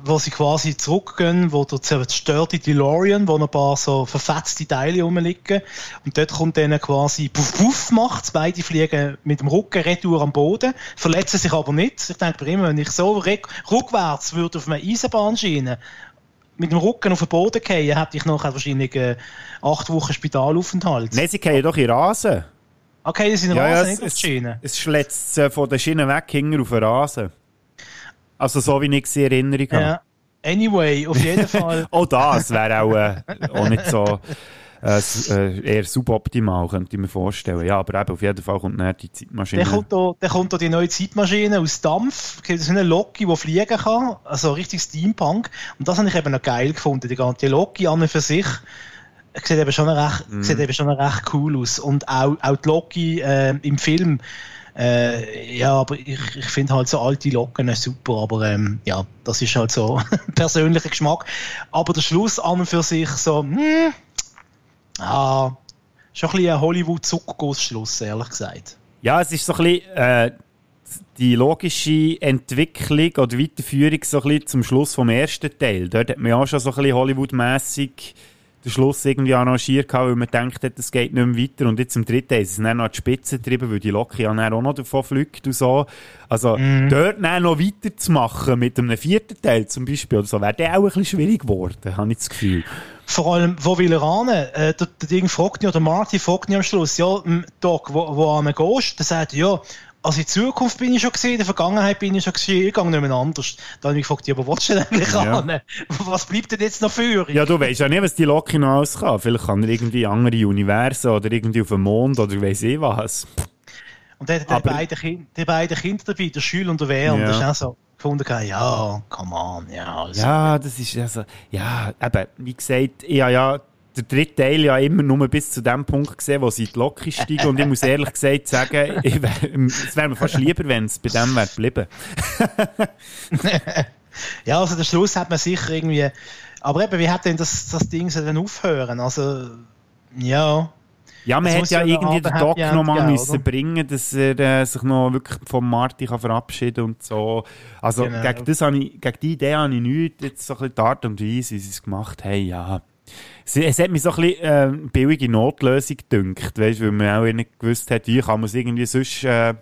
wo sie quasi zurückgehen, wo der zerstörte DeLorean, wo noch ein paar so verfetzte Teile rumliegen. Und dort kommt dann quasi Puff Puff macht. Beide fliegen mit dem Rücken retour am Boden, verletzen sich aber nicht. Ich denke mir immer, wenn ich so rückwärts würde auf einer Eisenbahnschiene mit dem Rücken auf den Boden fallen, hätte ich nachher wahrscheinlich äh, acht Wochen Spitalaufenthalt. Nein, sie fallen doch in Rasen. Okay, das sind ja, Rasen, ja, nicht auf die Schiene. Es schlägt äh, von der Schiene weg, hinten auf den Rasen. Also so wie ich sie in Erinnerung habe. Ja. Anyway, auf jeden Fall. auch das wäre auch, äh, auch nicht so äh, äh, eher suboptimal, könnte ich mir vorstellen. Ja, aber eben, auf jeden Fall kommt dann die Zeitmaschine. Dann kommt da, dann kommt da die neue Zeitmaschine aus Dampf. Das ist eine Loki, die fliegen kann. Also richtig Steampunk. Und das habe ich eben noch geil gefunden. Die ganze Loki an und für sich sieht eben schon recht, mm. sieht eben schon recht cool aus. Und auch, auch die Loki äh, im Film äh, ja, aber ich, ich finde halt so alte Locken super, aber ähm, ja, das ist halt so persönlicher Geschmack. Aber der Schluss an und für sich so, hm, ah, schon ein bisschen ein Hollywood-Zuckerguss-Schluss, ehrlich gesagt. Ja, es ist so ein bisschen äh, die logische Entwicklung oder Weiterführung so ein bisschen zum Schluss vom ersten Teil. Dort hat man ja auch schon so ein bisschen Hollywood-mässig den Schluss irgendwie arrangiert weil man denkt, es geht nicht mehr weiter. Und jetzt im dritten ist es dann noch die Spitze getrieben, weil die Loki ja auch noch davon fliegt und so. Also, mm. dort dann noch weiterzumachen mit einem vierten Teil zum Beispiel oder so, wäre der auch ein bisschen schwierig geworden, habe ich das Gefühl. Vor allem, wo will er an? Äh, der, der Ding fragt ihn, oder Marty fragt ihn am Schluss, ja, Doc, wo, wo an gehst? Dann sagt ja, also in Zukunft bin ich schon gesehen, in der Vergangenheit bin ich schon gesehen, ich gehe nicht mehr anders. Da habe ich gefragt, ja, aber was denn eigentlich ja. an? Was bleibt denn jetzt noch für? Ja, du weißt ja nicht, was die Loki noch alles kann. Vielleicht kann er irgendwie andere Universen oder irgendwie auf dem Mond oder weiss ich was. Und dann hat die beiden, kind, die beiden Kinder dabei, der Schül und der Wehr, ja. und das ist auch so gefunden, ja, come on, ja. Also. Ja, das ist also, ja, eben, wie gesagt, habe ja der dritte Teil ja immer nur bis zu dem Punkt gesehen, wo sie die Lok steigen. Und ich muss ehrlich gesagt sagen, wär, es wäre mir fast lieber, wenn es bei dem wäre geblieben. ja, also der Schluss hat man sicher irgendwie. Aber eben, wie hat denn das, das Ding so dann aufhören? Also, ja. Ja, man hätte ja irgendwie den Doc noch mal müssen bringen, dass er äh, sich noch wirklich von Marty kann verabschieden und so. Also genau. gegen, das ich, gegen die Idee habe ich nichts, jetzt so ein bisschen die Art und Weise, wie sie es gemacht haben, ja es hat mich so ein bisschen äh, billige Notlösung gedünkt, weißt, weil man auch nicht gewusst hat, wie kann man es irgendwie sonst, äh,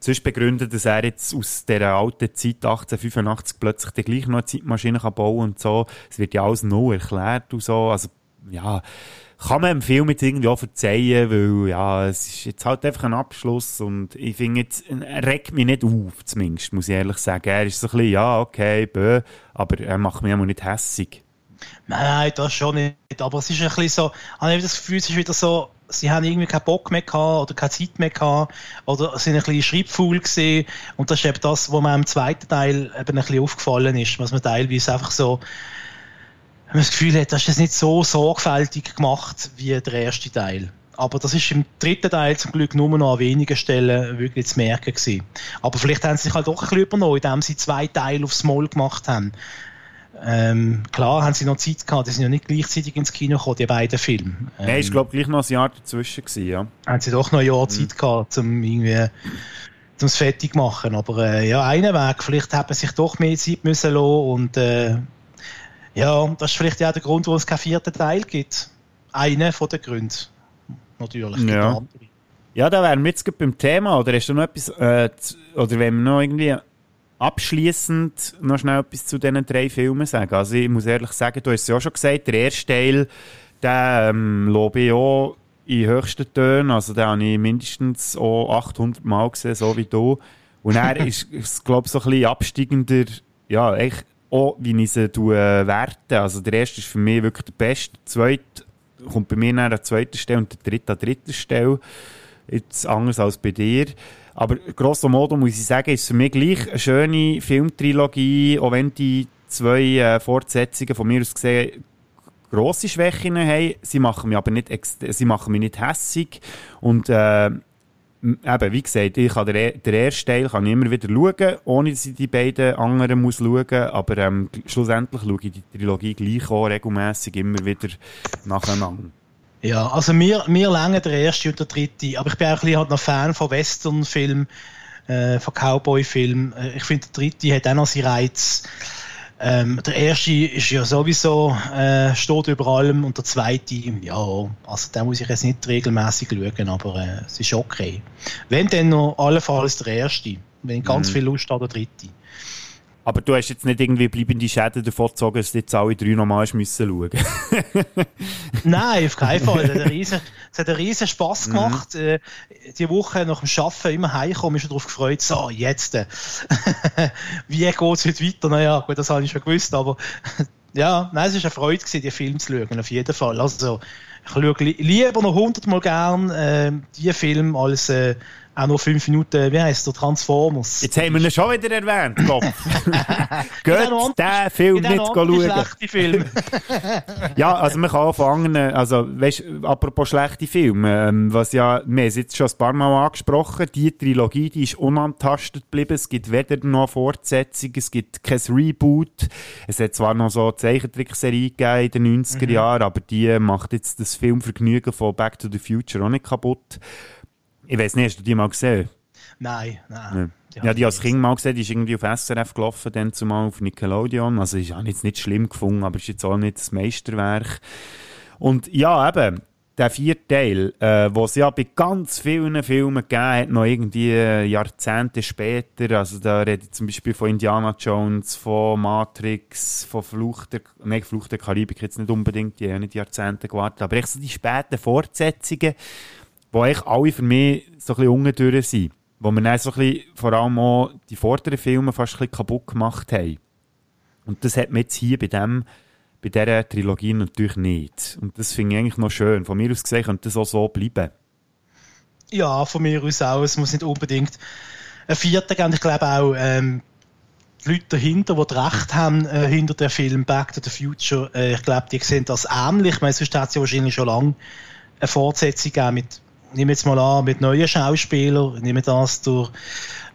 sonst begründen, dass er jetzt aus dieser alten Zeit 1885 plötzlich die gleich noch eine Zeitmaschine kann bauen und so. Es wird ja alles nur erklärt und so. Also, ja, kann man dem Film jetzt irgendwie auch verzeihen, weil ja, es ist jetzt halt einfach ein Abschluss und ich finde jetzt, er regt mich nicht auf, zumindest, muss ich ehrlich sagen. Er ist so ein bisschen, ja, okay, bö, aber er macht mich auch nicht hässig. Nein, das schon nicht. Aber es ist ein bisschen so, ich habe das Gefühl, es ist wieder so, sie haben irgendwie keinen Bock mehr gehabt oder keine Zeit mehr gehabt oder sind ein bisschen schreibfaul gesehen und das ist eben das, was mir im zweiten Teil eben ein bisschen aufgefallen ist, was man teilweise einfach so man das Gefühl hat, das ist nicht so sorgfältig gemacht wie der erste Teil. Aber das ist im dritten Teil zum Glück nur noch an wenigen Stellen wirklich zu merken gewesen. Aber vielleicht haben sie sich halt doch ein bisschen übernommen, indem sie zwei Teile aufs Maul gemacht haben. Ähm, klar haben sie noch Zeit gehabt, die sind ja nicht gleichzeitig ins Kino gekommen, die beiden Filme. Ähm, Nein, ist glaube gleich noch ein Jahr dazwischen gewesen, ja. Haben sie doch noch ein Jahr mhm. Zeit gehabt, um irgendwie zum fertig machen. Aber äh, ja, einen Weg, vielleicht haben sie sich doch mehr Zeit müssen lassen und äh, ja, das ist vielleicht ja der Grund, warum es keinen vierten Teil gibt. Einer von den Gründen. Natürlich. Ja. Ja, da wären wir jetzt beim Thema. Oder hast du noch etwas, äh, oder wenn wir noch irgendwie abschließend noch schnell etwas zu diesen drei Filmen sagen. Also ich muss ehrlich sagen, du hast es ja schon gesagt, der erste Teil, den ähm, lobe ich auch in höchsten Tönen. Also den habe ich mindestens auch 800 Mal gesehen, so wie du. Und er ist, ist glaube ich, so ein bisschen absteigender, ja, echt auch, wie ich sie äh, werte. Also der erste ist für mich wirklich der beste. Der zweite kommt bei mir an der zweiten Stelle und der dritte an der dritten Stelle. Jetzt anders als bei dir. Aber grosso modo muss ich sagen, ist es für mich gleich eine schöne Filmtrilogie, auch wenn die zwei äh, Fortsetzungen von mir aus gesehen grosse Schwächen haben. Sie machen mich aber nicht, sie machen mich nicht hässig. Und äh, eben, wie gesagt, ich kann den, den ersten Teil kann ich immer wieder schauen, ohne dass ich die beiden anderen muss schauen aber ähm, schlussendlich schaue ich die Trilogie gleich auch regelmässig immer wieder nacheinander. Ja, also mir, mir länger der erste und der dritte, aber ich bin auch ein bisschen halt noch Fan von Westernfilmen, äh, von Cowboy-Filmen. Äh, ich finde, der dritte hat auch noch seinen Reiz. Ähm, der erste ist ja sowieso, äh, steht über allem und der zweite, ja, also da muss ich jetzt nicht regelmäßig schauen, aber äh, es ist okay. Wenn dann noch allenfalls der erste, wenn ganz mhm. viel Lust habe, der dritte. Aber du hast jetzt nicht irgendwie bleibende Schäden davon gezogen, dass du jetzt alle drei nochmal müssen schauen Nein, auf keinen Fall. Es hat einen riesen, es hat einen riesen Spass mhm. gemacht. Mhm. Die Woche nach dem Arbeiten immer heimkommen, ist schon darauf gefreut, so, jetzt. Äh, wie geht es heute weiter? Naja, gut, das habe ich schon gewusst, aber ja, nein, es war eine Freude, gewesen, die Film zu schauen, auf jeden Fall. Also, ich schaue lieber noch hundertmal gern äh, die Film als äh, auch noch fünf Minuten, wie heisst der, Transformers. Jetzt haben wir ihn schon wieder erwähnt, Kopf. Geht den Film nicht schauen. schlechte Film. ja, also man kann auch von also weißt, apropos schlechte Filme, ähm, was ja, wir haben es jetzt schon ein paar Mal angesprochen, die Trilogie, die ist unantastet geblieben, es gibt weder noch Fortsetzung, es gibt kein Reboot, es hat zwar noch so eine Zeichentrickserie gegeben in den 90er mhm. Jahren, aber die macht jetzt das Filmvergnügen von Back to the Future auch nicht kaputt. Ich weiß nicht, hast du die mal gesehen? Nein, nein. Ja, die, ja, die als Kind mal gesehen, die ist irgendwie auf SRF gelaufen, dann zumal auf Nickelodeon. Also, ich habe jetzt nicht schlimm gefunden, aber ist jetzt auch nicht das Meisterwerk. Und ja, eben, der vierte Teil, äh, wo es ja bei ganz vielen Filmen gegeben hat, noch irgendwie Jahrzehnte später, also da rede ich zum Beispiel von Indiana Jones, von Matrix, von Flucht der, nein, Flucht der Karibik jetzt nicht unbedingt, die haben nicht Jahrzehnte gewartet, aber echt so die späten Fortsetzungen, wo eigentlich alle für mich so ein bisschen unten sind. Wo wir dann so ein bisschen, vor allem auch die vorderen Filme fast ein bisschen kaputt gemacht haben. Und das hat man jetzt hier bei dem, bei dieser Trilogie natürlich nicht. Und das finde ich eigentlich noch schön. Von mir aus gesehen könnte das auch so bleiben. Ja, von mir aus auch. Es muss nicht unbedingt ein Vierter geben. Ich glaube auch, ähm, die Leute dahinter, die Recht haben äh, hinter dem Film Back to the Future, äh, ich glaube, die sehen das ähnlich. Ich sonst hat es ja wahrscheinlich schon lange eine Fortsetzung gegeben mit nehme jetzt mal an, mit neuen Schauspielern, nehme das durch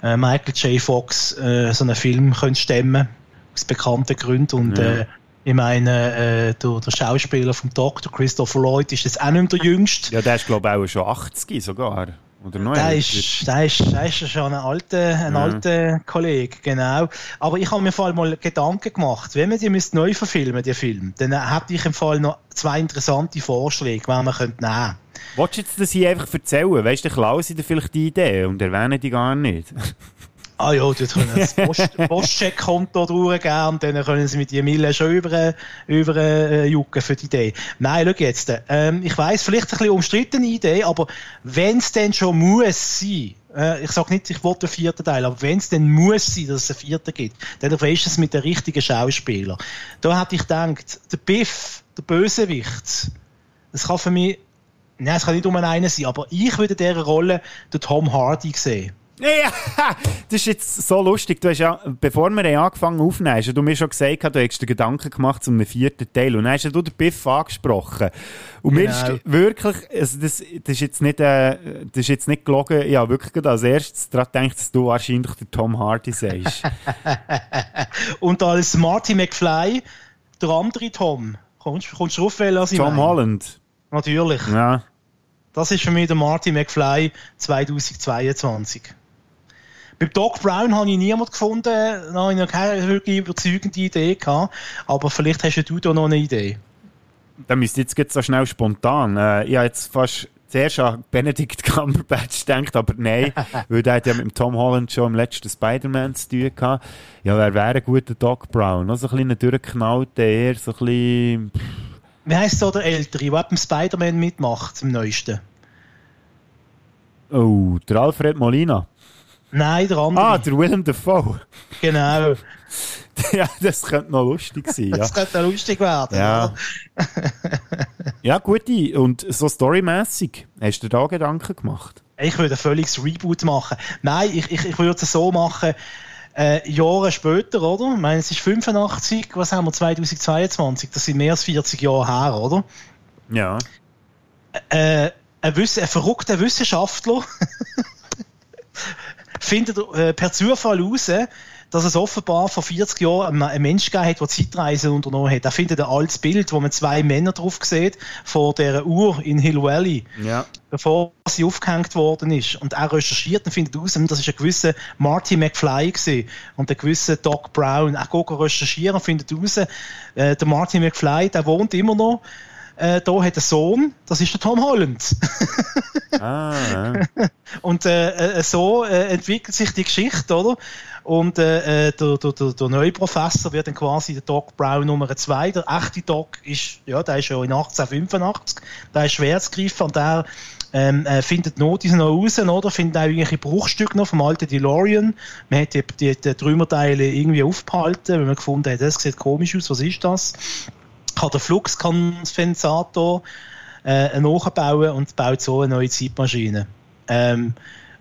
äh, Michael J. Fox äh, so einen Film können stemmen aus bekannten Gründen und ja. äh, ich meine, äh, der, der Schauspieler vom Dr. Christopher Lloyd ist jetzt auch nicht mehr der Jüngste. Ja, der ist glaube ich auch schon 80 sogar. Oder neu? Der ist, der, ist, der ist schon ein alter, ein ja. alter Kollege, genau. Aber ich habe mir vor allem mal Gedanken gemacht, wenn wir die müsst neu verfilmen, die Film, dann hätte ich im Fall noch zwei interessante Vorschläge, die man könnte nehmen Wolltest du jetzt das hier einfach erzählen? Weißt du, klauen sie dir vielleicht die Idee und erwähnen die gar nicht? Ah ja, dort können das Post Postcheck-Konto durchgeben und dann können sie mit die Mille schon über, über äh, jucken für die Idee. Nein, schau jetzt. Ähm, ich weiss, vielleicht ein bisschen umstrittene Idee, aber wenn es denn schon muss sein, äh, ich sage nicht, ich wollte den vierten Teil, aber wenn es denn muss sein, dass es einen vierten gibt, dann ist es mit den richtigen Schauspielern. Da hätte ich gedacht, der Biff, der Bösewicht, das kann für mich, nein, es kann nicht um einen sein, aber ich würde in dieser Rolle den Tom Hardy sehen. Ja, das ist jetzt so lustig. Du hast ja, bevor wir angefangen aufzunehmen, hast du mir schon gesagt, du hättest dir Gedanken gemacht zum vierten Teil. Und dann hast du den Biff angesprochen. Und genau. mir ist wirklich, also das, das, ist jetzt nicht, äh, das ist jetzt nicht gelogen, ja, wirklich als erstes daran gedacht, dass du wahrscheinlich der Tom Hardy sagst. Und als Marty McFly, der andere Tom, kommst, kommst du drauf, was ich Tom meine? Holland. Natürlich. Ja. Das ist für mich der Marty McFly 2022. Beim Doc Brown habe ich niemanden gefunden, da habe ich noch keine wirklich überzeugende Idee gehabt, aber vielleicht hast du da noch eine Idee. Da müsste jetzt so schnell spontan. Äh, ich habe jetzt fast zuerst an Benedict Cumberbatch gedacht, aber nein, weil der hat ja mit Tom Holland schon im letzten Spider-Man zu tun gehabt. Ja, wer wäre ein guter Doc Brown? Noch so ein bisschen durchgeknallt, eher so ein bisschen... Wie heisst so der Ältere, der beim Spider-Man mitmacht, im Neuesten? Oh, der Alfred Molina. Nein, der andere. Ah, der Willem Dafoe. Genau. ja, das könnte noch lustig sein. Ja. Das könnte noch lustig werden. Ja, ja gute. Und so storymäßig, hast du dir da Gedanken gemacht? Ich würde ein völliges Reboot machen. Nein, ich, ich, ich würde es so machen, äh, Jahre später, oder? Ich meine, es ist 85, was haben wir, 2022? Das sind mehr als 40 Jahre her, oder? Ja. Äh, ein, Wiss ein verrückter Wissenschaftler findet äh, per Zufall heraus, dass es offenbar vor 40 Jahren einen Mensch gegeben hat, der Zeitreisen unternommen hat. Er findet ein altes Bild, wo man zwei Männer drauf sieht, vor der Uhr in Hill Valley, ja. bevor sie aufgehängt worden ist. Und er recherchiert und findet heraus, das ist ein gewisser Marty McFly gewesen, und ein gewisser Doc Brown. Er geht recherchieren und findet heraus, äh, der Marty McFly, der wohnt immer noch äh, da hat ein Sohn, das ist der Tom Holland. ah, Und äh, äh, so äh, entwickelt sich die Geschichte, oder? Und äh, äh der, der, der, der neue Professor wird dann quasi der Doc Brown Nummer 2. Der echte Doc ist, ja, der ist ja in 1885, der ist schwer zu greifen und der ähm, äh, findet Notizen noch raus, oder? Findet auch irgendwelche Bruchstücke noch vom alten DeLorean. Man hat die, die, die Trümmerteile irgendwie aufgehalten, weil man gefunden hat, das sieht komisch aus, was ist das? Kann der Fluxkondensator äh, nachbauen und baut so eine neue Zeitmaschine. Ähm,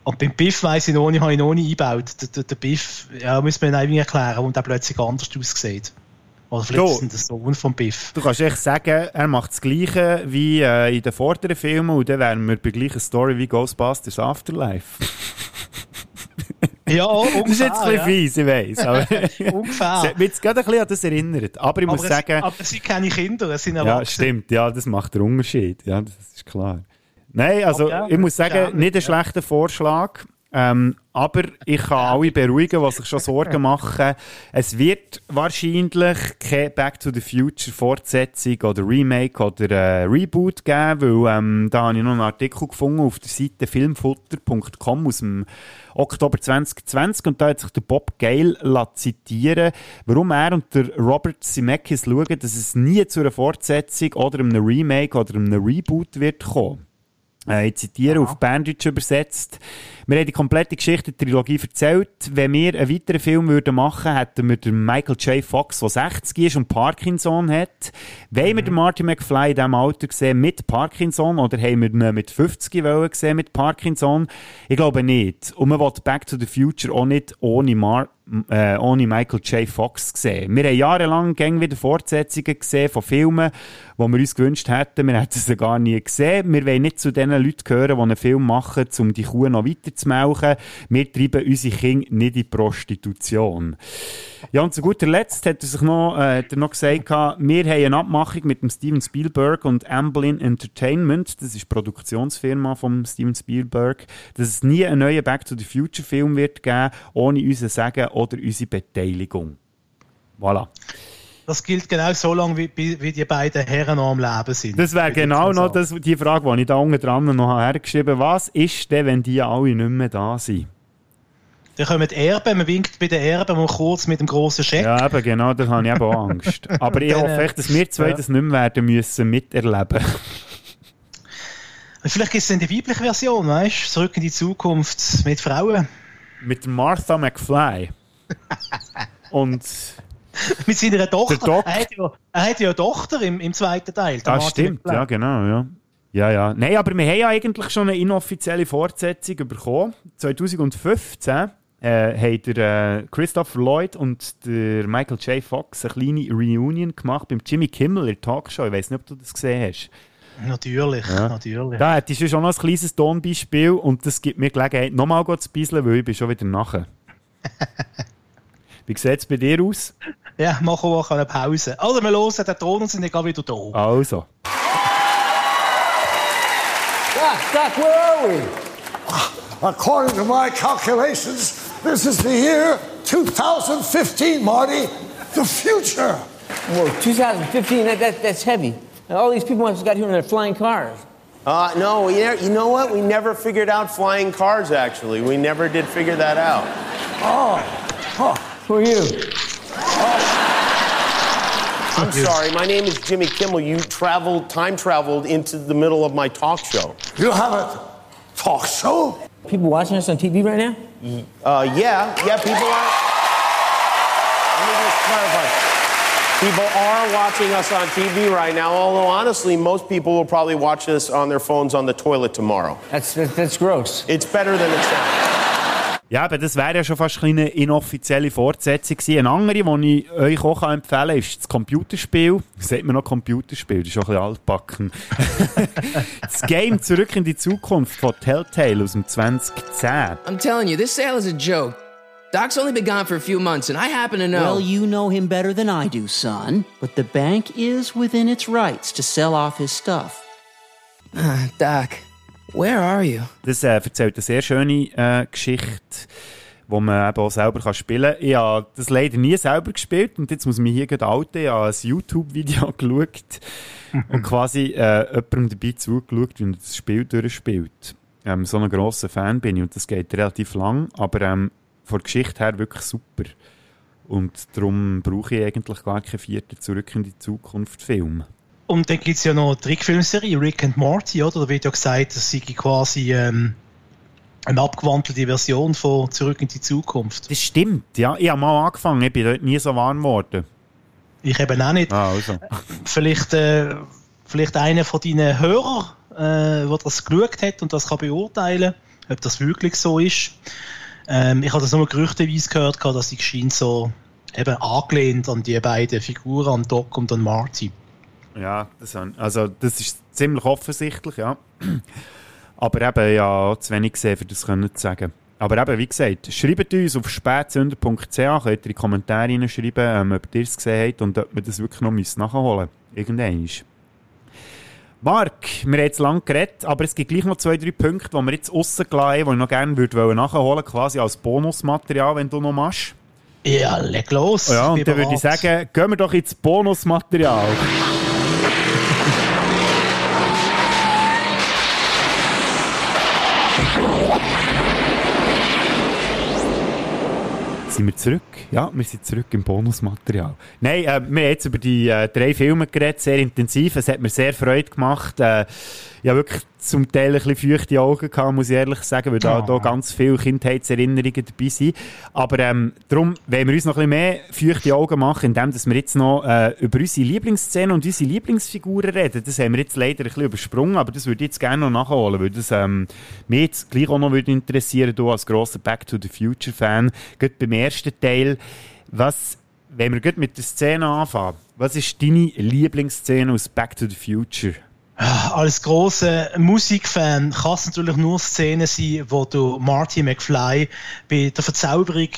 und beim Biff weiss ich noch nicht, habe ich noch nicht eingebaut. Der, der, der Biff, ja, muss man irgendwie erklären, warum der plötzlich anders aussieht. Oder vielleicht ist es der Sohn von Biff. Du kannst echt sagen, er macht das Gleiche wie äh, in den vorderen Filmen und dann wären wir bei gleicher Story wie Ghostbusters Afterlife. Ja, ungefähr. Das ist jetzt ein bisschen ja. fies, ich weiss. Aber ungefähr. Es hat mich jetzt gerade ein bisschen an das erinnert. Aber ich aber muss es, sagen... Aber es sind keine Kinder, es sind Ja, stimmt. Ja, das macht den Unterschied. Ja, das ist klar. Nein, also ja, ich muss sagen, gerne, nicht ein schlechter Vorschlag. Ähm, aber ich kann alle beruhigen, die sich schon Sorgen machen. Es wird wahrscheinlich keine Back to the Future Fortsetzung oder Remake oder äh, Reboot geben, weil ähm, da habe ich noch einen Artikel gefunden auf der Seite filmfutter.com aus dem Oktober 2020 und da hat sich der Bob Gale zitieren warum er und der Robert Zemeckis schauen, dass es nie zu einer Fortsetzung oder einem Remake oder einem Reboot wird kommen. Äh, ich zitiere Aha. auf Berndeutsch übersetzt. Wir haben die komplette Geschichte der Trilogie erzählt. Wenn wir einen weiteren Film würden machen, hätten wir den Michael J. Fox, der 60 ist und Parkinson hat. Wollen mhm. wir den Marty McFly in diesem Alter gesehen mit Parkinson oder haben wir ihn mit 50 gesehen mit Parkinson? Ich glaube nicht. Und man will Back to the Future auch nicht ohne Mar äh, ohne Michael J. Fox gesehen. Wir haben jahrelang gäng wieder Fortsetzungen gesehen von Filmen, die wir uns gewünscht hätten. Wir hätten sie gar nie gesehen. Wir wollen nicht zu den Leuten gehören, die einen Film machen, um die Kuh noch weiter melken. Wir treiben unsere Kinder nicht in Prostitution. Ja, und zu guter Letzt hat er sich noch, äh, er noch gesagt, wir haben eine Abmachung mit dem Steven Spielberg und Amblin Entertainment, das ist die Produktionsfirma von Steven Spielberg, dass es nie einen neuen Back to the Future Film wird geben, ohne unser Sagen oder unsere Beteiligung. Voilà. Das gilt genau so lange, wie, wie die beiden Herren noch am Leben sind. Das wäre genau noch das, die Frage, die ich da unten dran noch hergeschrieben habe. Was ist denn, wenn die alle nicht mehr da sind? Dann kommen die Erben, man winkt bei den Erben mal kurz mit dem grossen Scheck. Ja, eben, genau, da habe ich eben auch Angst. Aber ich hoffe echt, dass wir zwei ja. das nicht mehr werden müssen miterleben. Vielleicht gibt es dann die weibliche Version, weißt du? Zurück in die Zukunft mit Frauen. Mit Martha McFly. Und mit seiner Tochter. Er hat, ja, er hat ja eine Tochter im, im zweiten Teil. Das stimmt, ja, genau, ja. Ja, ja. Nein, aber wir haben ja eigentlich schon eine inoffizielle Fortsetzung bekommen. 2015 äh, haben der, äh, Christopher Lloyd und der Michael J. Fox eine kleine Reunion gemacht beim Jimmy Kimmel in der Talkshow. Ich weiß nicht, ob du das gesehen hast. Natürlich, ja. natürlich. Da hättest du schon noch ein kleines Tonbeispiel und das gibt mir Gelegenheit, nochmal zu bisseln, weil ich bin schon wieder nachher. Wie sieht es bei dir aus? Ja, machen wir auch eine Pause. Also, wir hören den Ton und sind dann wieder da. Also. Doc, Doc, where are we? According to my calculations, this is the year 2015, Marty. The future. Whoa, 2015, that, that, that's heavy. All these people have got here in their flying cars. Uh, no, you know what? We never figured out flying cars, actually. We never did figure that out. Oh, huh. Who are you? Oh. I'm sorry. My name is Jimmy Kimmel. You traveled, time traveled into the middle of my talk show. You have a talk show? People watching us on TV right now? Uh, yeah, yeah, people are. Let me just clarify. People are watching us on TV right now, although honestly, most people will probably watch us on their phones on the toilet tomorrow. That's, that's gross. It's better than it sounds. Ja, aber das wäre ja schon fast eine inoffizielle Fortsetzung gewesen. Eine andere, die ich euch auch empfehlen kann, ist das Computerspiel. Sagt man noch Computerspiel? Das ist schon ein bisschen altbacken. das Game Zurück in die Zukunft von Telltale aus dem 2010. I'm telling you, this sale is a joke. Doc's only been gone for a few months, and I happen to know. Well, you know him better than I do, son. But the bank is within its rights to sell off his stuff. Doc, Where are you? Das äh, erzählt eine sehr schöne äh, Geschichte, wo man eben auch selber kann spielen kann. Ich habe das leider nie selber gespielt und jetzt muss ich mich hier gerade outen. Ich habe ein YouTube-Video geschaut und quasi äh, jemandem dabei zugeschaut, wie er das Spiel durchspielt. Ähm, so ein grosser Fan bin ich und das geht relativ lang, aber ähm, von der Geschichte her wirklich super. Und darum brauche ich eigentlich gar keinen vierten Zurück in die Zukunft Film. Und dann gibt es ja noch eine Trickfilmserie, Rick and Morty, oder? Da wird ja gesagt, das sei quasi ähm, eine abgewandelte Version von Zurück in die Zukunft. Das stimmt, ja. Ich habe mal angefangen, ich bin dort nie so warm geworden. Ich eben auch nicht. Ah, also. Vielleicht, äh, vielleicht einer von deinen Hörern, äh, der das geschaut hat und das kann beurteilen, ob das wirklich so ist. Ähm, ich habe das nur gerüchteweise gehört, dass sie scheint so eben angelehnt an die beiden Figuren, an Doc und an Marty. Ja, das, also, das ist ziemlich offensichtlich, ja. Aber eben, ja, zu wenig gesehen, für das können zu sagen. Aber eben, wie gesagt, schreibt uns auf spätzünder.ch, könnt ihr in die Kommentare hineinschreiben, ähm, ob ihr es gesehen habt und ob wir das wirklich noch nachholen müssen. Irgendwann. Marc, wir haben jetzt lange geredet, aber es gibt gleich noch zwei, drei Punkte, die wir jetzt rausgelassen haben, die ich noch gerne würde nachholen quasi als Bonusmaterial, wenn du noch machst. Ja, leg los. Ja, und dann würde ich sagen, gehen wir doch ins Bonusmaterial. Sind wir zurück. Ja, wir sind zurück im Bonusmaterial. Nein, äh, wir haben jetzt über die äh, drei Filme geredet, sehr intensiv. Es hat mir sehr Freude gemacht. Äh, ja, wirklich zum Teil ein bisschen feuchte Augen gehabt, muss ich ehrlich sagen, weil da, oh. da ganz viele Kindheitserinnerungen dabei sind. Aber ähm, darum wollen wir uns noch ein bisschen mehr feuchte Augen machen, indem dass wir jetzt noch äh, über unsere Lieblingsszenen und unsere Lieblingsfiguren reden. Das haben wir jetzt leider ein bisschen übersprungen, aber das würde ich jetzt gerne noch nachholen, weil das ähm, mich jetzt gleich auch noch würde interessieren, du als grosser Back to the Future Fan, gerade beim ersten Teil, was, wenn wir gerade mit der Szene anfangen, was ist deine Lieblingsszene aus Back to the Future? Als großer Musikfan kann es natürlich nur Szenen sein, wo du Marty McFly bei der Verzauberung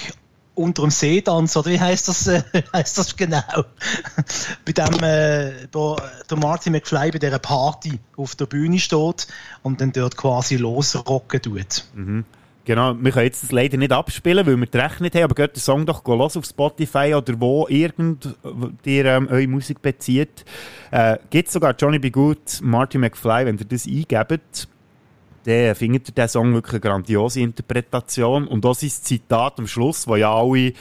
unter dem See tanzt, oder wie heißt das, äh, das genau? bei dem, äh, wo der Marty McFly bei dieser Party auf der Bühne steht und dann dort quasi losrocken tut. Mhm. Genau, wir können jetzt das leider nicht abspielen, weil wir die Rechnung haben, aber geht den Song doch los auf Spotify oder wo irgend ihr ähm, eure Musik bezieht. Äh, Gibt sogar Johnny B. Good, Marty McFly, wenn ihr das eingebt, dann findet ihr diesen Song wirklich eine grandiose Interpretation. Und auch sein Zitat am Schluss, wo ja alle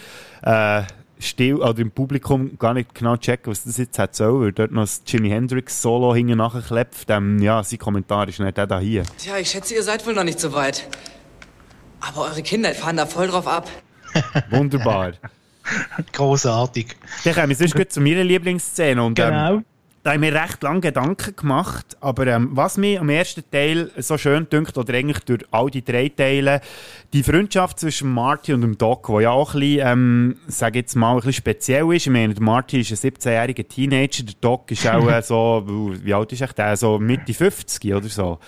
äh, still oder im Publikum gar nicht genau checken, was das jetzt hat soll, weil dort noch das Jimi Hendrix Solo hinten nachklebt. Ähm, ja, sein Kommentar ist nicht der da hier. Tja, ich schätze, ihr seid wohl noch nicht so weit. Aber eure Kinder fahren da voll drauf ab. Wunderbar. Großartig. Dann kommen wir sonst gut zu meiner Lieblingsszene. Und, Genau. Ähm, da haben wir recht lange Gedanken gemacht, aber ähm, was mir am ersten Teil so schön dünkt, oder eigentlich durch all die drei Teile, die Freundschaft zwischen Marty und dem Doc, die ja auch ein bisschen, ähm, sag jetzt mal, ein bisschen speziell ist. Ich meine, der Marty ist ein 17-jähriger Teenager, der Doc ist auch äh, so, wie alt ist der? So Mitte 50 oder so.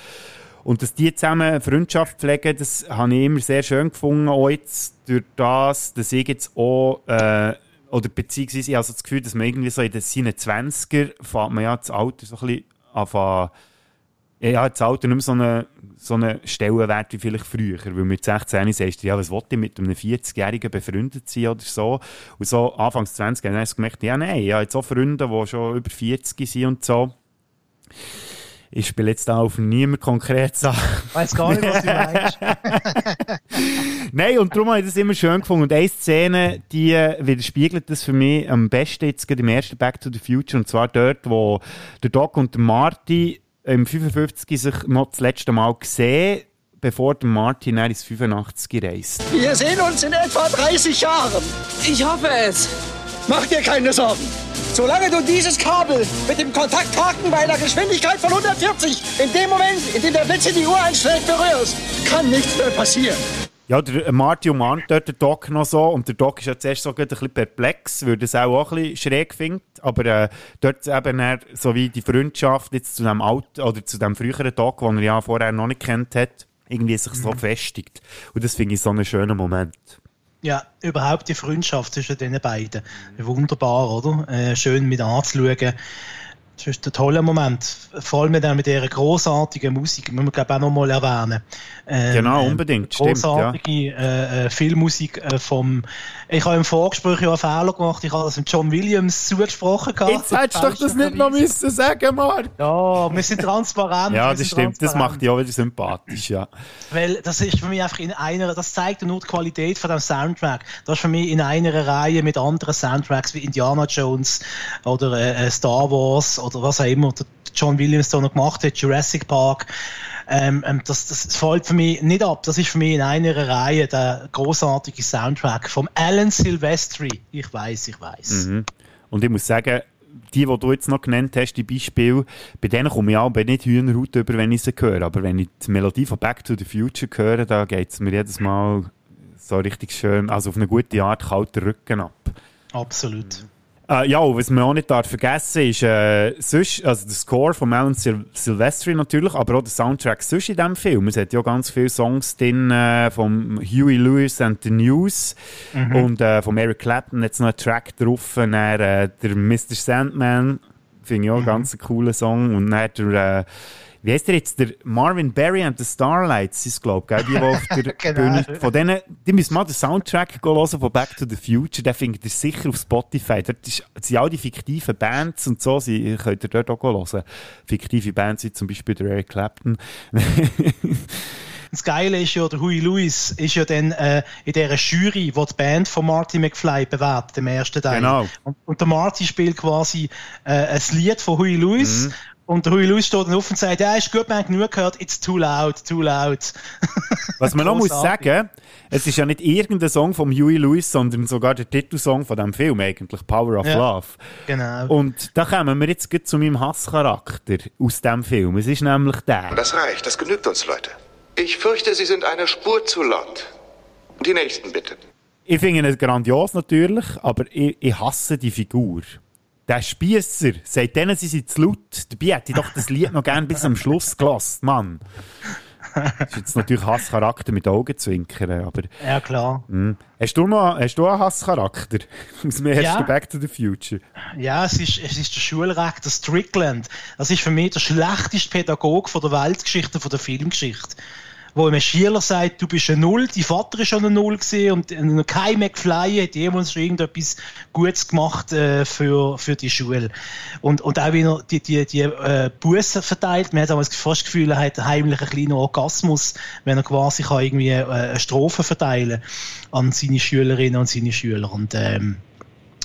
Und dass die zusammen Freundschaft pflegen, das habe ich immer sehr schön gefunden. Auch jetzt durch das, dass ich jetzt auch, äh, oder beziehungsweise ich habe so das Gefühl, dass man irgendwie so in seinen 20er fährt man ja das Alter so ein bisschen anfangen, ja, das Alter nicht mehr so einen so eine Stellenwert wie vielleicht früher. Weil mit 16 sagst du, ja, was wollte ich mit einem 40-Jährigen befreundet sein oder so. Und so Anfangs 20 habe ich gemerkt, ja, nein, ich habe jetzt auch Freunde, die schon über 40 sind und so. Ich spiele jetzt da auf niemand konkret Sachen. Ich weiß gar nicht, was du meinst. Nein, und darum habe ich das immer schön gefunden. Und eine Szene, die widerspiegelt das für mich am besten jetzt gerade im ersten Back to the Future. Und zwar dort, wo der Doc und der Marty im 55 sich noch das letzte Mal sehen, bevor der Marty dann ins 85 reist. Wir sehen uns in etwa 30 Jahren. Ich hoffe es. Mach dir keine Sorgen. Solange du dieses Kabel mit dem Kontakthaken bei einer Geschwindigkeit von 140 in dem Moment, in dem der Blitz in die Uhr einschlägt, berührst, kann nichts mehr passieren. Ja, der äh, Marty umarmt dort den Doc noch so und der Doc ist ja zuerst so ein bisschen perplex, weil er es auch, auch ein bisschen schräg findet, aber äh, dort eben er, so wie die Freundschaft jetzt zu dem alten, oder zu dem früheren Doc, den er ja vorher noch nicht kennt hat, irgendwie sich so Mhm. festigt. Und das finde ich so einen schönen Moment. Ja, überhaupt die Freundschaft zwischen den beiden. Wunderbar, oder? Äh, schön mit anzuschauen. Das ist ein toller Moment. Vor allem dann mit dieser großartigen Musik, müssen wir glaube ich auch nochmal erwähnen. Ähm, Genau, unbedingt, stimmt, Großartige äh, äh, Filmmusik äh, vom. Ich habe im Vorgespräch ja einen Fehler gemacht. Ich habe das dem John Williams zugesprochen. gehabt. Jetzt hättest du doch das nicht noch müssen sagen, Mark. Ja, wir sind transparent. Ja, das stimmt. Das macht dich auch wieder sympathisch, ja. Weil das ist für mich einfach in einer, das zeigt nur die Qualität von dem Soundtrack. Das ist für mich in einer Reihe mit anderen Soundtracks wie Indiana Jones oder äh, äh, Star Wars oder was auch immer der John Williams da noch gemacht hat, Jurassic Park. Ähm, ähm, das, das fällt für mich nicht ab. Das ist für mich in einer Reihe der großartige Soundtrack vom Alan Silvestri. Ich weiß, ich weiß. Mhm. Und ich muss sagen, die, die du jetzt noch genannt hast, die Beispiele, bei denen komme ich aber nicht Hühnerhaut über, wenn ich sie höre. Aber wenn ich die Melodie von Back to the Future höre, da geht es mir jedes Mal so richtig schön, also auf eine gute Art, kalter Rücken ab. Absolut. Äh, ja, und was man auch nicht darf vergessen ist, äh, sonst, also der Score von Alan Sil Silvestri natürlich, aber auch der Soundtrack sonst in diesem Film. Es hat ja ganz viele Songs drin äh, von Huey Lewis and the News Mhm. und äh, von Eric Clapton jetzt noch einen Track drauf, dann, äh, der Mr. Sandman, finde ich auch einen ganz cooler Song und dann der, äh, wie heißt der jetzt? Der Marvin Berry and the Starlights ist, glaube ich, die, die auf der Genau. Bühne. Von denen, die müssen mal den Soundtrack hören von Back to the Future. Den findet ihr sicher auf Spotify. Dort ist, sind all die fiktiven Bands und so, sie könnt ihr dort auch hören. Fiktive Bands wie zum Beispiel der Eric Clapton. Das Geile ist ja, der Huey Lewis ist ja dann äh, in dieser Jury, die die Band von Marty McFly bewertet, im ersten Teil. Genau. Und, und der Marty spielt quasi äh, ein Lied von Huey Lewis. Mhm. Und der Huey Lewis steht dann auf und sagt, ja, ist gut, man hat genug gehört, it's too loud, too loud. Was man noch muss sagen, es ist ja nicht irgendein Song von Huey Lewis, sondern sogar der Titelsong von dem Film eigentlich, Power of Ja. Love. Genau. Und da kommen wir jetzt zu meinem Hasscharakter aus dem Film. Es ist nämlich der. Das reicht, das genügt uns, Leute. Ich fürchte, Sie sind eine Spur zu laut. Die nächsten bitte. Ich finde ihn grandios natürlich, aber ich, ich hasse die Figur. Der Spiesser, seit denen sie sind zu laut. Dabei hätte ich doch das Lied noch gerne bis am Schluss gelassen, Mann. Das ist jetzt natürlich Hasscharakter mit Augenzwinkern, aber... Ja, klar. Hm. Hast, du noch, hast du einen Hasscharakter aus dem ersten Ja. Back to the Future? Ja, es ist, es ist der Schulrektor Strickland. Das ist für mich der schlechteste Pädagoge von der Weltgeschichte, von der Filmgeschichte. Wo einem Schüler sagt, du bist eine Null, dein Vater ist schon eine Null gewesen und kein McFly hat jemals schon irgendetwas Gutes gemacht äh, für, für die Schule. Und, und auch wenn er die, die, die äh, Bussen verteilt, man hat damals fast das Gefühl, er hat heimlich einen kleinen Orgasmus, wenn er quasi kann irgendwie äh, eine Strophe verteilen an seine Schülerinnen und seine Schüler. Und ähm,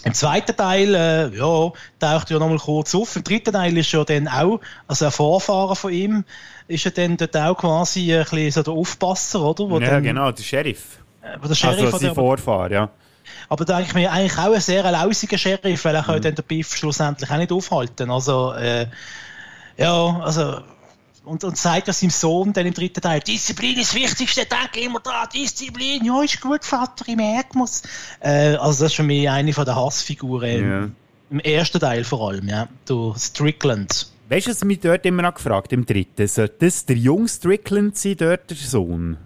im zweiten Teil, äh, ja, taucht ja nochmal kurz auf. Im dritten Teil ist ja dann auch, also ein Vorfahrer von ihm, ist ja dann dort auch quasi ein bisschen so der Aufpasser, oder? Wo ja, dann, genau, der Sheriff. Äh, der Sheriff also sein Vorfahr, ja. Aber da denke ich mir eigentlich auch ein sehr lausiger Sheriff, weil er mhm. kann dann den Biff schlussendlich auch nicht aufhalten. Also, äh, ja, also und, und sagt das seinem Sohn dann im dritten Teil, Disziplin ist das Wichtigste, denke immer da, Disziplin, ja, ist gut, Vater, ich merke muss. Äh, also das ist für mich eine von der Hassfiguren ja. im ersten Teil vor allem, ja, du Strickland. Weißt du, was mich dort immer noch gefragt, im dritten, sollte das der junge Strickland sein, dort der Sohn?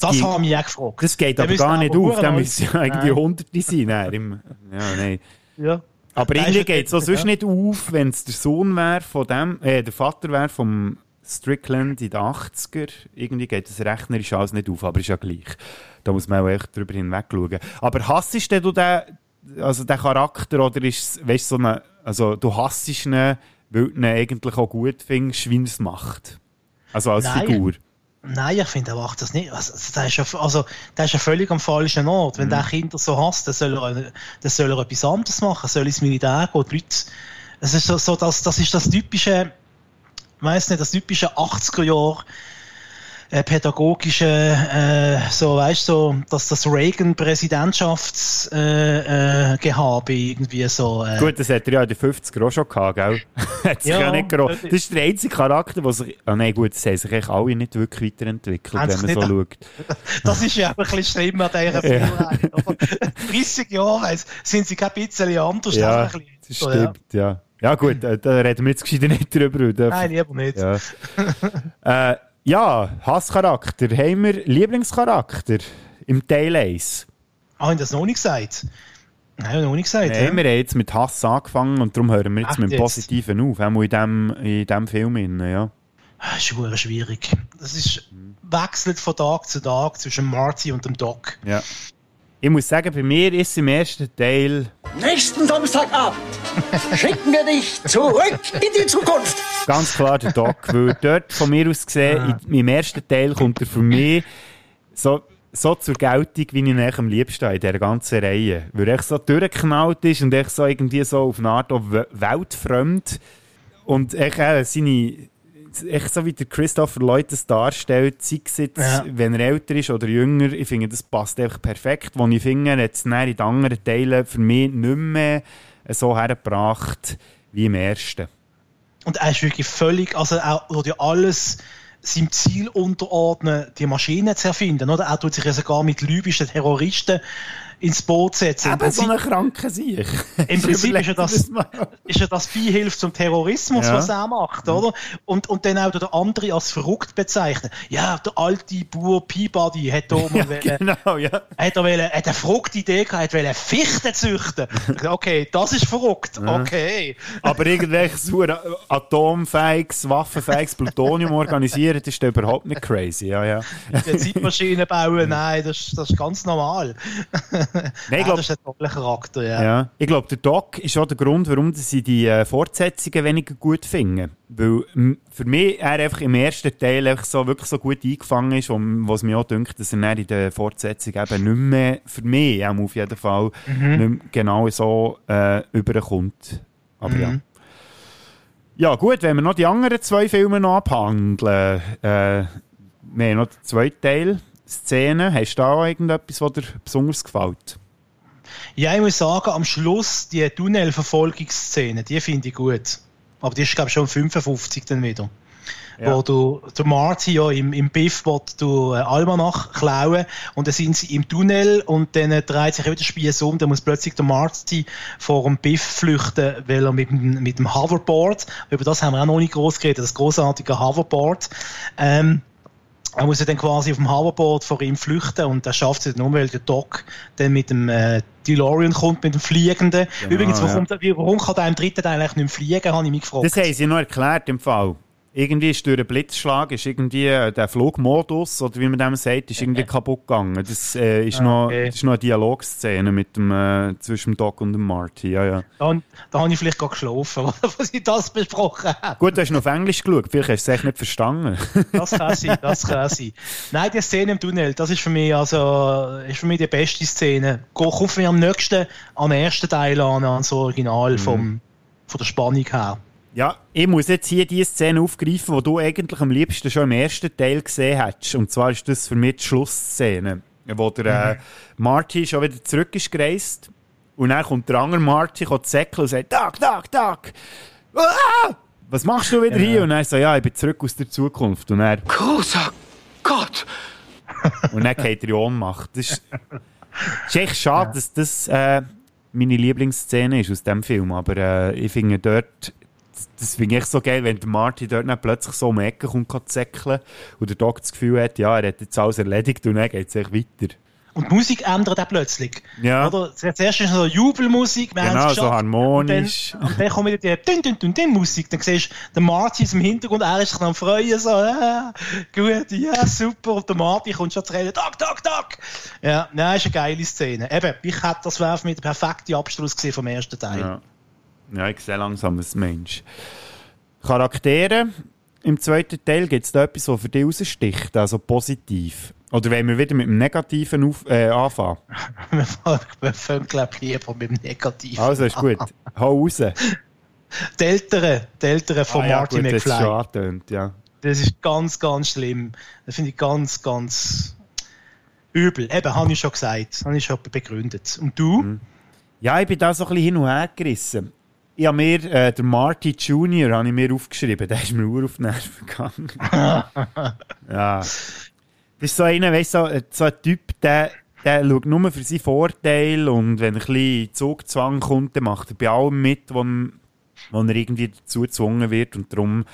Das haben wir auch gefragt. Das geht aber gar nicht auf, da müssen ja irgendwie Hunderte sein. Nein, ja, nein. Ja. Aber irgendwie geht es so sonst nicht auf, wenn es der Sohn wäre von dem, äh, der Vater wäre vom Strickland in den 80er. Irgendwie geht das rechnerisch alles nicht auf, aber ist ja gleich. Da muss man auch echt drüber hinweg schauen. Aber hassest du den, also den Charakter oder ist es, weißt, so eine, also du hassest ihn, weil du ihn eigentlich auch gut findest, wie er es macht? Also als Nein. Figur. Nein, ich finde, er macht das nicht. Also, der ist ja, also, der ist ja völlig am falschen Ort. Wenn mhm. der Kinder so hasst, dann soll, er, dann soll er etwas anderes machen. Soll ins Militär gehen. Die Leute, es ist so, so das, das ist das typische, weiß nicht, das typische 80er Jahr äh, pädagogische, äh, so weißt du, so, dass das Reagan-Präsidentschaftsgehabe äh, äh, irgendwie so. Äh. Gut, das hat er ja in den 50er auch schon gehabt, gell? hat sich ja, ja nicht das ist der einzige Charakter, der sich. Ah, nein, gut, das haben sich eigentlich alle nicht wirklich weiterentwickelt, wenn man so schaut. das ist ja ein bisschen schlimm an dieser Film. 30 Jahre sind sie kein bisschen anders. Ja, das stimmt, ja. ja. Ja, gut, da, da reden wir jetzt gescheiter nicht drüber. Nein, lieber nicht. Ja, äh, ja Hasscharakter. Haben wir Lieblingscharakter im Teil 1? Ah, haben das noch nicht gesagt? Nein, noch nicht gesagt. Nein, ja. wir haben jetzt mit Hass angefangen und darum hören wir jetzt Echt mit dem Positiven jetzt? auf. Auch in diesem in dem Film. Rein, ja. Das ah, ist schwierig. Das ist wechselt von Tag zu Tag zwischen Marty und dem Doc. Ja. Ich muss sagen, bei mir ist es im ersten Teil. Nächsten Samstagabend schicken wir dich zurück in die Zukunft. Ganz klar der Doc, weil dort von mir aus gesehen, ja. im ersten Teil kommt er für mich so, so zur Geltung, wie ich ihn am liebsten in dieser ganzen Reihe. Weil er so durchgeknallt ist und echt so irgendwie so auf eine Art weltfremd und echt äh, seine echt so wie der Christopher Lloyd das darstellt, sei es jetzt, ja. wenn er älter ist oder jünger, ich finde, das passt einfach perfekt. Wo ich finde, es in den anderen Teilen für mich nicht mehr so hergebracht wie im ersten. Und er ist wirklich völlig, also er würde ja alles seinem Ziel unterordnen, die Maschine zu erfinden. Oder? Er tut sich ja sogar mit libyschen Terroristen ins Boot setzen. Eben so eine kranke Sieg. Im Prinzip ist ja das, ist ja das Beihilfe zum Terrorismus, ja. was er macht, oder? Und, und dann auch der andere als verrückt bezeichnen. Ja, der alte Bauer Peabody hat da mal ja, genau, ja. hat, er wollen, hat eine verrückte Idee gehabt, hat wollen Fichten züchten. Okay, das ist verrückt. Ja. Okay. Aber irgendwelches atomfähiges, waffenfähiges Plutonium organisieren, das ist überhaupt nicht crazy. Ja, ja. Die Zeitmaschine bauen, nein, das, das ist ganz normal. Nein, ich glaub, das ist ein toller Charakter, ja. ja. Ich glaube, der Doc ist auch der Grund, warum sie die äh, Fortsetzungen weniger gut finden. Weil für mich er einfach im ersten Teil einfach so, wirklich so gut eingefangen ist, was mir auch denkt, dass er in der Fortsetzung eben nicht mehr, für mich auch auf jeden Fall, mhm. genau so äh, überkommt. Aber mhm. ja. Ja, gut, wenn wir noch die anderen zwei Filme noch abhandeln. Äh, wir haben noch den zweiten Teil. Szenen. Hast du da irgendetwas, was dir besonders gefällt? Ja, ich muss sagen, am Schluss die Tunnelverfolgungsszene, die finde ich gut. Aber die ist, glaube ich, schon 55 dann wieder. Ja. Wo du, der Marty ja im, im Biff will du äh, Almanach klauen und dann sind sie im Tunnel und dann äh, dreht sich wieder der Spieß um, dann muss plötzlich der Marty vor dem Biff flüchten, weil er mit, mit dem Hoverboard, über das haben wir auch noch nicht groß geredet, das großartige Hoverboard, ähm, er muss ja dann quasi auf dem Hoverboard vor ihm flüchten und er schafft es nur, weil der Doc dann mit dem äh, DeLorean kommt, mit dem Fliegenden. Genau, Übrigens, warum, ja. warum kann der im dritten Teil eigentlich nicht mehr fliegen, habe ich mich gefragt. Das haben sie noch erklärt im Fall. Irgendwie ist durch einen Blitzschlag ist irgendwie äh, der Flugmodus, oder wie man dem sagt, ist irgendwie kaputt gegangen. Das, äh, ist, Ah, noch, okay. das ist noch eine Dialogszene mit dem, äh, zwischen dem Doc und dem Marty. Ja, ja. Da, da habe ich vielleicht gerade geschlafen, als ich das besprochen habe. Gut, du hast noch auf Englisch geschaut, vielleicht hast du es echt nicht verstanden. Das kann sein, das kann sein. Nein, die Szene im Tunnel, das ist für mich, also, ist für mich die beste Szene. Kommt mich am nächsten, am ersten Teil an, ans Original vom, von der Spannung her. Ja, ich muss jetzt hier die Szene aufgreifen, die du eigentlich am liebsten schon im ersten Teil gesehen hättest. Und zwar ist das für mich die Schlussszene, wo der äh, Marty schon wieder zurück ist gereist. Und dann kommt der andere Marty, kommt zäckeln und sagt, Doc, Doc, Doc! Ah! Was machst du wieder Ja. hier? Und er so, ja, ich bin zurück aus der Zukunft. Und er, Großer Gott! und dann geht er in Ohnmacht. Das ist, ist echt schade, dass das äh, meine Lieblingsszene ist aus dem Film. Aber äh, ich finde dort, das, finde ich so geil, wenn der Marty dort dann plötzlich so um die Ecke kommt, kann zäckeln und der Doc das Gefühl hat, ja, er hat jetzt alles erledigt und dann geht es echt weiter. Und die Musik ändert auch plötzlich. Ja. Oder? Zuerst ist so Jubelmusik, wir Genau, es so harmonisch. Und dann, und dann kommt wieder die dün, dün, dün, dün Musik. Dann siehst du den Marty ist im Hintergrund, er ist sich am Freuen, so, ah, gut, ja, super. Und der Marty kommt schon zu reden, Doc, Doc, Doc. Ja, nein, ist eine geile Szene. Eben, ich hätte das wäre für mich der perfekte Abschluss gewesen vom ersten Teil. Ja. Ja, ich sehe langsam ein Mensch. Charaktere. Im zweiten Teil gibt es da etwas, was für dich raussticht, also positiv. Oder wollen wir wieder mit dem Negativen auf, äh, anfangen? Wir fangen, glaube ich, lieber mit dem Negativen Also, ist gut. Hau raus. Die Eltern, die Eltern von Ah, ja, Marty gut, das ist McFly. schon angetönt, ja. Das ist ganz, ganz schlimm. Das finde ich ganz, ganz übel. Eben, habe ich schon gesagt. Habe ich schon begründet. Und du? Mhm. Ja, ich bin da so ein bisschen hin und her gerissen. Ich habe mir, äh, der Marty Junior habe ich mir aufgeschrieben, der ist mir nur auf die Nerven gegangen. ja. Das ist so einer, weißt du, so, so ein Typ, der, der schaut nur für seinen Vorteil und wenn ein bisschen Zugzwang kommt, dann macht er bei allem mit, wo, wo er irgendwie dazu gezwungen wird und darum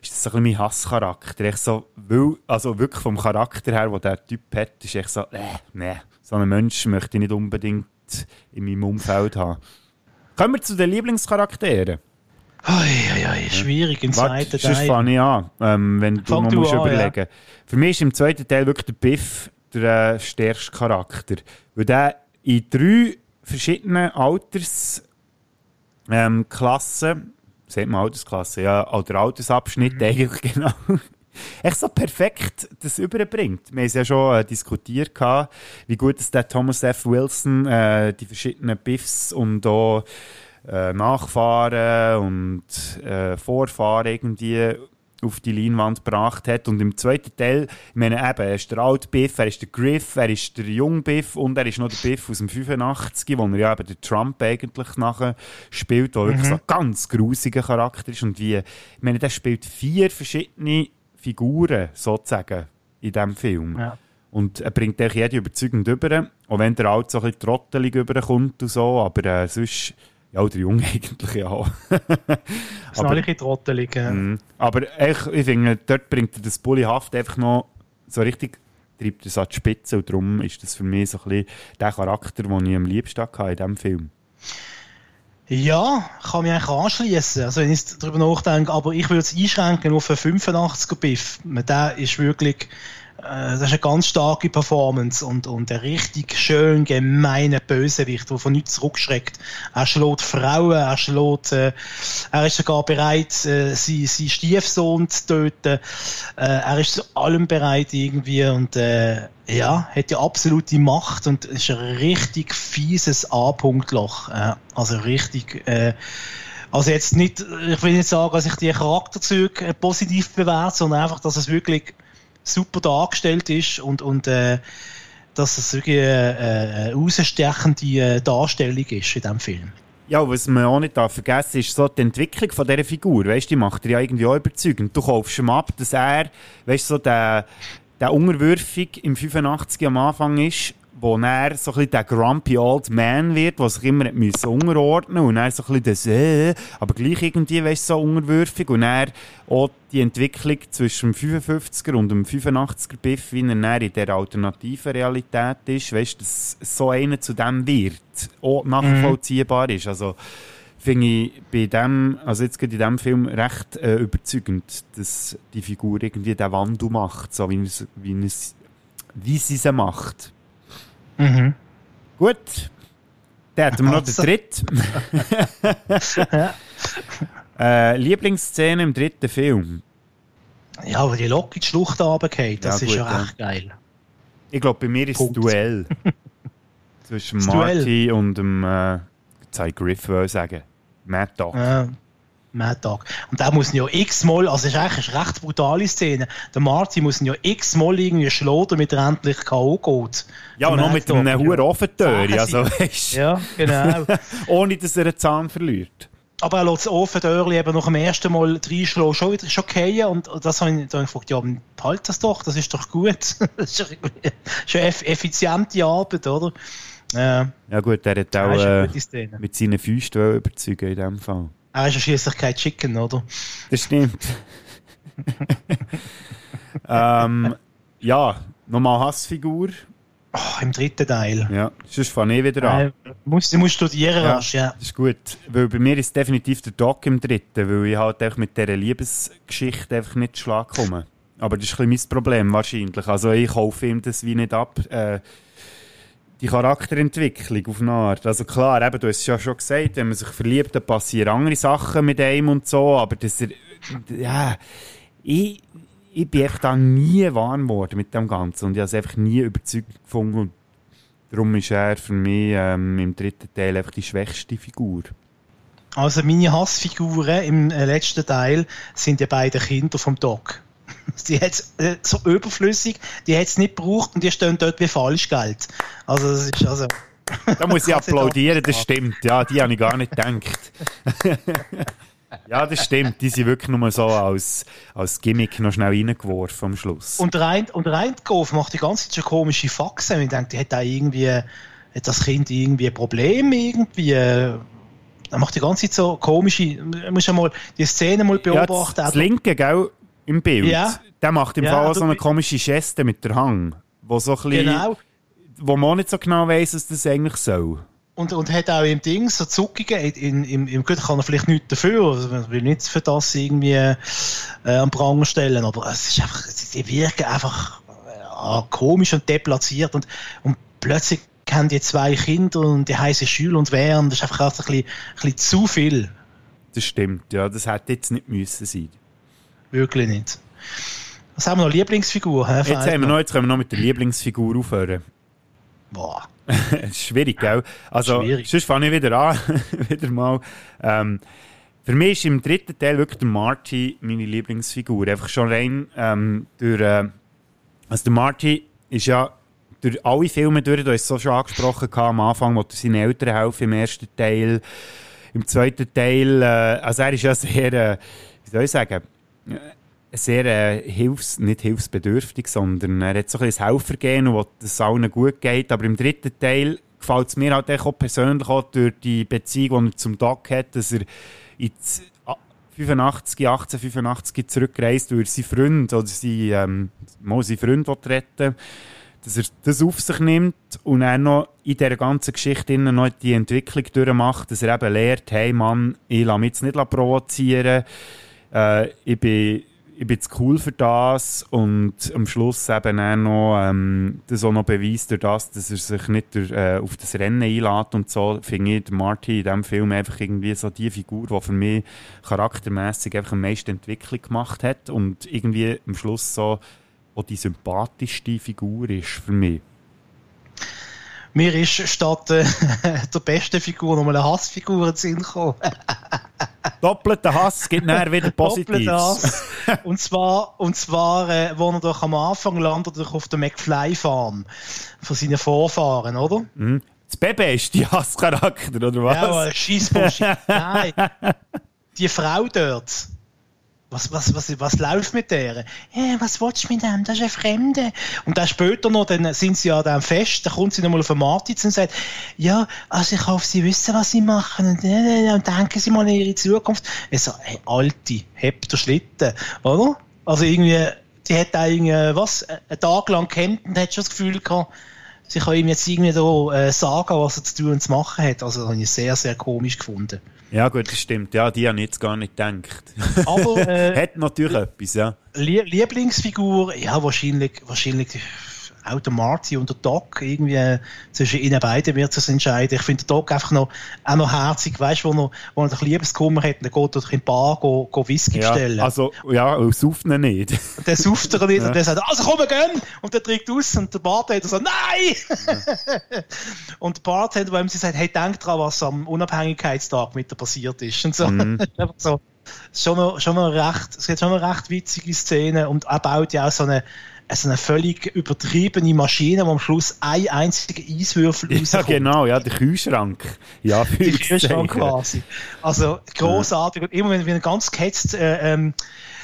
ist das so ein bisschen mein Hasscharakter. Echt so, weil, also wirklich vom Charakter her, den der Typ hat, ist echt so, äh, nee, so einen Mensch möchte ich nicht unbedingt in meinem Umfeld haben. Kommen wir zu den Lieblingscharakteren. Eieiei, schwierig im zweiten sonst Teil. fange ich an, ähm, wenn du Fang noch du musst an, überlegen Für mich ist im zweiten Teil wirklich der Biff der äh, stärkste Charakter. Weil der in drei verschiedenen Altersklassen, ähm, Klassen, sagt man Altersklasse, ja, oder Altersabschnitt eigentlich genau, echt so perfekt das überbringt. Wir haben es ja schon äh, diskutiert, gehabt, wie gut es der Thomas F. Wilson äh, die verschiedenen Biffs und auch äh, Nachfahren und äh, Vorfahren irgendwie auf die Leinwand gebracht hat. Und im zweiten Teil, ich meine eben, er ist der alte Biff, er ist der Griff, er ist der junge Biff und er ist noch der Biff aus dem 85, wo er ja eben der Trump eigentlich nachher spielt, der wirklich Mhm. so ein ganz grusiger Charakter ist. Und wie, ich meine, der spielt vier verschiedene Figuren sozusagen in diesem Film. Ja. Und er bringt eigentlich jede überzeugend über, auch wenn der Alt so ein bisschen trottelig überkommt und so, aber äh, sonst, ja, der Junge eigentlich ja. Das sind alle ein bisschen trottelig. äh. Mhm. Aber ich, ich finde, dort bringt er das Bullyhaft einfach noch so richtig, treibt es an die Spitze und darum ist das für mich so ein bisschen der Charakter, den ich am liebsten hatte in diesem Film. Ja, kann mich eigentlich anschließen. Also, wenn ich darüber nachdenke, aber ich würde es einschränken auf einen 85er Biff. Der ist wirklich, das ist eine ganz starke Performance und, und ein richtig schön gemeiner Bösewicht, der von nichts zurückschreckt. Er schlägt Frauen, er schlägt, äh, er ist sogar bereit, äh, seinen, seinen Stiefsohn zu töten. Äh, er ist zu allem bereit irgendwie und, äh, ja, hat die absolute Macht und ist ein richtig fieses A-Punktloch. Äh, also richtig, äh, also jetzt nicht, ich will nicht sagen, dass ich die Charakterzüge äh, positiv bewerte, sondern einfach, dass es wirklich super dargestellt ist und, und äh, dass es wirklich eine rausstechende äh, Darstellung ist in diesem Film. Ja, was man auch nicht darf vergessen ist so die Entwicklung von dieser Figur. Weißt die macht er ja irgendwie auch überzeugend. Du kaufst ihm ab, dass er, weißt so der, der Unterwürfig im 85 am Anfang ist, wo er so ein bisschen der grumpy old man wird, der sich immer hat unterordnen und er so ein bisschen das, äh, aber gleich irgendwie, weißt so unterwürfig und er auch die Entwicklung zwischen dem 55er und dem 85er Biff, wie er in der alternativen Realität ist, weißt du, dass so einer zu dem wird, auch nachvollziehbar ist. Also, finde ich bei dem, also jetzt gerade in diesem Film recht äh, überzeugend, dass die Figur irgendwie den Wandel macht, so wie, es, wie, es, wie sie es macht. Mhm. Gut, dann hätten wir noch den dritten. äh, Lieblingsszene im dritten Film? Ja, aber die Lok in die Schlucht runtergeht, das ja, ist gut, ja echt geil. Ich glaube, bei mir ist Punkt. das Duell. Zwischen das Marty Duell. und dem, äh, Griff, würde ich sagen. Mad Dog. Ja. Mad Dog. Und der muss ihn ja x-mal, also es ist eigentlich eine recht brutale Szene. Der Marty muss ihn ja x-mal irgendwie schlagen, damit er endlich K.O. geht. Ja, und noch mit einem hohen Offentür, also weißt Ja, genau. Ohne, dass er einen Zahn verliert. Aber er lässt das Offentürli eben nach dem ersten Mal reinschlagen, schon wieder schon fallen. Und das habe ich dann gefragt, ja, halt das doch, das ist doch gut. das ist schon effiziente Arbeit, oder? Ja. ja gut, er hat auch äh, mit seinen Füßen überzeugen in dem Fall. Er ist ja schließlich kein Chicken, oder? Das stimmt. ähm, ja, nochmal Hassfigur. Oh, Im dritten Teil. Ja, sonst fange ich wieder an. Äh, musst, du musst studieren ja, rasch, ja. Das ist gut. Weil bei mir ist definitiv der Doc im dritten, weil ich halt einfach mit dieser Liebesgeschichte einfach nicht zu Schlag komme. Aber das ist ein bisschen mein Problem wahrscheinlich. Also ich kaufe ihm das wie nicht ab. Äh, die Charakterentwicklung auf eine Art. Also klar, eben, du hast es ja schon gesagt, wenn man sich verliebt, dann passieren andere Sachen mit einem und so, aber das er, ja, ich, ich bin echt da nie warm geworden mit dem Ganzen und ich habe es einfach nie überzeugt gefunden und darum ist er für mich ähm, im dritten Teil einfach die schwächste Figur. Also meine Hassfiguren im äh, letzten Teil sind die beiden Kinder vom Doc. Die hat äh, so überflüssig, die hat es nicht gebraucht und die stehen dort wie Falschgeld. Also das ist also... Da muss ich applaudieren, das stimmt. Ja, die habe ich gar nicht gedacht. ja, das stimmt. Die sind wirklich nur so als, als Gimmick noch schnell reingeworfen am Schluss. Und rein, und rein macht die ganze Zeit schon komische Faxen. Ich denke, die hat da irgendwie, hat das Kind irgendwie ein Problem irgendwie. Er macht die ganze Zeit so komische, muss ja mal die Szene mal beobachten. Ja, das, das linke, gell? Im Bild, ja. der macht im ja, Fall auch so eine komische Geste mit der Hang, wo so ein bisschen, genau. wo man nicht so genau weiss, was das eigentlich soll. Und, und hat auch im Ding so Zuckungen, in, im, im Gut kann er vielleicht nichts dafür, also man will nicht für das irgendwie äh, am Pranger stellen, aber es ist einfach, die wirken einfach äh, komisch und deplatziert und, und plötzlich haben die zwei Kinder und die heißen Schül und Wern, das ist einfach ein bisschen, ein bisschen zu viel. Das stimmt, ja, das hätte jetzt nicht müssen sein. Wirklich nicht. Was haben wir noch? Lieblingsfigur? He? Jetzt, haben wir noch, jetzt können wir noch mit der Lieblingsfigur aufhören. Boah. schwierig, gell? Also, schwierig. sonst fange ich wieder an. wieder mal. Ähm, für mich ist im dritten Teil wirklich der Marty meine Lieblingsfigur. Einfach schon rein ähm, durch. Äh, also, der Marty ist ja durch alle Filme durch, du hast es so schon angesprochen am Anfang, wo du seinen Eltern helfen im ersten Teil. Im zweiten Teil, äh, also er ist ja sehr, äh, wie soll ich sagen, sehr äh, hilfs-, nicht hilfsbedürftig, sondern er hat so ein bisschen Helfergehen, wo es allen gut geht. Aber im dritten Teil gefällt es mir halt auch persönlich auch durch die Beziehung, die er zum Doc hat, dass er ins 85, 1885 zurückreist, weil er seinen Freund oder seinen, ähm, seinen Freund retten dass er das auf sich nimmt und dann noch in dieser ganzen Geschichte noch die Entwicklung durchmacht, dass er eben lernt, hey Mann, ich lasse mich jetzt nicht provozieren, äh, ich bin ich bin zu cool für das und am Schluss eben auch noch ähm, das auch noch beweist durch das, dass er sich nicht durch, äh, auf das Rennen einlädt und so, finde ich Marty in diesem Film einfach irgendwie so die Figur, die für mich charaktermäßig einfach am meisten Entwicklung gemacht hat und irgendwie am Schluss so die sympathischste Figur ist für mich. Mir ist statt äh, der besten Figur nochmal eine Hassfigur in Sinn gekommen. Doppelter Hass gibt nachher wieder Positives. und zwar, und zwar äh, wo er doch am Anfang landet doch auf der McFly-Farm von seinen Vorfahren, oder? Mhm. Das Baby ist die Hasscharakter, oder was? Ja, Schießbullshit. Nein. Die Frau dort was, was, was, was läuft mit der? Ja, was willst du mit dem? Das ist ein Fremde. Und dann später noch, dann sind sie ja dann fest, dann kommt sie nochmal auf den Martins und sagt, ja, also ich hoffe, sie wissen, was sie machen und, äh, äh und denken sie mal an ihre Zukunft. Ich so, hey, Alte, hebt der Schlitten, oder? Also irgendwie, die hat da irgendwie, was, einen Tag lang gekämpft und hat schon das Gefühl gehabt, sie kann ihm jetzt irgendwie da, äh, sagen, was er zu tun und zu machen hat. Also, das habe ich sehr, sehr komisch gefunden. Ja, gut, das stimmt. Ja, die habe ich jetzt gar nicht gedacht. Aber, äh, Hat natürlich etwas, ja. Lie Lieblingsfigur, ja, wahrscheinlich, wahrscheinlich auch der Marty und der Doc, irgendwie äh, zwischen ihnen beiden wird es entscheiden. Ich finde der Doc einfach noch, auch noch herzig, weißt du, wo er, wo er einen Liebeskummer hat, und dann geht er durch ein Bar go, go Whisky ja, bestellen. Also, ja, sauft ihn nicht. Und dann sauft er nicht Ja. und dann sagt er, also komm, wir gehen! Und der trinkt aus und der Bartender so, nein! und der Bartender, wo ihm sie sagt, hey, denk dran, was am Unabhängigkeitstag mit dir passiert ist. Und so. Mhm. Einfach so. Schon noch, schon noch recht, es gibt schon noch recht witzige Szenen und er baut ja auch so eine, so eine völlig übertriebene Maschine, wo am Schluss ein einziger Eiswürfel Ja, rauskommt. genau, ja, der Kühlschrank. Ja, Die Kühlschrank quasi. Also großartig. Und immer wenn, er ganz gehetzt äh, ähm,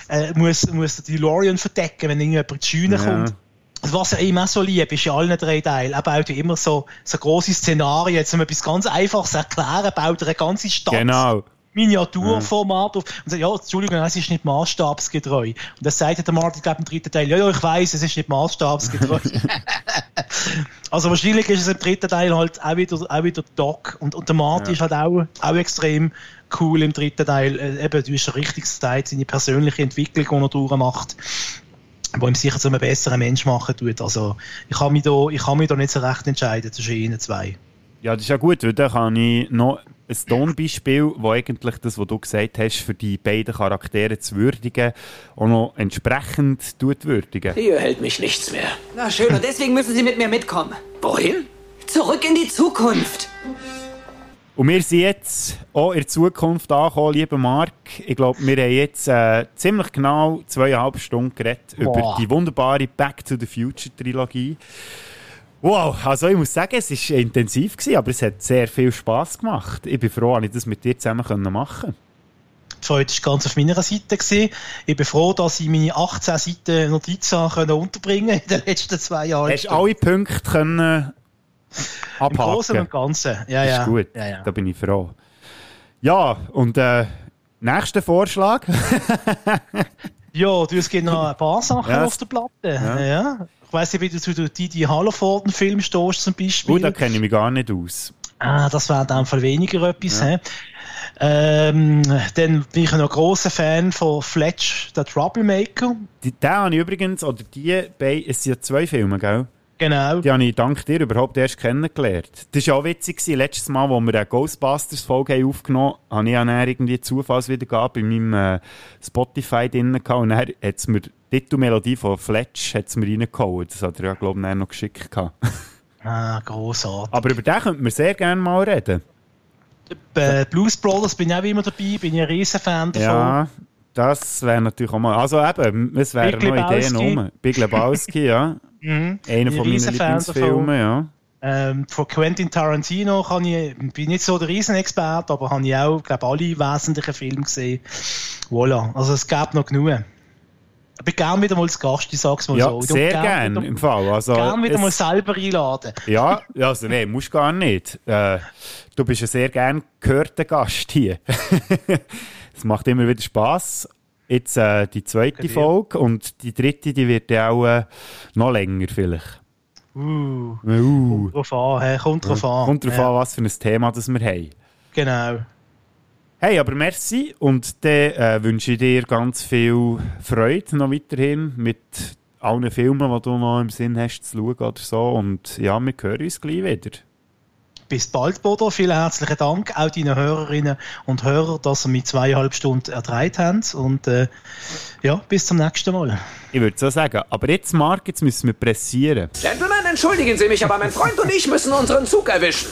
äh, muss, muss der DeLorean verdecken, wenn irgendjemand in die Scheune Ja. kommt. Also Was er ihm auch so lieb ist in allen drei Teilen. Er baut ja immer so, so grosse Szenarien. Jetzt, um etwas ganz Einfaches zu erklären, baut er eine ganze Stadt. Genau. Miniaturformat auf und sagt, ja, Entschuldigung, es ist nicht maßstabsgetreu. Und das sagt der Martin, ich glaube, im dritten Teil, ja, ja, ich weiß, es ist nicht maßstabsgetreu. also wahrscheinlich ist es im dritten Teil halt auch wieder, auch wieder Doc und, und der Martin Ja. ist halt auch, auch extrem cool im dritten Teil. Äh, eben, du hast richtig gesagt, seine persönliche Entwicklung, die er durchmacht wo ihm sicher zu einem besseren Mensch machen tut. Also ich kann mich da, ich kann mich da nicht so recht entscheiden zwischen ihnen zwei. Ja, das ist ja gut, weil da kann ich noch ein Tonbeispiel, wo eigentlich das, was du gesagt hast, für die beiden Charaktere zu würdigen, auch noch entsprechend tut würdigen. Hier hält mich nichts mehr. Na schön, und deswegen müssen Sie mit mir mitkommen. Wohin? Zurück in die Zukunft. Und wir sind jetzt auch in der Zukunft angekommen, lieber Marc. Ich glaube, wir haben jetzt äh, ziemlich genau zweieinhalb Stunden geredet über die wunderbare Back to the Future Trilogie. Wow, also ich muss sagen, es war intensiv, gewesen, aber es hat sehr viel Spass gemacht. Ich bin froh, dass ich das mit dir zusammen machen Die Freude war ganz auf meiner Seite. Gewesen. Ich bin froh, dass ich meine 18 Seiten Notizen können unterbringen in den letzten zwei Jahren. Hast du alle Punkte können Im abhaken? Großen und Ganzen. Ja, das ja. ist gut, Ja, ja. da bin ich froh. Ja, und äh, nächster Vorschlag? Ja, du, es gibt noch ein paar Sachen Ja. auf der Platte. Ja. Weiss nicht, wie du zu Didi Hallerforden-Film stehst zum Beispiel. Oh, da kenne ich mich gar nicht aus. Ah, das wäre dem Fall weniger etwas. Ja. Ähm, dann bin ich noch ein grosser Fan von Fletch, der Troublemaker. Die, den habe ich übrigens, oder die beiden, es sind ja zwei Filme, gell? Genau. Die habe ich dank dir überhaupt erst kennengelernt. Das war auch witzig, gewesen. letztes Mal, als wir eine Ghostbusters-Folge aufgenommen haben, habe ich dann irgendwie Zufallswiedergabe in meinem äh, Spotify drin gehabt und dann hat es mir die Titelmelodie von Fletch hat's mir reingehauen. Das hat er ja, glaube ich, noch geschickt gehabt. Ah, grossartig. Aber über den könnten wir sehr gerne mal reden. Bei Blues Brothers bin ich auch immer dabei, bin ich ein riesen Fan davon. Ja, das wäre natürlich auch mal. Also eben, es wären noch Ideen rum. Big Lebowski, ja. Mhm. Einer von ein meinen. Lieblingsfilmen, ja. Ähm, von Quentin Tarantino kann ich, bin nicht so der Riesenexperte, aber habe ich auch, glaube alle wesentlichen Filme gesehen. Voilà. Also es gab noch genug. Ich bin gerne wieder mal als Gast, ich sag's mal Ja, so. Ich sehr tu gern wieder- im Fall. Also, Gern wieder es- mal selber einladen. Ja, also nee, musst gar nicht. Äh, du bist ein sehr gern gehörter Gast hier. Es macht immer wieder Spass. Jetzt äh, die zweite Folge und die dritte, die wird ja auch äh, noch länger vielleicht. Uh, Uh. drauf an, hä? kommt drauf an. Kommt drauf Ja. an, was für ein Thema das wir haben. Genau. Hey, aber merci und dann äh, wünsche ich dir ganz viel Freude noch weiterhin mit allen Filmen, die du noch im Sinn hast zu schauen oder so. Und ja, wir hören uns gleich wieder. Bis bald, Bodo. Vielen herzlichen Dank auch deinen Hörerinnen und Hörern, dass ihr mich zweieinhalb Stunden ertreibt habt. Und äh, ja, bis zum nächsten Mal. Ich würde so sagen. Aber jetzt, Marc, jetzt müssen wir pressieren. Gentlemen, entschuldigen Sie mich, aber mein Freund und ich müssen unseren Zug erwischen.